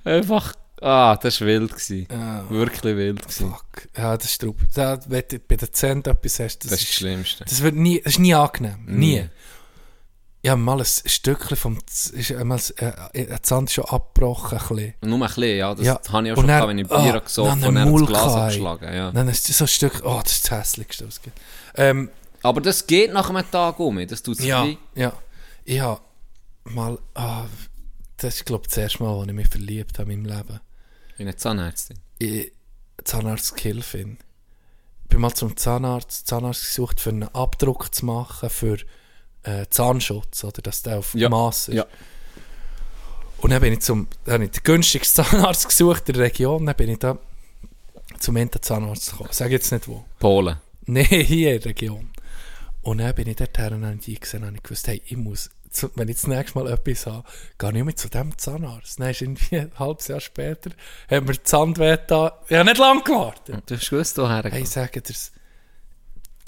Einfach, ah, das war wild. Gewesen. Ah. Wirklich wild. Gewesen. Fuck. Ja, das ist drauf. Da, wenn du bei der Zähne etwas hast, das, Das ist das ist, Schlimmste. das wird nie, das ist nie angenehm. Nie. Ich habe mal ein Stückchen vom, Z- ist einmal, äh, ein Zahn ist schon abgebrochen, ein bisschen. Nur ein bisschen, ja. Das Ja. habe ich auch schon gehabt, wenn ich Bier habe gesoffen dann und dann das Glas abgeschlagen. Ja. Dann ist so ein Stück, oh, das ist das Hässlichste, was es gibt. Ähm, Aber das geht nach einem Tag um. Das tut sich ja, wie- ja. Habe mal, ah, das ist, glaube ich, das erste Mal, als ich mich verliebt habe in meinem Leben. wie eine Zahnärztin. ich Zahnarzt Kilfin. Ich bin mal zum Zahnarzt, Zahnarzt gesucht, für einen Abdruck zu machen, für äh, Zahnschutz, oder, dass der auf Ja, Maß ist. ja. Und dann bin ich zum, dann habe ich den günstigsten Zahnarzt gesucht in der Region, dann bin ich da zum Ente-Zahnarzt gekommen. Sag jetzt nicht wo. Polen. Nein, hier in der Region. Und dann bin ich dort her und habe die gesehen und habe gewusst, hey, ich muss, zu, wenn ich das nächste Mal etwas habe, gehe ich mit zu dem Zahnarzt. Dann ist irgendwie ein halbes Jahr später, hat mir die Zahnweh da, ich habe nicht lange gewartet. Du hast gewusst, woher Hey, ich sage dir's,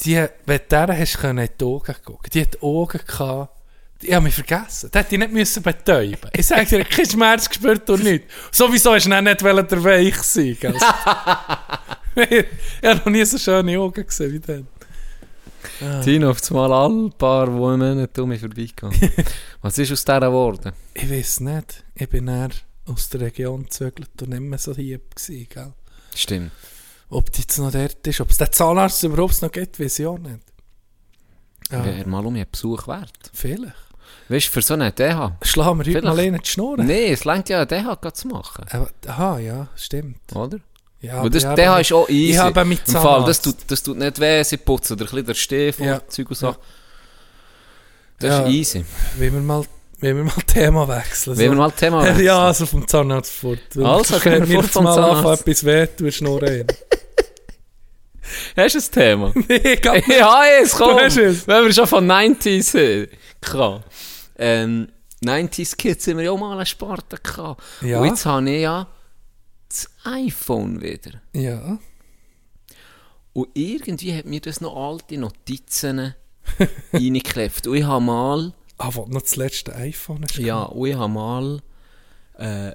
die, wenn du der hast können in die Augen gucken, die hat die Augen gehabt, ich habe mich vergessen. Die hätte ich nicht müssen betäuben. Ich sage dir, keinen Schmerz gespürt und nichts. Sowieso ist er nicht der Weich sein. gell? ich habe noch nie so schöne Augen gesehen wie dann. Tino, auf einmal alle paar Monate um mich vorbeigegangen. Was ist aus dieser geworden? Ich weiß nicht. Ich bin eher aus der Region gezögert und nicht mehr so hier gewesen, gell? Stimmt. Ob die jetzt noch dort ist, ob es den Zahnarzt überhaupt noch gibt, weiß ich auch nicht. Ja, Wäre mal um einen Besuch wert. vielleicht. Weißt du, für so einen DH? Schlagen wir heute Vielleicht. mal einen die Schnurren. Nein, es längt ja, einen DH zu machen. Aber, aha, ja, stimmt. Oder? Ja, Weil das DH ich ist auch easy. Ich habe mit Im Fall, das tut, das tut nicht weh, sie putzen oder ein bisschen der Stiefel Ja. und Zeug und Sachen. Das Ja. ist easy. Wenn wir mal, wenn wir mal Thema wechseln. Wenn wir mal Thema wechseln. Ja, also vom Zahnarzt fort. Also, gehen wir fort vom mal Zahnarzt. anfangen, etwas weh, du Schnurren. Hast du ein Thema? nee, ganz ja, jetzt komm. Du hast es. Wenn wir schon von 90s haben. Kann. Ähm, 90s Kids sind wir ja auch mal einen Sport gehabt. Ja. Und jetzt habe ich ja iPhone wieder. Ja. Und irgendwie hat mir das noch alte Notizen reingeklebt. Und ich habe mal, Ah, du noch das letzte iPhone hast. ja, und ich habe mal äh,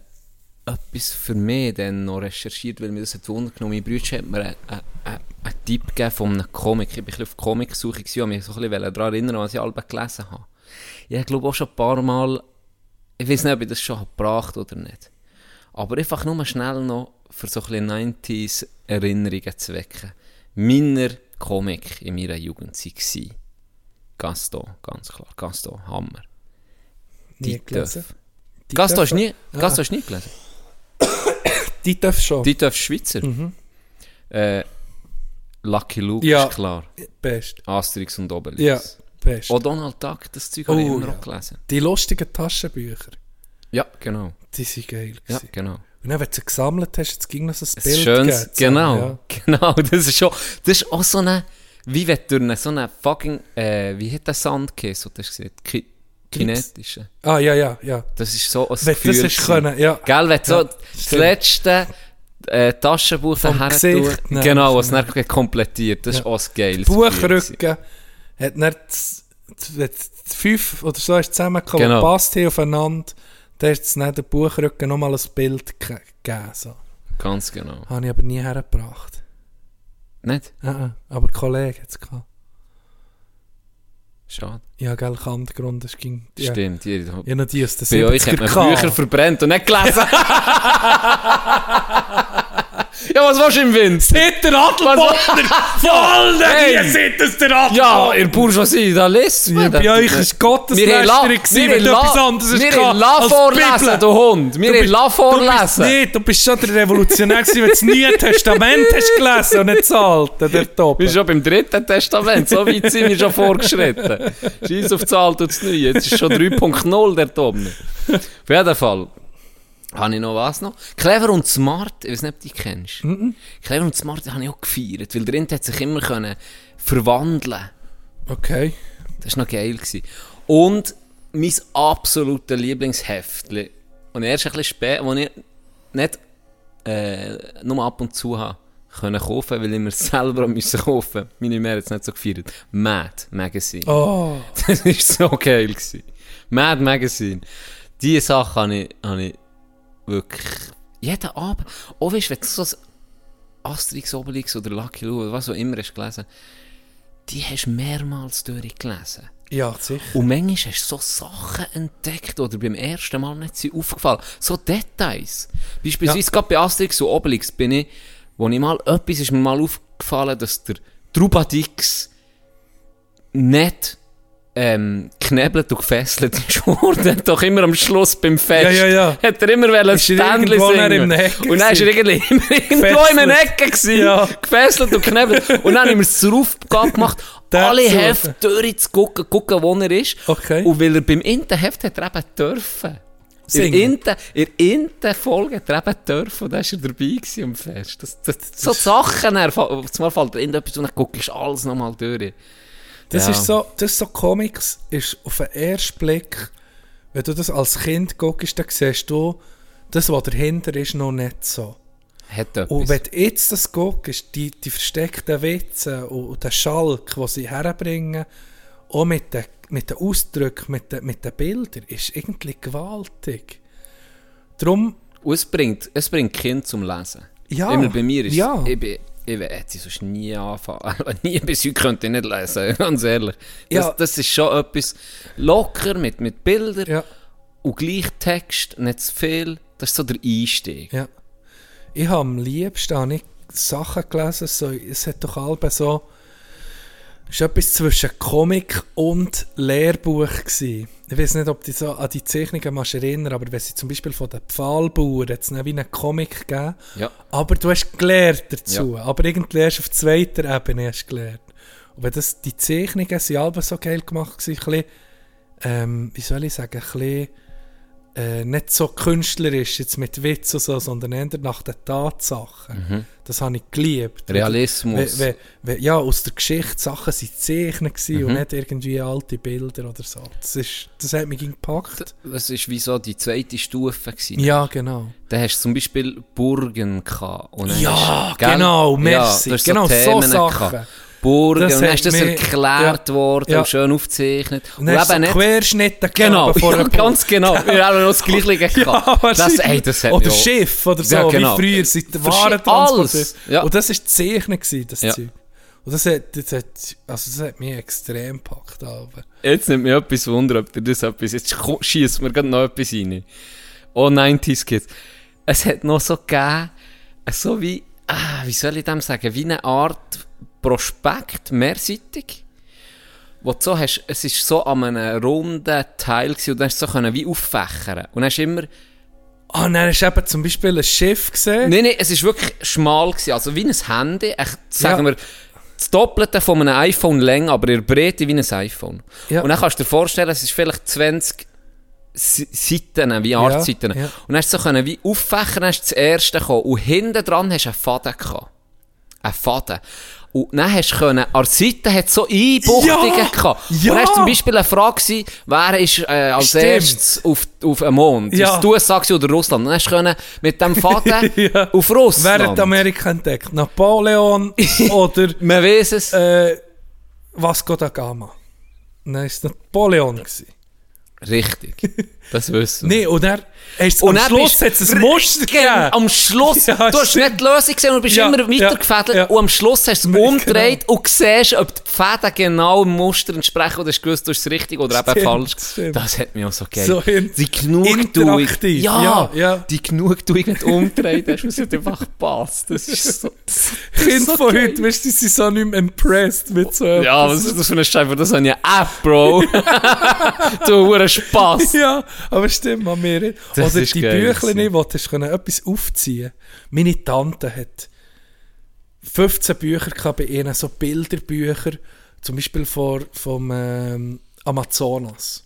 etwas für mich dann noch recherchiert, weil mir das hat Wunder genommen. Mein Bruder hat mir einen, einen, einen Tipp gegeben von einem Comic. Ich war ein bisschen auf Comicsuche und mich so ein bisschen daran erinnern, was ich alle gelesen habe. Ich glaube auch schon ein paar Mal, ich weiß nicht, ob ich das schon habe gebracht oder nicht. Aber einfach nur schnell noch für so ein bisschen 90s Erinnerungen zu wecken. Meiner Comic in meiner Jugend war Gaston, ganz klar. Gaston, Hammer. Die. Töff. Gaston hast nie, Ah. Gaston hast du nie gelesen? Die darf schon. Die Töff Schweizer. Äh, Lucky Luke Ja. ist klar. Best. Asterix und Obelix. Ja, best. Auch Donald Duck, das Zeug habe ich Oh, immer ja. noch gelesen. Die lustigen Taschenbücher, Ja, genau. die sind geil. Ja, gewesen. genau. Und dann, wenn du sie gesammelt hast, jetzt ging noch so ein Ein Bild schönes, gegeben. genau, Ja. genau. Das ist schon, das ist auch so eine, wie wenn du eine, so eine fucking, äh, wie hat der Sandkäse, du hast gesehen, Ki kinetische. Ah, ja, ja, ja. Das ist so ein Wenn Gefühl. das können, ja. Gell, wenn du so Ja, das stimmt. letzte äh, Taschenbuch her nehmen. genau, was dann komplettiert, das ist Ja. auch geiles Gefühl gewesen. Buchrücken hat dann das, das, die fünf oder so hast zusammengekommen, Genau. passt hier aufeinander, dann hast jetzt neben dem Buchrücken nochmal ein Bild ge- gegeben. So. Ganz genau. Habe ich aber nie hergebracht. Nicht? Ah, ah, aber Kollege hat es gehabt. Schade. Ja, gell, Kantengrund, es ging... Ja. Stimmt. Ihr, Ja, noch die aus den bei euch hat 70er man. Bücher verbrennt und nicht gelesen. ja, was warst du im Wind? Seit der Adelbodner! Voll Hey. hier seit es der Adelbodner! Ja, ihr Bourgeoisie, da liest Ja, bei euch ist Gotteslästerung gewesen, wenn etwas anderes wir haben La vorlesen, du Hund. Wir haben La Du bist, vorlesen. du bist schon der Revolutionär gewesen, wenn du das Neue Testament hast gelesen und nicht das Alte, der Top. Wir sind schon beim dritten Testament, so weit sind wir schon vorgeschritten. Scheiß auf das Alte und das Neue, jetzt ist schon 3.0 der Tom. Auf jeden Fall. Habe ich noch was noch? Clever und Smart, ich weiß nicht, ob du die kennst. Clever und Smart habe ich auch gefeiert, weil der Rind hat sich immer können verwandeln Okay. Das war noch geil. Gewesen. Und mein absolutes Lieblingsheftchen, und erst ein bisschen spät, wo ich nicht äh, nur ab und zu habe können kaufen, weil ich mir selber müssen kaufen. Meine Mutter hat es nicht so gefeiert. Mad Magazine. Oh, Das war so geil. Gewesen. Mad Magazine. Diese Sache habe ich, habe ich wirklich jeden Abend, auch weißt, wenn du so ein Asterix, Obelix oder Lucky Luke oder was auch immer hast gelesen, die hast du mehrmals durchgelesen. ja, sicher. Und manchmal hast du so Sachen entdeckt, oder beim ersten Mal nicht sind aufgefallen. So Details. Beispielsweise gerade bei Asterix und Obelix bin ich, wo ich mal, etwas ist mir mal aufgefallen, dass der Trubadix nicht ähm, knebelt und gefesselt ist worden. Doch immer am Schluss beim Fest. Ja, ja, ja. Hat er immer wollen Ständchen singen. dann in der Und dann ist er irgendwie immer irgendwo in einer Ecke gewesen. Ja. Gefesselt und knebelt. Und dann haben wir es zur Aufgabe gemacht, Der alle Hefte durchzugucken, gucken, wo er ist. Okay. Und weil er beim Inten-Heft hat er eben dürfen. In Singen. der Inten- in der Inten-Folge hat er eben dürfen. Und da war er dabei am Fest. Das, das, so Sachen, zumal fällt er irgendetwas und dann guckst du alles nochmal durch. Das Ja. ist so, das ist so Comics, ist auf den ersten Blick, wenn du das als Kind guckst, dann siehst du, das, was dahinter ist, noch nicht so. Und wenn du jetzt das guckst, die, die versteckten Witze und, und den Schalk, den sie herbringen, auch mit den, mit den Ausdrücken, mit den, mit den Bildern, ist irgendwie gewaltig. Darum, Und es bringt, es bringt Kind zum Lesen. Ja, Immer bei mir ist ja. ich, bin, ich hätte sie sonst nie anfangen. nie bis heute könnte ich nicht lesen, ganz ehrlich. Das, Ja. das ist schon etwas locker mit, mit Bildern ja, und gleich Text, nicht zu viel. Das ist so der Einstieg. ja. Ich habe am liebsten habe ich Sachen gelesen, so, es hat doch alle so, es war etwas zwischen Comic und Lehrbuch. Gewesen. Ich weiß nicht, ob du so an die Zeichnungen erinnern, aber wenn sie zum Beispiel von den Pfahlbauern jetzt wie einen Comic gegeben, Ja. aber du hast gelernt dazu, aber irgendwie erst auf zweiter Ebene hast du gelernt. Und wenn das, die Zeichnungen sind alle so geil gemacht gewesen, ein bisschen, ähm, wie soll ich sagen, ein bisschen äh, nicht so künstlerisch jetzt mit Witz und so, sondern eher nach den Tatsachen. Das habe ich geliebt. Mhm. Realismus. Wenn, wenn, wenn, ja, aus der Geschichte Sachen sind gewesen Mhm. und nicht irgendwie alte Bilder oder so. Das, ist, das hat mich gepackt. Das war wie so die zweite Stufe. Gewesen. Ja, genau. Da hast du zum Beispiel Burgen gehabt. Und Ja, hast- genau, merci. hast Genau, so Themen Sachen. gehabt. Burgen, Das und dann ist das mich- erklärt worden Ja. und schön aufgezeichnet. Und hast du so Querschnitte Genau, ja, ganz genau. Wir haben noch das Gleiche gehabt. Ja, das, ey, das hat Oder Schiff oder so, Ja, genau. wie früher sind die Verschi- Waren transportiert. alles, ja. Und das war gewesen, das Ja. Zeug. Und das hat, das hat, also das hat mich extrem gepackt. Aber. Jetzt nimmt mich etwas Wunder, ob dir das etwas... Jetzt schießt mir gerade noch etwas rein. Oh, 90s Kids. Es hat noch so gegeben, so wie... Ah, wie soll ich dem sagen? Wie eine Art Prospekt, mehrseitig. Wo du so hast, es ist so an einem runden Teil gewesen, und dann hast du so können wie auffächern. Und dann hast du immer... Ah, dann hast du eben zum Beispiel ein Schiff gesehen. Nein, nein, es ist wirklich schmal gewesen. Also wie ein Handy. Echt, sagen Ja. wir, das Doppelte von einem iPhone Länge, aber in der Breite wie ein iPhone. Ja. Und dann kannst du dir vorstellen, es ist vielleicht 20 S- Seiten, wie Artseiten. ja. Und dann hast du so können wie auffächern, hast du das erste gekommen. Und hinten dran hast du einen Faden gehabt. Einen Faden. Und dann hast du können, an der Seite hat so Einbuchtungen Ja! gehabt. Ja! Und dann war zum Beispiel eine Frage, gewesen, wer ist äh, als Stimmt. erstes auf, auf dem Mond? Ja. USA gewesen oder Russland? Und dann hast du können mit dem Faden Ja. auf Russland. Wer hat Amerika entdeckt? Napoleon oder Man weiß es. äh, Vasco da Gama? Nein, es war Napoleon. gewesen. Richtig. Das wissen wir. Nee, und er, hast, Und am dann Schluss hat es ein Muster Genau, gegeben. Am Schluss, Ja, du hast stimmt. nicht die Lösung gesehen und bist Ja, immer weitergefädelt ja. und am Schluss hast du es Genau. umgedreht und siehst, ob die Fäden genau dem Muster entsprechen oder hast du gewusst, du hast es richtig oder eben Stimmt, falsch. stimmt. Das hat mich auch so geil. So die Genugtuung. Ja, ja, ja. die Genugtuung nicht umgedreht hast, was einfach passt. Das ist so... Das, das ist Kinder so von geil. heute, weißt du, die sind so nicht mehr impressed mit so Ja, was ist das für eine Scheibe? Das ich eine App, Bro. du, hure Spass. Ja, aber stimmt, an mir. Oder die gewesen. wo du können etwas aufziehen Meine Tante hat 15 Bücher gehabt bei ihnen, so Bilderbücher, zum Beispiel vor, vom ähm, Amazonas.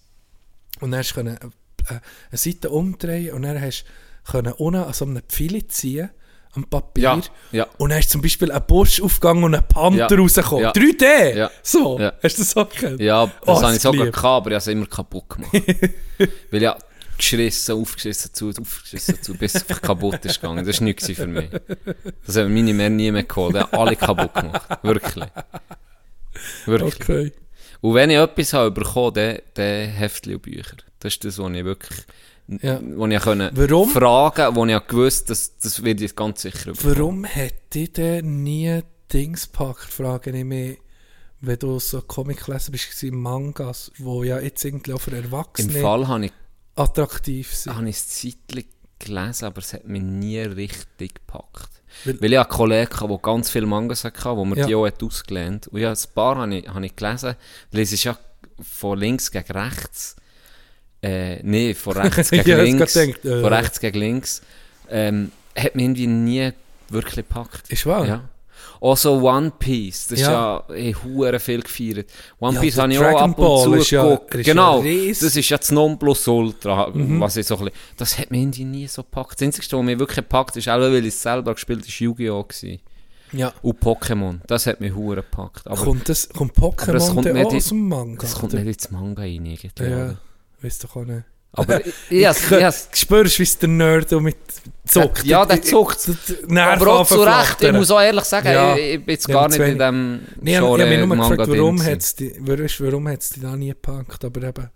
Und dann hast du können, äh, eine Seite umdrehen und dann hast du können unten an so einem Pfeil ziehen, am Papier. Ja, ja. Und dann du zum Beispiel einen Busch aufgegangen und ein Panther Ja, rausgekommen. ja. 3D! Ja, So, ja. hast du das auch gehört? Ja, das Oh, habe ich sogar gehabt, aber ich habe es immer kaputt gemacht. Weil ja, geschissen, aufgeschissen zu, aufgeschissen zu, bis es einfach kaputt ist gegangen. Das war nichts für mich. Das haben meine mehr nie mehr geholt. Die haben alle kaputt gemacht. Wirklich. Wirklich. Okay. Und wenn ich etwas habe bekommen, dann, dann Heftchen und Bücher. Das ist das, was ich wirklich... Ja. Wo ich können Warum? fragen wo ich gewusst das, das wird ich ganz sicher bekommen. Warum hätte ich denn nie Dings gepackt, frage ich mich, wenn du so Comic gelesen bist, Mangas, wo ja jetzt irgendwie auch für Im Erwachsene Fall habe ich attraktiv sind. habe ich es zeitlich gelesen, aber es hat mich nie richtig gepackt. Weil- Weil, ich hatte Kollegen, hatte, die ganz viele Mangas hatten, wo mir Ja. die auch hat ausgelernt Und ja, ein paar habe ich, habe ich gelesen, weil es ist ja von links gegen rechts, äh, nee, von rechts gegen Ja, links, gedacht, äh. von rechts gegen links, ähm, hat mich irgendwie nie wirklich gepackt. Ist wahr? Ja. Auch so One Piece, das Ja. ist ja, ich hure viel gefeiert. One Ja, Piece habe ich auch ab und zu ist ja- geguckt. ist ja genau, das ist ja das Nonplusultra, Mhm. was ich so ein bisschen, das hat mich irgendwie nie so gepackt. Das Einzige, was mich wirklich gepackt ist, auch weil ich es selber gespielt habe, ist Yu-Gi-Oh! Ja. Und Pokémon, das hat mich hure gepackt. Aber kommt, das, kommt aber das Pokémon kommt nicht aus dem Manga? das kommt nicht ins Manga rein, irgendwie. Ja? Weißt doch auch nicht. Aber ich, Ich spürst, wie es der Nerd mit zuckt. Ja, der zuckt. Nerven aber auch zu Recht, ich muss auch ehrlich sagen, Ja. ich, ich bin jetzt gar nicht in dem Nee, ich, ich habe mich nur gefragt, warum hat es die, warum hat's die da nie gepackt, aber eben,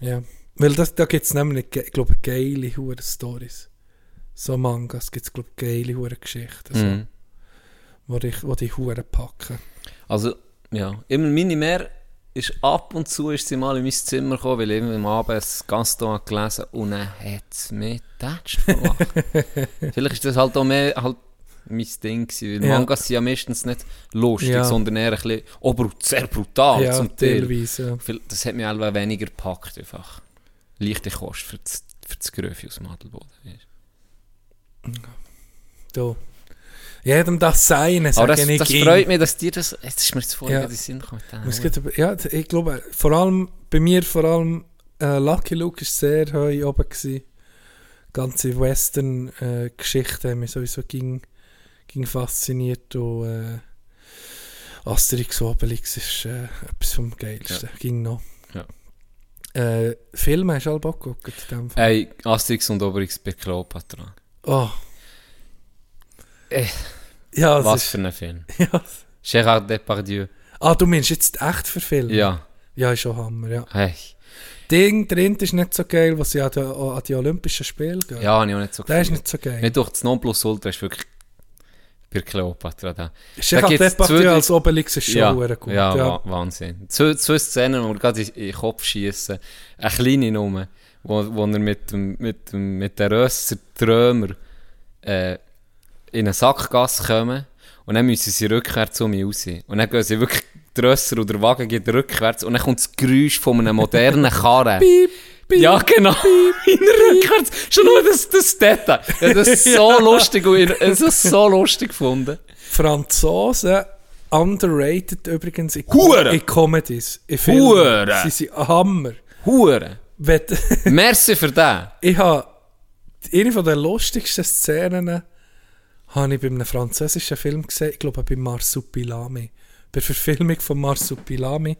ja. Weil das, da gibt es nämlich, ich glaube, geile hure Stories. So Mangas gibt es, glaube ich, geile hure Geschichten, so, Mhm. wo, ich, wo die hure packen. Also, ja. Immer meine Mehr ist ab und zu ist sie mal in mein Zimmer gekommen, weil ich am Abend ein Gaston hat gelesen und dann hat es mich tätscht gemacht. Vielleicht ist das halt auch mehr halt mein Ding gewesen, weil Ja. Mangas sind ja meistens nicht lustig, Ja. sondern eher ein bisschen, oh, sehr brutal ja, zum Teil. teilweise. Ja. Das hat mich einfach weniger gepackt einfach. Leichte Kost für das, für das Gröfe aus dem Adelboden. weisst. Da. Jedem das Seine, Aber sage das, ich das ging. freut mich, dass dir das, jetzt ist mir das vorher Ja. in den Sinn gekommen. ja. Ja, ich glaube, vor allem, bei mir vor allem äh, Lucky Luke war sehr hoch oben. Gewesen. Ganze Western-Geschichte haben mich sowieso ging, ging fasziniert. Und äh, Asterix und Obelix ist äh, etwas vom Geilsten. Ging noch. Ja. Äh, Filme hast du alle Bock geguckt in dem Fall? Ey, Asterix und Obelix bei Cleopatra. Oh. Äh, Ja, Was ist, für ein Film. ja. Gérard Depardieu. Ah, du meinst jetzt echt für Filme? Ja. Ja, ist schon Hammer, ja. Hey. Ding drin ist nicht so geil, was sie an die, an die Olympischen Spiele gehen. Ja, ich auch nicht so Der ist nicht so geil. Nicht durch das Nonplusultra ist wirklich bei Cleopatra da. Gibt's Depardieu als Obelix ist schon ja, gut. ja, Ja, Wa Wahnsinn. Zwei, zwei Szenen, die mir gerade in, den Kopf schießen. Eine kleine Nummer, wo, wo er mit, dem, mit, dem, mit den Rösser Trömer äh, in eine Sackgasse kommen und dann müssen sie rückwärts um mich raus. Und dann gehen sie wirklich, die Rösser oder der Wagen geht rückwärts und dann kommt das Geräusch von einem modernen Karren. Piep, piep. Ja, genau. In rückwärts. Schon nur das, das Detail. Habe das so lustig und ich habe das so lustig gefunden. Franzosen underrated übrigens in, Hure. in Comedies. In Filmen. Hure. Sie sind Hammer. Hure. Wenn- Merci für den. ich habe eine von der lustigsten Szenen habe ich bei einem französischen Film gesehen, ich glaube bei Marsupilami. Bei der Verfilmung von Marsupilami,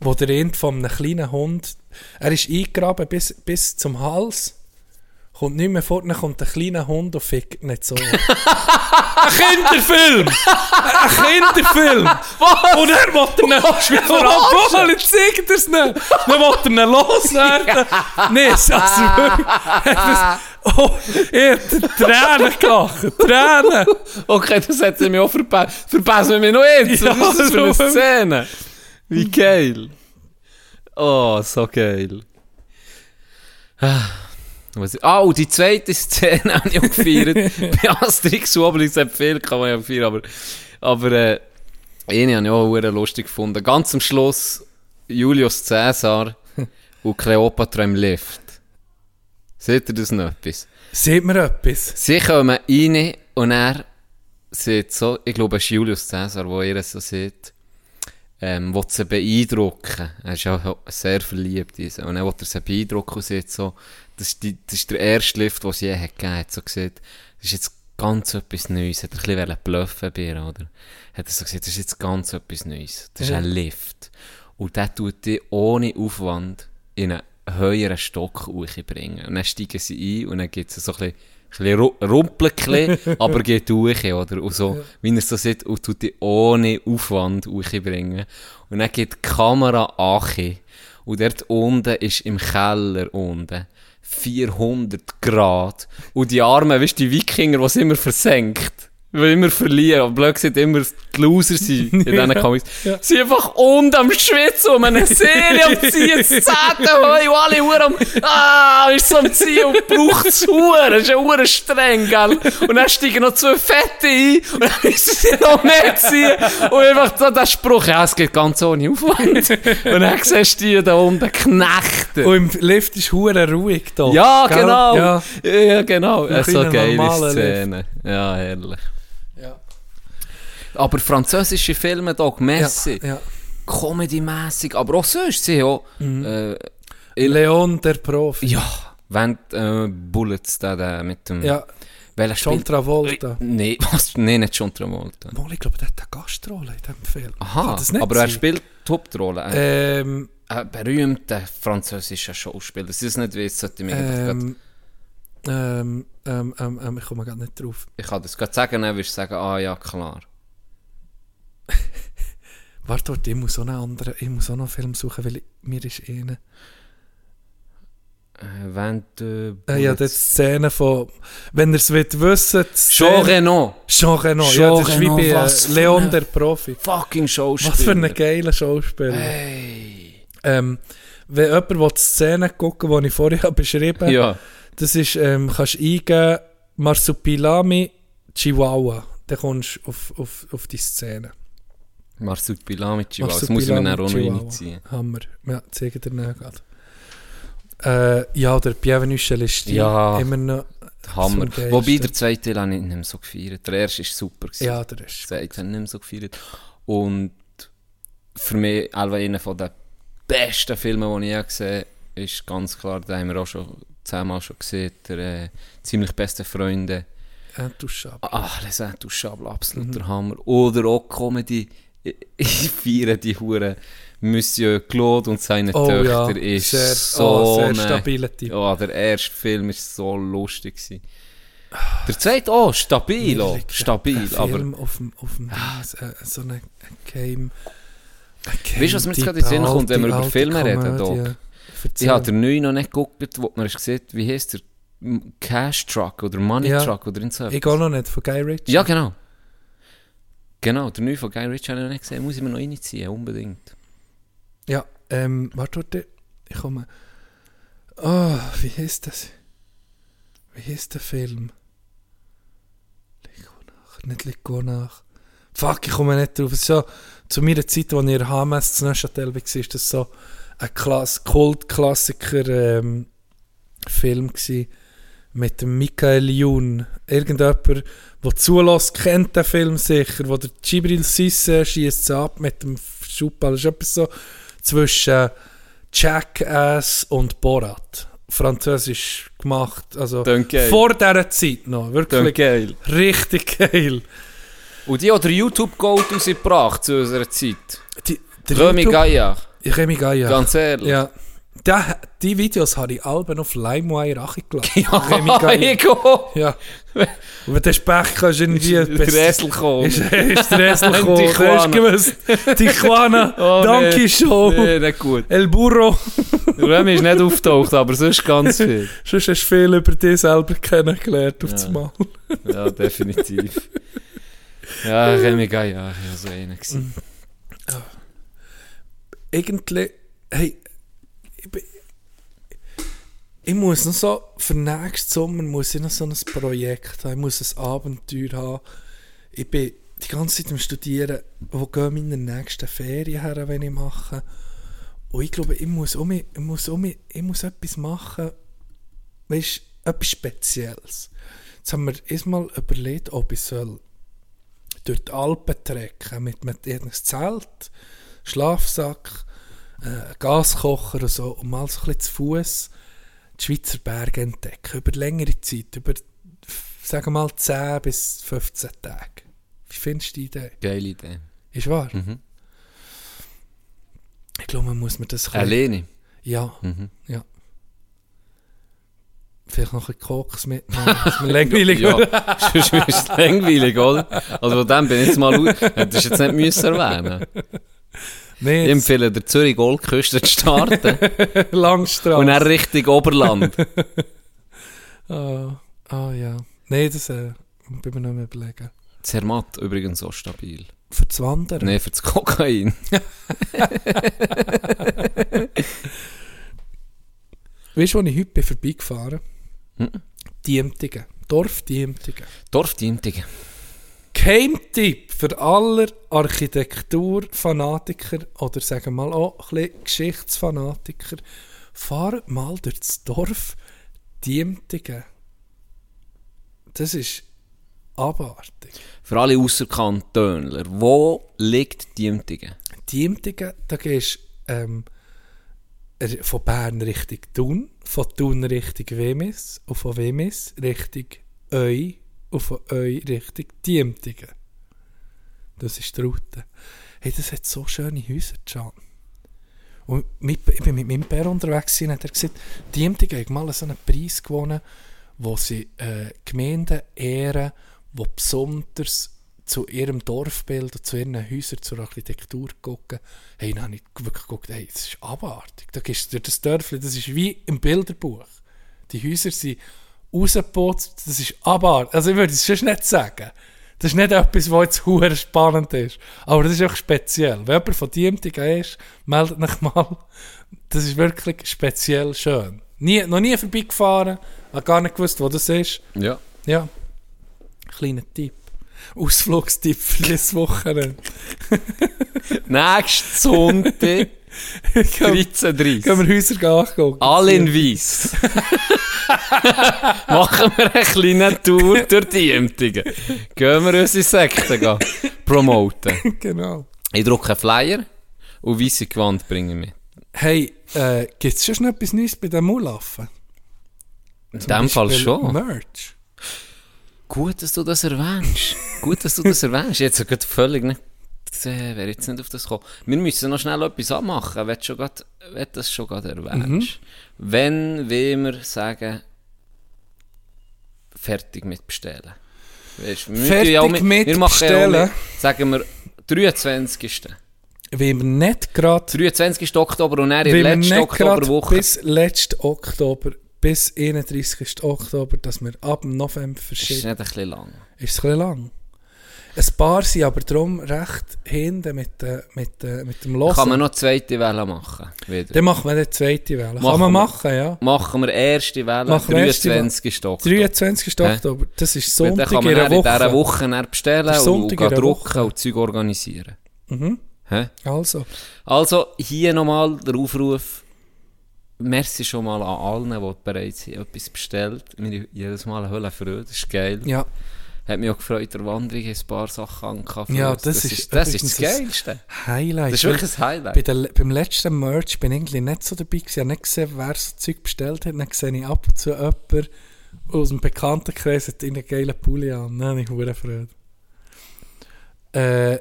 wo der End von einem kleinen Hund, er ist eingegraben bis, bis zum Hals, kommt nicht mehr fort, dann kommt ein kleiner Hund und fickt nicht so. ein Kinderfilm! ein Kinderfilm! Und er wollte ihn Obwohl, jetzt zeigt er es nicht! Dann wollte er ihn loswerden! Nein, also wirklich. Oh, ich Tränen gelacht! Tränen! Okay, das hat sie mir auch verpasst. Verpassen wir mich noch jetzt. Ja, Was ist das für eine. Szene? Wie geil. Oh, so geil. Ah, und die zweite Szene habe ich auch gefeiert. Bei Asterix und Obelix hat viel, kann man ja feiern, aber, aber äh, eine habe ich auch sehr lustig gefunden. Ganz am Schluss Julius Caesar und Kleopatra im Lift. Seht ihr das noch etwas? Sieht mir etwas? Sie kommen rein und er sieht so, ich glaube, es ist Julius Caesar, wo ihr so sieht, ähm, will sie beeindrucken. Er ist ja sehr verliebt in sie. Und dann will er sie beeindrucken und sieht so, das ist, die, das ist der erste Lift, den sie je hat gegeben hat. So gesagt, das ist jetzt ganz etwas Neues. Hat er ein bisschen bluffen bei ihr, oder? Hat er so gesagt, das ist jetzt ganz etwas Neues. Das ist Ja. ein Lift. Und der tut dich ohne Aufwand in einen höheren Stock bringen. Und dann steigen sie ein und dann gibt es so ein bisschen, bisschen ru- rumpelt ein bisschen, aber geht durch, oder? Und so, wie er so sieht, und tut dich ohne Aufwand bringen. Und dann geht die Kamera an. Und dort unten ist im Keller unten 400 Grad. Und die Armen, weißt du, die Wikinger, die es immer versenkt. Weil immer verlieren. Aber blöd gesagt, immer die Loser sind in diesen Comics. Ja. Sie einfach unten am Schwitzen um eine Serie am Ziehen, zehnte Heu, und alle Uhr am, ah, ist so am Ziehen und braucht es Uhr. Das ist ja Uhr streng, gell? Und dann steigen noch zwei Fette ein und dann müssen sie noch mehr ziehen. Und einfach so der Spruch, ja, es geht ganz ohne Aufwand. Und dann siehst du die da unten Knechte. Und im Lift ist hure ruhig da. Ja, Gell? genau. Ja. Ja, genau. Äh, so geile Szene. Ja, herrlich. Aber französische Filme, Doc, Messi, Ja, ja. Comedy-mässig, aber auch sonst, sie auch. Äh, Il- Leon der Profi. ja, wenn äh, Bullets da, da mit dem... Ja, Welcher John spielt? Travolta. Nee, was? Nee, nicht John Travolta. Mal, ich glaube, der hat eine Gastrolle in diesem Film. Aha, aber er sein? spielt die Hauptrolle. Äh, Ähm, Ein berühmter französischer Schauspieler. Das ist nicht weiss, sollte ich mir ähm, ähm, ähm, ähm, ähm, ähm, ich komme gerade nicht drauf. Ich kann das gerade sagen, dann wirst du sagen, ah ja, klar. Warte, ich muss auch einen anderen, ich muss auch noch einen Film suchen, weil ich, mir ist einer. Äh, wenn du... Äh, ja, die Szene von, wenn ihr es wollt wissen, Jean Reno. Jean Reno, ja, das ist wie bei äh, Leon der Profi. Fucking Schauspieler. Was für ein geiler Schauspieler. Hey. Ähm, wenn jemand will die Szene gucken die ich vorher habe beschrieben Ja. das ist, ähm, kannst du eingeben, Marsupilami Chihuahua. Dann kommst du auf, auf, auf die Szene. Marsupilami Chihuahua. Das muss mir dann auch noch reinziehen. Hammer. Ja, zeige dir nicht gerade. Äh, ja, der Bienvenue Celestine. Ja. Immer noch. Hammer. Wobei der zweite Teil habe ich nicht mehr so gefeiert. Der erste ist super. gewesen. Ja, der Der ist. zweite habe ich nicht mehr so gefeiert. Und für mich einfach einer den besten Filmen, die ich je gesehen habe, ist ganz klar, den haben wir auch schon zehnmal schon gesehen, der äh, ziemlich beste Freunde. Intouchable. Ach, Les Intouchables, absoluter Mhm. Hammer. Oder auch Comedy. Ich- feiere die Hure Monsieur Claude und seine Oh ja, Töchter ist sehr, so oh, sehr stabiler Typ. Ja, der erste Film ist so lustig gewesen. Der zweite auch, stabil, auch, liegt stabil, ein aber Film auf dem, auf dem Dings, äh, so eine Game. Weißt du, was mir jetzt gerade in den Sinn kommt, wenn wir über Filme reden, Doc? ich habe den neuen noch nicht geguckt, wo man sieht, wie heißt der? Cash Truck oder Money Ja. Truck oder so Ich gehe noch nicht, von Guy Ritchie. Ja, genau. Genau, der neue von Guy Ritchie habe ich noch nicht gesehen, muss ich mir noch reinziehen, unbedingt. Ja, ähm, warte, ich komme. Oh, wie heißt das? Wie heißt der Film? Ligo nach, nicht Ligo nach. Fuck, ich komme nicht drauf. So, zu meiner Zeit, als ich in HMS zu Neuchâtel war, ist das so ein Klass Kultklassiker ähm, mit dem Michael Youn. Irgendjemand, der zulässt, kennt den Film sicher, wo der Gibril Sisse schießt ab mit dem Schubball. Das ist etwas so zwischen Jackass und Borat. Französisch gemacht, also vor dieser Zeit noch. Wirklich geil. richtig geil. Und die hat der YouTube Gold rausgebracht zu unserer Zeit. Die, der Römi YouTube- Gaia, Remy Gaia. ganz ehrlich. Ja. Da, die Videos habe ich alle auf LimeWire angeladen. Ja. Ego! Ja. Und wenn du Pech kannst, irgendwie... Der Esel kommen. Ist, ist der gekommen. Du Tijuana. hast gewusst. Tijuana, Oh, Donkey nee. Show, Nee, nicht gut. El Burro. Remy ist nicht auftaucht, aber sonst ganz viel. Sonst hast du viel über dich selber kennengelernt auf Ja. das Mal. Ja, definitiv. Ja, Remy Gaia, ich war so einer. Irgendwie, hey, ich, muss noch so, für nächsten Sommer muss ich noch so ein Projekt haben, ich muss ein Abenteuer haben. Ich bin die ganze Zeit am Studieren, wo gehen meine nächsten Ferien her, wenn ich mache. Und ich glaube, ich muss, um ich muss, um ich muss etwas machen, weißt etwas Spezielles. Jetzt haben wir erstmal überlegt, ob ich soll durch die Alpen trecken mit, mit irgendeinem Zelt, Schlafsack, äh, Gaskocher und so, und mal so ein bisschen zu Fuß die Schweizer Berge entdecken. Über längere Zeit, über, sagen wir mal, 10 bis 15 Tage. Wie findest du die Idee? Geile Idee. Ist wahr? Mhm. Ich glaube, man muss mir das Alleine. Ja, Mhm. ja. Vielleicht noch ein Koks mitnehmen, dass mir langweilig Ja, wird. sonst ist es langweilig, oder? Also von dem bin ich jetzt mal... Hättest du jetzt nicht müssen erwähnen Nee, Ich empfehle der Zürich Goldküste zu starten Langstrasse. und dann Richtung Oberland. Ah, ah ja. Nein, das äh, bin mir noch mal überlegen. Zermatt übrigens so stabil. Für das Wandern? Nein, für das Kokain. Weißt du, wo ich heute bin vorbeigefahren Mhm. Diemtigen. Dorf Diemtigen. Dorfdientige. Geheimtipp für alle Architekturfanatiker oder sagen wir mal auch ein bisschen Geschichtsfanatiker. Fahrt mal durch das Dorf Diemtigen. Das ist abartig. Für alle Ausserkantönler. Wo liegt Diemtigen? Diemtigen, da gehst du ähm, von Bern Richtung Thun, von Thun Richtung Wemis und von Wemis Richtung Eu und von Eu Richtung Diemtigen. Das ist die Route. Hey, das hat so schöne Häuser, Can. Und mit, ich bin mit meinem Bär unterwegs und hat er gesagt, Diemtigen hat mal so einen Preis gewonnen, wo sie äh, Gemeinden ehren, die besonders zu ihrem Dorfbild und zu ihren Häusern, zur Architektur gucken. Hey, dann habe ich wirklich geguckt, hey, das ist abartig. Da gehst du durch das Dörfli, das ist wie im Bilderbuch. Die Häuser sind rausgeputzt, das ist abartig. Also ich würde es schon nicht sagen. Das ist nicht etwas, was jetzt hure spannend ist. Aber das ist auch speziell. Wenn jemand von Diemtigen ist, meldet euch mal. Das ist wirklich speziell schön. Nie, noch nie vorbeigefahren, habe gar nicht gewusst, wo das ist. Ja. Ja, kleiner Tipp. Ausflugstipp für das Wochenende. Nächsten Sonntag, 13.30 gehen wir Häuser angucken. Alle in Weiss. Machen wir eine kleine Tour durch die Ämtigen. Gehen wir unsere Sekte gehen promoten. Genau. Ich drucke einen Flyer und weisse Gewand bringe mit. Hey, äh, gibt es schon etwas Neues bei den Mulaffen? In dem Fall schon. Merch. Gut, dass du das erwähnst. Gut, dass du das erwähnst. Jetzt gerade völlig nicht. Äh, wäre jetzt nicht auf das gekommen. Wir müssen noch schnell etwas abmachen, wenn du schon grad, wenn du das schon gerade erwähnst. Mhm. Wenn will wir sagen, fertig mit bestellen. Weißt, wir Fertig ja mit wir machen ja bestellen? mit, sagen wir 23. Wenn wir nicht gerade 23. Oktober und dann in der letzten Oktoberwoche. bis letzten Oktober, bis 31. Oktober, dass wir ab November Ist verschieben, nicht ein bisschen lang. ist es ein bisschen lang. Ein paar sind aber darum recht hinten mit, äh, mit, äh, mit dem Losen. Kann man noch zweite Welle machen? Wieder. Dann machen wir die zweite Welle. Machen Kann man wir. machen, ja. machen wir erste Welle, Machen wir erste 23. Oktober. 23. Hä? Oktober, das ist Sonntag kann in man einer dann in dieser Woche. Woche bestellen und, drucken Woche. und Zeug organisieren. Mhm. Hä? Also, Also, hier nochmal der Aufruf. Merci schon mal an allen, die bereits etwas bestellt. Wir haben jedes Mal eine Hölle Freude, das ist geil. ja. Hat mich auch gefreut, der Wanderung ein paar Sachen angehabt. Ja, das ist das, ist das Geilste. Highlight. Das ist wirklich ein Highlight. Bei der, beim letzten Merch bin ich irgendwie nicht so dabei gewesen. Ich habe nicht gesehen, wer so Zeug bestellt hat. Dann sehe ich ab und zu jemanden aus dem Bekanntenkreis hat einen geilen Pulli an. Dann habe ich Freude. Äh,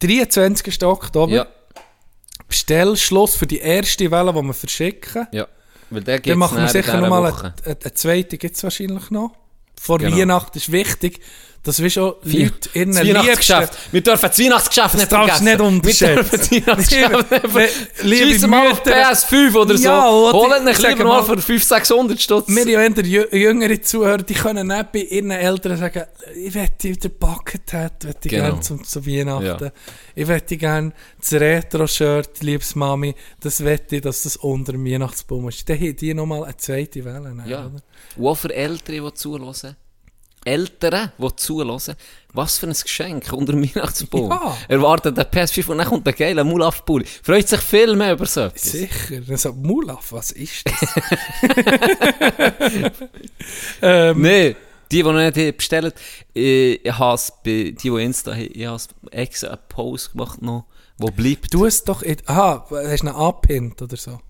23. Oktober. Ja, Bestellschluss für die erste Welle, die wir verschicken. ja. Weil der Dann machen wir sicher noch nochmal eine, eine, eine zweite, gibt es wahrscheinlich noch. Vor Genau. Weihnachten ist wichtig, wir schon Vier- Leute in Das den Weihnachtsgeschäft. Wir dürfen das Weihnachtsgeschäft Das nicht du vergessen. nicht Wir dürfen das unterschätzen. Weihnachtsgeschäft nicht vergessen. Mal auf Mütter- PS5 oder so. Ja, ich sage lieber mal für 500, 600 Stutz. Wir haben jüngere Zuhörer, die können nicht bei ihren Eltern sagen, ich möchte den Buckethead, möchte ich Genau. gerne zum, zu Weihnachten. Ja. Ich möchte gerne das Retro-Shirt, liebes Mami, das möchte ich, dass das unter dem Weihnachtsbaum ist. Dann haben die nochmal eine zweite Welle. Ja. oder? Und auch für Ältere, die zuhören. Eltern, die zuhören. Was für ein Geschenk unter dem Weihnachtsbaum. Ja. Erwartet der PS5 und dann kommt der geile Mulaf-Pulli. Freut sich viel mehr über so etwas. Sicher. Sagt Mulaf, was ist das? ähm, Nee, die, die noch nicht bestellt, äh, ich habe es bei die, die Insta haben, ich habe extra einen Post gemacht noch, wo bleibt. du es doch, aha, hast du einen abpinnt oder so?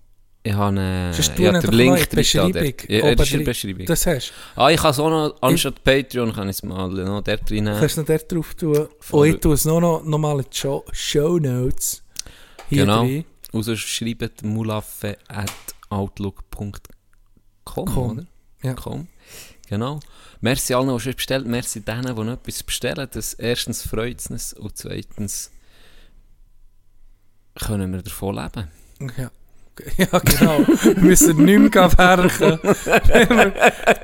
Ich habe einen, ich habe den Link in drin. Ja, er ist der drin. Beschreibung. Das hast Ah, ich kann es auch noch, anstatt Patreon, kann ich es mal noch dort rein. du. Kannst du noch dort drauf tun. Voll. Und ich tue es noch, noch, noch mal in die Show, Show Notes. Hier Genau. rein. Also schreibt mulaffe at outlook.com, Com. oder? Ja. Com. Genau. Merci allen, die schon bestellt. Merci denen, die noch etwas bestellen. Das erstens freut es uns und zweitens können wir davon leben. Ja. Ja, genau. wir müssen nicht mehr werken, wenn wir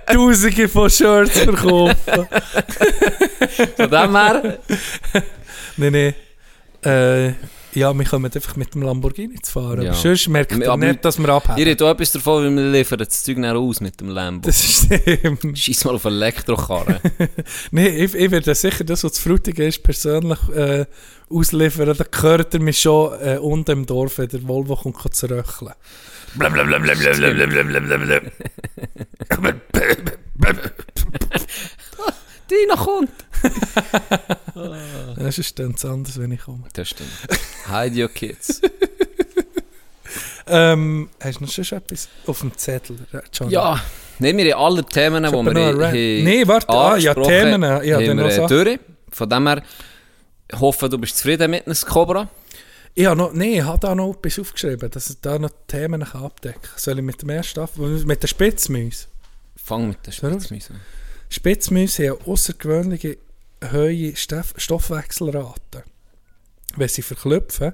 Tausende von Shirts verkaufen. Von dem her, Nein, nein. Äh, ja, wir kommen einfach mit dem Lamborghini zu fahren. Ja. Aber sonst merkt Aber nicht, dass wir abheben. ihr habt auch etwas davon, weil wir liefern das Zeug dann aus mit dem Lambo. Das ist ähm, Scheiss mal auf Elektrokarren. Nee, ich, ich werde sicher das, was zu Frutigen ist, persönlich äh, ausliefern. Da gehört er mich schon äh, unten im Dorf, wenn der Volvo kommt, zu röcheln. Dina kommt! Das ist dann anders, wenn ich komme. Das stimmt. Hide your kids. Ähm, hast du noch schon etwas auf dem Zettel, John? Ja, nehmen wir alle Themen, die wir noch haben Nee, warte, ah, ja, Themen, ja, haben noch wir Sachen. durch. Von dem her, ich hoffe, du bist zufrieden mit einem Cobra. Habe noch, nee, ich habe da noch etwas aufgeschrieben, dass ich da noch Themen abdecken kann. Soll ich mit dem ersten anfangen? Mit der Spitzmäuse. Fang mit der? Spitzmäuse an. Spitzmäuse haben außergewöhnliche hohe Stoff Stoffwechselraten. Wenn sie verklüpfen,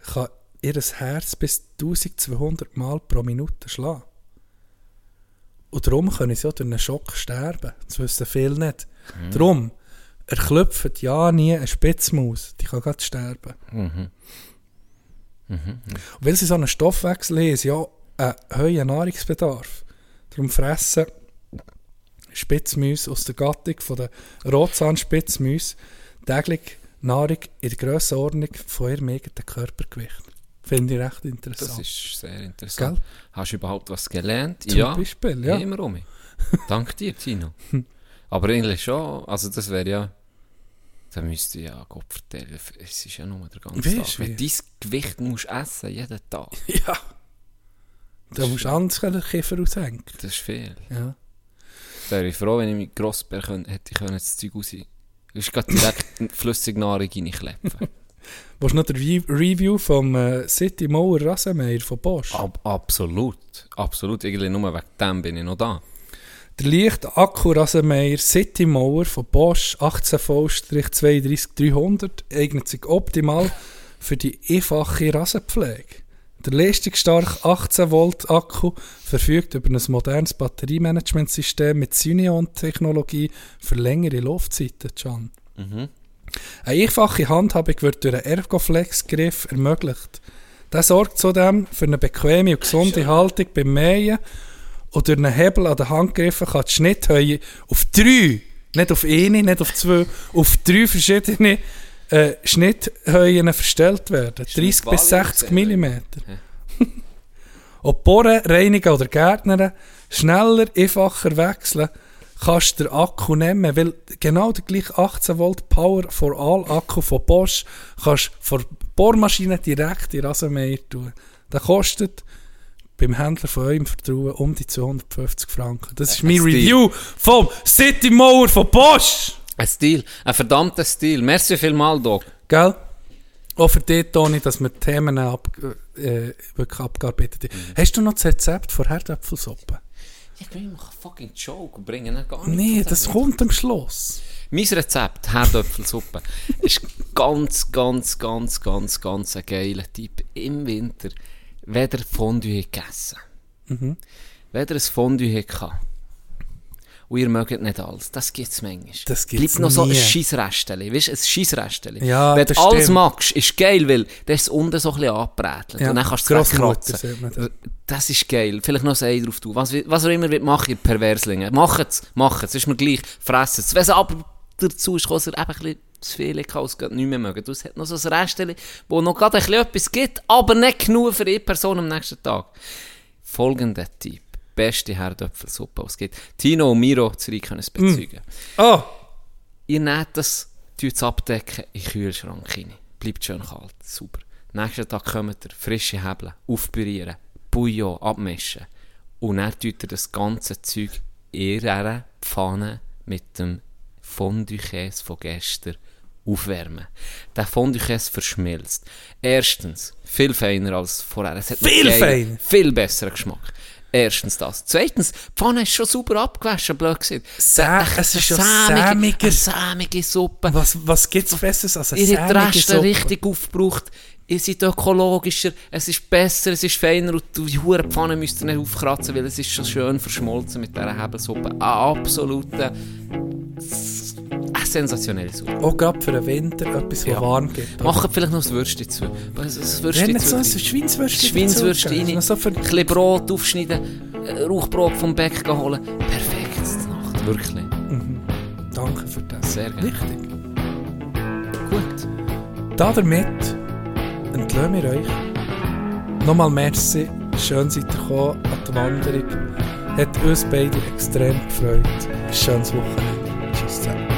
kann ihr Herz bis 1200 Mal pro Minute schlagen. Und darum können sie auch durch einen Schock sterben. Das wissen viele nicht. Darum, erklüpft ja nie eine Spitzmaus. Die kann gerade sterben. Mhm. Und weil sie so einen Stoffwechsel haben, sie auch einen hohen Nahrungsbedarf. Darum fressen Spitzmäuse aus der Gattung von der Rotzahnspitzmäuse täglich Nahrung in der Grössenordnung von ihrem eigenen Körpergewicht. Finde ich recht Das interessant. ist sehr interessant. Gell? Hast du überhaupt was gelernt? Zum ja, Beispiel, ja. immer um. Dank dir, Tino. Aber eigentlich schon, also das wäre ja, Dann müsste ich ja Gott vertellen, es ist ja nur der ganze Weisst Tag. Wenn dein Gewicht musst essen, jeden Tag, Ja. Da musst du anders Kiefer aushängen. das ist viel. Ja. Da wäre ich froh, wenn ich mit Grossbär können, hätte ich können das Zeug raus... Ich gerade direkt Flüssignahrung reinkleppen. Willst du noch den Re Review vom äh, City Mower Rasenmäher von Bosch? Ab, absolut. Absolut. Irgendwie nur wegen dem bin ich noch da. Der leichte Akku-Rasenmäher City Mower von Bosch 18V-32300 eignet sich optimal für die einfache Rasenpflege. Der leistungsstarke 18 Volt Akku verfügt über ein modernes Batteriemanagementsystem mit Syneon-Technologie für längere Laufzeiten. Can. Eine einfache Handhabung wird durch einen Ergoflex-Griff ermöglicht. Das sorgt zudem für eine bequeme und gesunde Haltung beim Mähen und durch einen Hebel an den Handgriffen kann die Schnitthöhe auf drei, nicht auf eine, nicht auf zwei, auf drei verschiedene äh, Schnitthöhen verstellt werden. 30 bis 60 mm. Ob Bohren, Reinigen oder Gärtnern schneller, einfacher wechseln, kannst du den Akku nehmen, weil genau der gleiche 18 Volt Power for All Akku von Bosch kannst du von Bohrmaschine direkt in Rasenmäher tun. Der kostet beim Händler von eurem Vertrauen um die 250 Franken. Das ist mein. Review vom City Mower von Bosch. Ein Stil. Ein verdammter Stil. Merci vielmal, Doc. Gell? Auch für dich, Toni, dass wir die Themen ab, äh, wirklich abgearbeitet haben. Hast du noch das Rezept von Herdäpfelsuppe? Ich will machen fucking Joke und bringen ihn gar nicht. Nee, das kommt am Schluss. Mein Rezept, Herdöpfelsuppe, ist ganz, ganz, ganz, ganz, ganz ein geiler Tipp. Im Winter, ihr Fondue gegessen Mhm. Ihr ein Fondue gehabt, und ihr mögt nicht alles, das gibt es manchmal. Das gibt's Bleibt noch so ein nie. Scheissresteli, weißt du, ein Scheissresteli. Ja, wenn du alles stimmt. magst, ist geil, weil das ist unten so ein bisschen angebrätelt. Ja, Und dann kannst du es wegkratzen. man das. Ist geil. Vielleicht noch ein Ei drauf tun. Was, was ihr immer wollt machen, ihr Perverslinge. Macht es, macht es. Ist mir gleich. Fressen es. Wenn es aber dazu ist, dass ihr eben ein bisschen zu viel als nicht mehr mögt. Es hat noch so ein Restchen, wo noch gerade ein bisschen etwas gibt, aber nicht genug für die Person am nächsten Tag. Folgender Tipp. Beste Herdöpfelsuppe, die es gibt. Tino und Miro zu Zürich können es bezeugen. Ah, Ihr nehmt das, tut es abdecken, in den Kühlschrank rein. Bleibt schön kalt, super. Nächsten Tag kommt ihr, frische Hebel, aufpürieren, Bouillon abmischen. Und dann tut ihr das ganze Zeug in einer Pfanne mit dem Fondue-Käse von gestern aufwärmen. Der Fondue-Käse verschmilzt. Erstens, viel feiner als vorher. Es hat Viel feiner? Viel besseren Geschmack. Erstens das. Zweitens, die Pfanne ist schon sauber abgewaschen, blöd gesagt. Sä- es ist schon sämiger. Eine sämige Suppe. was, was gibt es Besseres als eine Ihr habt die sämige Reste Suppe? richtig aufgebraucht. Ihr seid ökologischer, es ist besser, es ist feiner und die hure Pfanne müsst ihr nicht aufkratzen, weil es ist schon schön verschmolzen mit dieser Hebelsuppe. Eine absolute, eine sensationelle Suppe. Auch gerade für den Winter etwas, was Ja. warm gibt. Macht vielleicht noch das Würstchen zu. Das Wenn Würstchen nicht so ein. Schweinswürstchen Schweinswürstchen dazugeben, rein, so für ein bisschen Brot aufschneiden, äh, Rauchbrot vom Bäck holen. Perfekt zur Nacht, wirklich. Danke für das. Sehr gerne. Wichtig. Gut. Damit entlösen wir euch. Nochmal merci. Schön seid ihr gekommen an die Wanderung. Hat uns beide extrem gefreut. Ein schönes Wochenende. Tschüss zusammen.